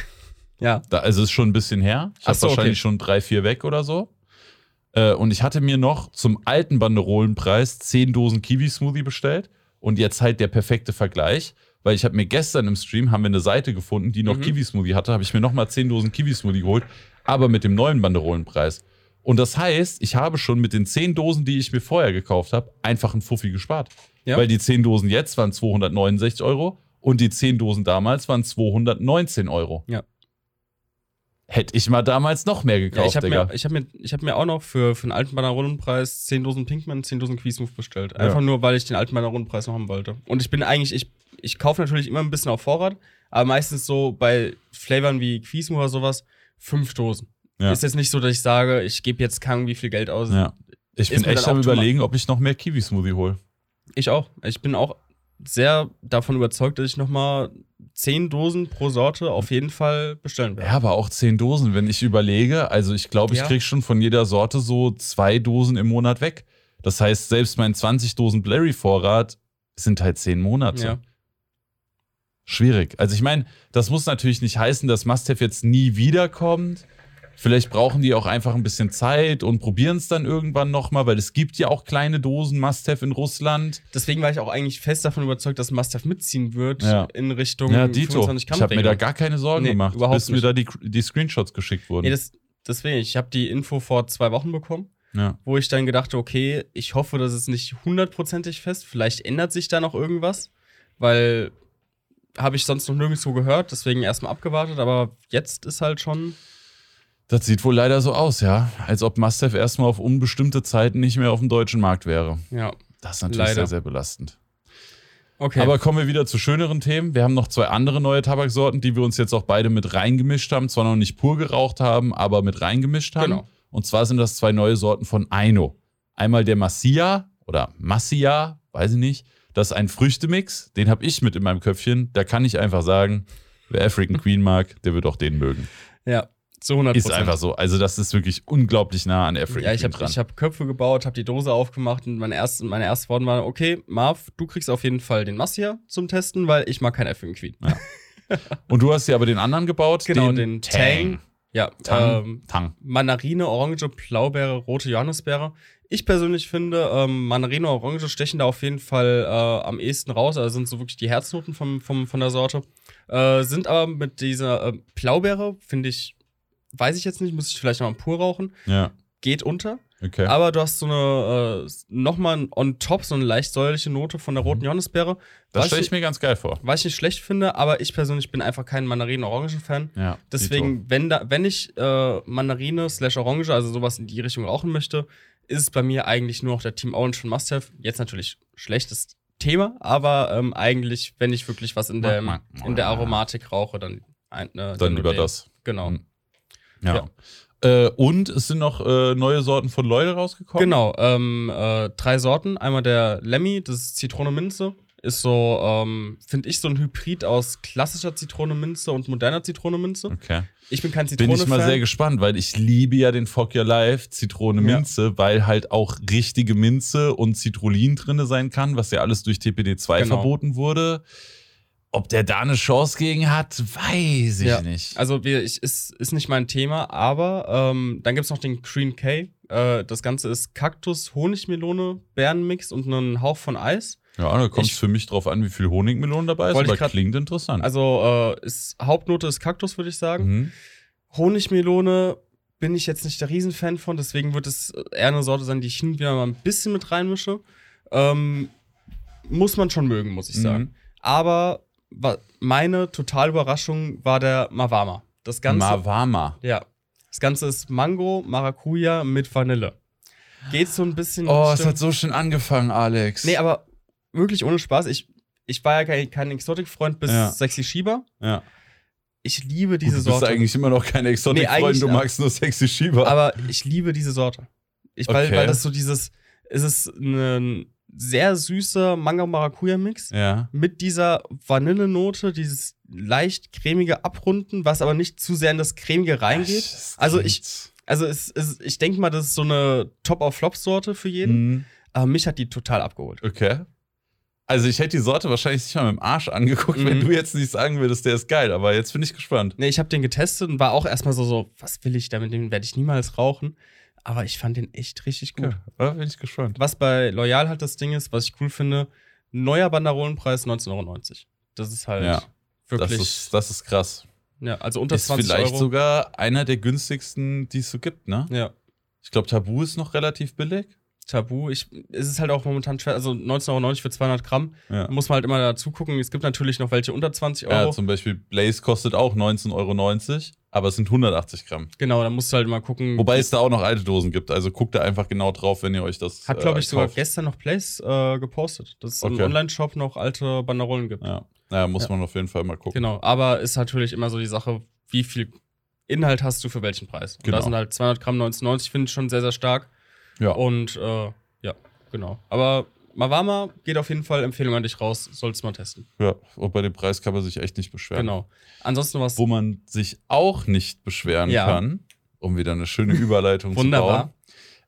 Ja. Da, also ist schon ein bisschen her. Ich habe so, wahrscheinlich okay. schon drei, vier weg oder so. Äh, und ich hatte mir noch zum alten Banderolenpreis 10 Dosen Kiwi-Smoothie bestellt. Und jetzt halt der perfekte Vergleich, weil ich habe mir gestern im Stream, haben wir eine Seite gefunden, die noch Mhm. Kiwi-Smoothie hatte, habe ich mir nochmal 10 Dosen Kiwi-Smoothie geholt, aber mit dem neuen Banderolenpreis. Und das heißt, ich habe schon mit den 10 Dosen, die ich mir vorher gekauft habe, einfach einen Fuffi gespart. Ja. Weil die 10 Dosen jetzt waren 269 Euro und die 10 Dosen damals waren 219 Euro. Ja. Hätte ich mal damals noch mehr Ja, gekauft, ich habe Digga. mir, ich hab mir, ich hab mir auch noch für, für einen alten Bannerollenpreis 10 Dosen Pinkman, 10 Dosen Quizmove bestellt. Einfach Ja. nur, weil ich den alten Bannerollenpreis noch haben wollte. Und ich bin eigentlich, ich, ich kaufe natürlich immer ein bisschen auf Vorrat, aber meistens so bei Flavern wie Quizmove oder sowas, fünf Dosen. Ja. Ist jetzt nicht so, dass ich sage, ich gebe jetzt kaum wie viel Geld aus. ja. Ich bin echt am überlegen, ob ich noch mehr Kiwi-Smoothie hole. Ich auch. Ich bin auch sehr davon überzeugt, dass ich noch mal 10 Dosen pro Sorte auf jeden Fall bestellen werde. Ja, aber auch zehn Dosen, wenn ich überlege. Also ich glaube, ich Ja. krieg schon von jeder Sorte so zwei Dosen im Monat weg. Das heißt, selbst mein 20 Dosen Blurry-Vorrat sind halt zehn Monate. Ja. Schwierig. Also ich meine, das muss natürlich nicht heißen, dass Must-Have jetzt nie wiederkommt. Vielleicht brauchen die auch einfach ein bisschen Zeit und probieren es dann irgendwann nochmal, weil es gibt ja auch kleine Dosen Must-Have in Russland. Deswegen war ich auch eigentlich fest davon überzeugt, dass Must-Have mitziehen wird Ja. in Richtung Ja, Dito. 25 Ich habe mir da gar keine Sorgen Nee, gemacht, bis mir nicht. da die, die Screenshots geschickt wurden. Nee, das, deswegen, ich habe die Info vor zwei Wochen bekommen, ja. wo ich dann gedacht okay, ich hoffe, das ist nicht hundertprozentig fest. Vielleicht ändert sich da noch irgendwas, weil habe ich sonst noch nirgendwo gehört, deswegen erstmal abgewartet, aber jetzt ist halt schon. Das sieht wohl leider so aus, ja. Als ob Must-Have erstmal auf unbestimmte Zeiten nicht mehr auf dem deutschen Markt wäre. Ja, Das ist natürlich Leider. sehr, sehr belastend. okay. Aber kommen wir wieder zu schöneren Themen. Wir haben noch zwei andere neue Tabaksorten, die wir uns jetzt auch beide mit reingemischt haben. Zwar noch nicht pur geraucht haben, aber mit reingemischt haben. Genau. Und zwar sind das zwei neue Sorten von Aino. Einmal der Massia oder Massia, weiß ich nicht. Das ist ein Früchtemix. Den habe ich mit in meinem Köpfchen. Da kann ich einfach sagen, wer African Queen mag, der wird auch den mögen. ja, zu 100 Ist einfach so. Also das ist wirklich unglaublich nah an African Ja, ich habe dran. ich hab Köpfe gebaut, habe die Dose aufgemacht und meine ersten, meine ersten Worte waren, okay, Marv, du kriegst auf jeden Fall den Massia zum Testen, weil ich mag kein African Queen. Und du hast ja aber den anderen gebaut, Genau, den, den Tang. Ja, Tang. ähm, Tang. Mandarine, Orange, Blaubeere, rote Johannisbeere. Ich persönlich finde, ähm, Mandarine und Orange stechen da auf jeden Fall äh, am ehesten raus. Also sind so wirklich die Herznoten vom, vom, von der Sorte. Äh, sind aber mit dieser äh, Blaubeere, finde ich, weiß ich jetzt nicht, muss ich vielleicht noch mal pur rauchen. Ja, Geht unter. okay. Aber du hast so eine, äh, nochmal on top, so eine leicht säuerliche Note von der roten Johannisbeere. Mhm. das was stelle ich- ich mir ganz geil vor. Was ich nicht schlecht finde, aber ich persönlich bin einfach kein Mandarinen-Orangen-Fan. Ja, Deswegen, wenn, da, wenn ich äh, Mandarine slash Orange, also sowas in die Richtung rauchen möchte, ist es bei mir eigentlich nur noch der Team Orange von Must Have. Jetzt natürlich schlechtes Thema, aber ähm, eigentlich, wenn ich wirklich was in der, in der Aromatik rauche, dann, ein, äh, Dann über den. das. Genau. Mhm. Ja. Äh, und es sind noch äh, neue Sorten von Leute rausgekommen. Genau, ähm, äh, drei Sorten. Einmal der Lemmy, das ist Zitrone Minze. Ist so, ähm, finde ich, so ein Hybrid aus klassischer Zitrone Minze und moderner Zitrone Minze. Okay. Ich bin kein Bin Zitrone-Fan. ich mal sehr gespannt, weil ich liebe ja den Fuck Your Life Zitrone Ja. Minze, weil halt auch richtige Minze und Citrullin drinne sein kann, was ja alles durch TPD2 Genau. verboten wurde. Ob der da eine Chance gegen hat, weiß ich Ja. nicht. Also wir, ich, ist, ist nicht mein Thema, aber ähm, dann gibt es noch den Green K. Äh, das Ganze ist Kaktus, Honigmelone, Bärenmix und einen Hauch von Eis. ja, da kommt es für mich drauf an, wie viel Honigmelone dabei ist, aber grad- klingt interessant. Also äh, ist, Hauptnote ist Kaktus, würde ich sagen. mhm. Honigmelone bin ich jetzt nicht der Riesenfan von, deswegen wird es eher eine Sorte sein, die ich hin und wieder mal ein bisschen mit reinmische. Ähm, muss man schon mögen, muss ich Mhm. sagen. Aber wa meine totale Überraschung war der Mawama. Das Ganze. Mawama. Ja. Das Ganze ist Mango, Maracuja mit Vanille. Geht so ein bisschen. Oh, es hat so schön angefangen, Alex. Nee, aber wirklich ohne Spaß. Ich, ich war ja kein, kein Exotic-Freund bis Ja. Sexy Shiba. ja. Ich liebe diese du bist Sorte. eigentlich immer noch kein Nee, Exotic-Freund, eigentlich- du magst nur sexy Shiba. aber ich liebe diese Sorte. Ich, weil, Okay. weil das so dieses. Es ist ein sehr süßer Mango-Maracuja-Mix ja. mit dieser Vanillenote, dieses leicht cremige Abrunden, was aber nicht zu sehr in das cremige reingeht. Das Also ich- Also es, es, ich denke mal, das ist so eine Top-of-Flop-Sorte für jeden. Mhm. Aber mich hat die total abgeholt. Okay. Also ich hätte die Sorte wahrscheinlich nicht mal mit dem Arsch angeguckt, wenn Mhm. du jetzt nicht sagen würdest, der ist geil. Aber jetzt bin ich gespannt. Ne, ich habe den getestet und war auch erstmal so, so, was will ich damit? Den werde ich niemals rauchen. Aber ich fand den echt richtig gut. Da bin ich gespannt. Was bei Loyal halt das Ding ist, was ich cool finde, neuer Banderolenpreis 19,90 Euro. Das ist halt Ja, wirklich, Das ist, das ist krass. ja, also unter ist 20 vielleicht Euro. sogar einer der günstigsten, die es so gibt, ne? ja, Ich glaube, Tabu ist noch relativ billig. Tabu. Ich, es ist halt auch momentan schwer, also 19,90 Euro für 200 Gramm. Ja. Muss man halt immer dazu gucken. Es gibt natürlich noch welche unter 20 Euro. Ja, zum Beispiel Blaze kostet auch 19,90 Euro. Aber es sind 180 Gramm. Genau, da musst du halt mal gucken. Wobei es da auch noch alte Dosen gibt. Also guckt da einfach genau drauf, wenn ihr euch das. Hat, glaube ich, äh, sogar kauft. gestern noch Place äh, gepostet, dass es im Okay. Online-Shop noch alte Banderolen gibt. Ja, ja muss Ja. man auf jeden Fall mal gucken. Genau, aber ist natürlich immer so die Sache, wie viel Inhalt hast du für welchen Preis. Und Genau. da sind halt 200 Gramm 1990, finde ich schon sehr, sehr stark. Ja. Und äh, ja, genau. Aber Mawama geht auf jeden Fall Empfehlung an dich raus, sollst mal testen. ja. Und bei dem Preis kann man sich echt nicht beschweren. Genau. Ansonsten was. Wo man sich auch nicht beschweren Ja. kann, um wieder eine schöne Überleitung zu bauen. Wunderbar.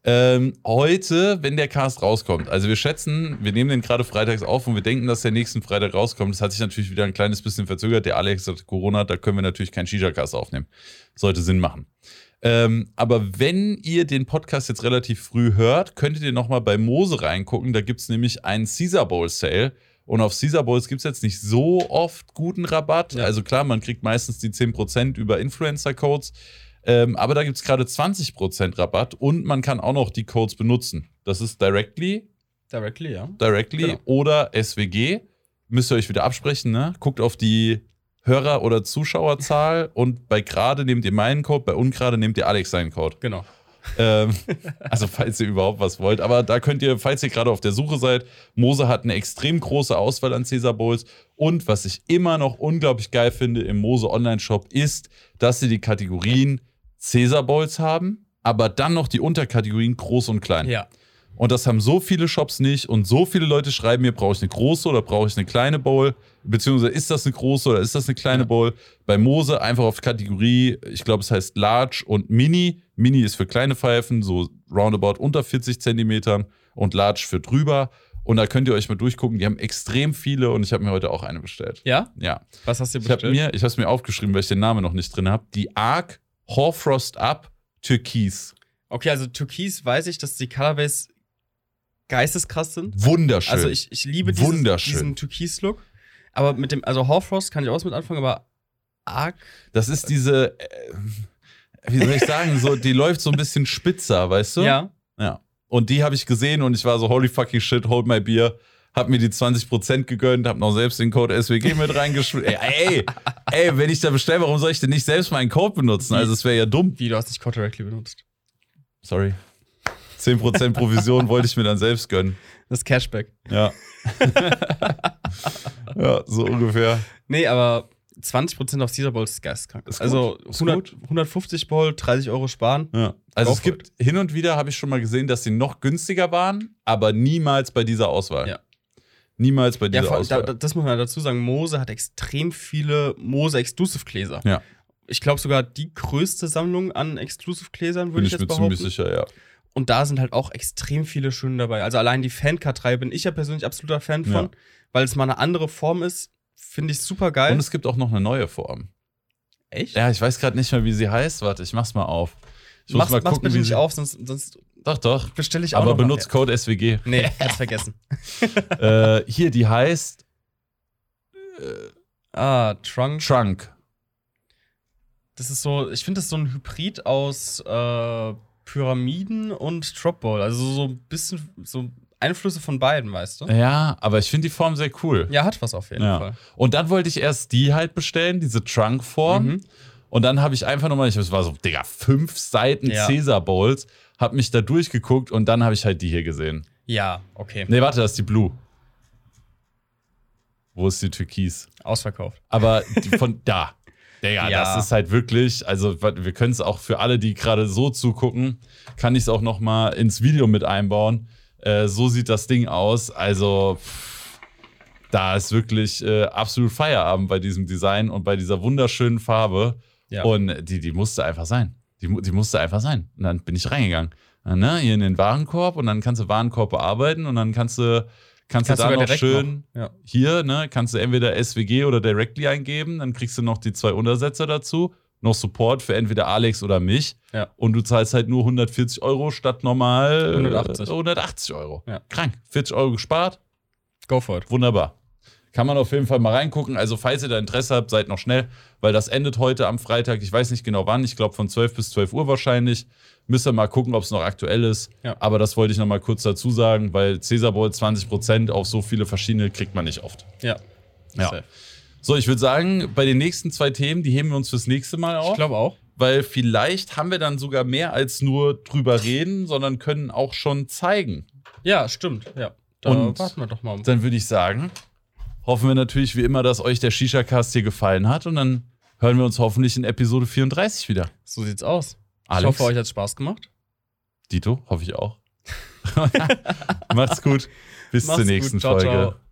Ähm, heute, wenn der Cast rauskommt, also wir schätzen, wir nehmen den gerade freitags auf und wir denken, dass der nächsten Freitag rauskommt. Das hat sich natürlich wieder ein kleines bisschen verzögert. Der Alex hat Corona, da können wir natürlich keinen Shisha-Cast aufnehmen. Sollte Sinn machen. Ähm, aber wenn ihr den Podcast jetzt relativ früh hört, könntet ihr nochmal bei Mose reingucken. Da gibt es nämlich einen Caesar Bowl Sale. Und auf Caesar Bowls gibt es jetzt nicht so oft guten Rabatt. Ja. Also klar, man kriegt meistens die 10% über Influencer-Codes. Ähm, aber da gibt es gerade 20% Rabatt und man kann auch noch die Codes benutzen. Das ist Directly, Directly, ja. Directly Genau. oder SWG. Müsst ihr euch wieder absprechen, ne? Guckt auf die Hörer- oder Zuschauerzahl und bei gerade nehmt ihr meinen Code, bei ungerade nehmt ihr Alex seinen Code. Genau. Ähm, also falls ihr überhaupt was wollt. Aber da könnt ihr, falls ihr gerade auf der Suche seid, Mose hat eine extrem große Auswahl an Caesar Bowls. Und was ich immer noch unglaublich geil finde im Mose Online-Shop ist, dass sie die Kategorien Caesar Bowls haben, aber dann noch die Unterkategorien groß und klein. Ja. Und das haben so viele Shops nicht und so viele Leute schreiben mir, brauche ich eine große oder brauche ich eine kleine Bowl? Beziehungsweise ist das eine große oder ist das eine kleine Ja. Bowl? Bei Mose einfach auf Kategorie, ich glaube, es heißt Large und Mini. Mini ist für kleine Pfeifen, so roundabout unter 40 Zentimetern und Large für drüber. Und da könnt ihr euch mal durchgucken. Die haben extrem viele und ich habe mir heute auch eine bestellt. Ja? Ja. Was hast du Ich habe bestellt? mir, ich habe es mir aufgeschrieben, weil ich den Namen noch nicht drin habe. Die Arc Horfrost Up Türkis. okay, also Türkis weiß ich, dass die Colorways geisteskrass sind. Wunderschön. Also ich, ich liebe dieses, diesen Türkis-Look. Aber mit dem, also Horfrost kann ich auch was mit anfangen, aber Arc, Das ist diese, äh, wie soll ich sagen, so, die läuft so ein bisschen spitzer, weißt du? ja. Ja. Und die habe ich gesehen und ich war so, holy fucking shit, hold my beer. Hab mir die 20% gegönnt, hab noch selbst den Code SWG mit reingeschrieben. ey, ey, ey, wenn ich da bestelle, warum soll ich denn nicht selbst meinen Code benutzen? Also, es wäre ja dumm. Wie, du hast nicht Code Directly benutzt. Sorry. 10% Provision wollte ich mir dann selbst gönnen. Das Cashback. Ja. ja, so ungefähr. Nee, aber 20% auf Caesar Bowl ist geisteskrank. Ist. Also Ist 100, 150 Bowl, 30 Euro sparen. Ja. Also Go es gibt hin und wieder habe ich schon mal gesehen, dass sie noch günstiger waren, aber niemals bei dieser Auswahl. Ja. Niemals bei Ja, dieser da, Auswahl. da- das muss man dazu sagen. Mose hat extrem viele Mose-Exclusive-Gläser. Ja. Ich glaube sogar die größte Sammlung an Exclusive-Gläsern, Bin würde ich ich mir jetzt ziemlich behaupten. sicher, ja. Und da sind halt auch extrem viele schöne dabei. Also allein die Fankartei bin ich ja persönlich absoluter Fan von, Ja. weil es mal eine andere Form ist. Finde ich super geil. Und es gibt auch noch eine neue Form. Echt? Ja, ich weiß gerade nicht mehr, wie sie heißt. Warte, ich mach's mal auf. Ich mach's, muss mal mach's gucken, bitte nicht sie. auf, sonst, sonst Doch, doch. bestelle ich auch Aber benutzt Code SWG. Nee, hat's vergessen. äh, hier, die heißt Ah, Trunk. Trunk. Das ist so, ich finde das so ein Hybrid aus äh, Pyramiden und Dropball. Also so ein bisschen so Einflüsse von beiden, weißt du? Ja, aber ich finde die Form sehr cool. Ja, hat was auf jeden Ja. Fall. Und dann wollte ich erst die halt bestellen, diese Trunk-Form. Mhm. Und dann habe ich einfach nochmal, ich es war so, Digga, fünf Seiten Ja. Caesar Bowls, habe mich da durchgeguckt und dann habe ich halt die hier gesehen. Ja, okay. Nee, warte, das ist die Blue. Wo ist die Türkis? Ausverkauft. Aber die von da. Digga, Ja. das ist halt wirklich, also wir können es auch für alle, die gerade so zugucken, kann ich es auch noch mal ins Video mit einbauen. Äh, so sieht das Ding aus. Also pff, da ist wirklich äh, absolut Feierabend bei diesem Design und bei dieser wunderschönen Farbe. Ja. Und die, die musste einfach sein. Die, die musste einfach sein. Und dann bin ich reingegangen. Äh, Ne, hier in den Warenkorb und dann kannst du Warenkorb bearbeiten und dann kannst du, kannst du da noch schön noch. Ja. hier, ne, kannst du entweder SWG oder Directly eingeben, dann kriegst du noch die zwei Untersetzer dazu, noch Support für entweder Alex oder mich. Ja. Und du zahlst halt nur 140 Euro statt normal äh, 180. 180 Euro. Ja. Krank. 40 Euro gespart. Go for it. Wunderbar. Kann man auf jeden Fall mal reingucken. Also, falls ihr da Interesse habt, seid noch schnell, weil das endet heute am Freitag. Ich weiß nicht genau wann. Ich glaube von 12 bis 12 Uhr wahrscheinlich. Müsst ihr mal gucken, ob es noch aktuell ist. Ja. Aber das wollte ich noch mal kurz dazu sagen, weil Cäsar Bowl 20% auf so viele verschiedene kriegt man nicht oft. Ja. Ja. Safe. So, ich würde sagen, bei den nächsten zwei Themen, die heben wir uns fürs nächste Mal auf. Ich glaube auch. weil vielleicht haben wir dann sogar mehr als nur drüber reden, sondern können auch schon zeigen. Ja, stimmt. Ja. Da Und- warten wir doch mal. Dann würde ich sagen, hoffen wir natürlich wie immer, dass euch der Shisha-Cast hier gefallen hat und dann hören wir uns hoffentlich in Episode 34 wieder. So sieht's aus. Alex? Ich hoffe, euch hat's Spaß gemacht. Dito, hoffe ich auch. Macht's gut. Bis Macht's zur gut. nächsten Ciao, Folge. ciao.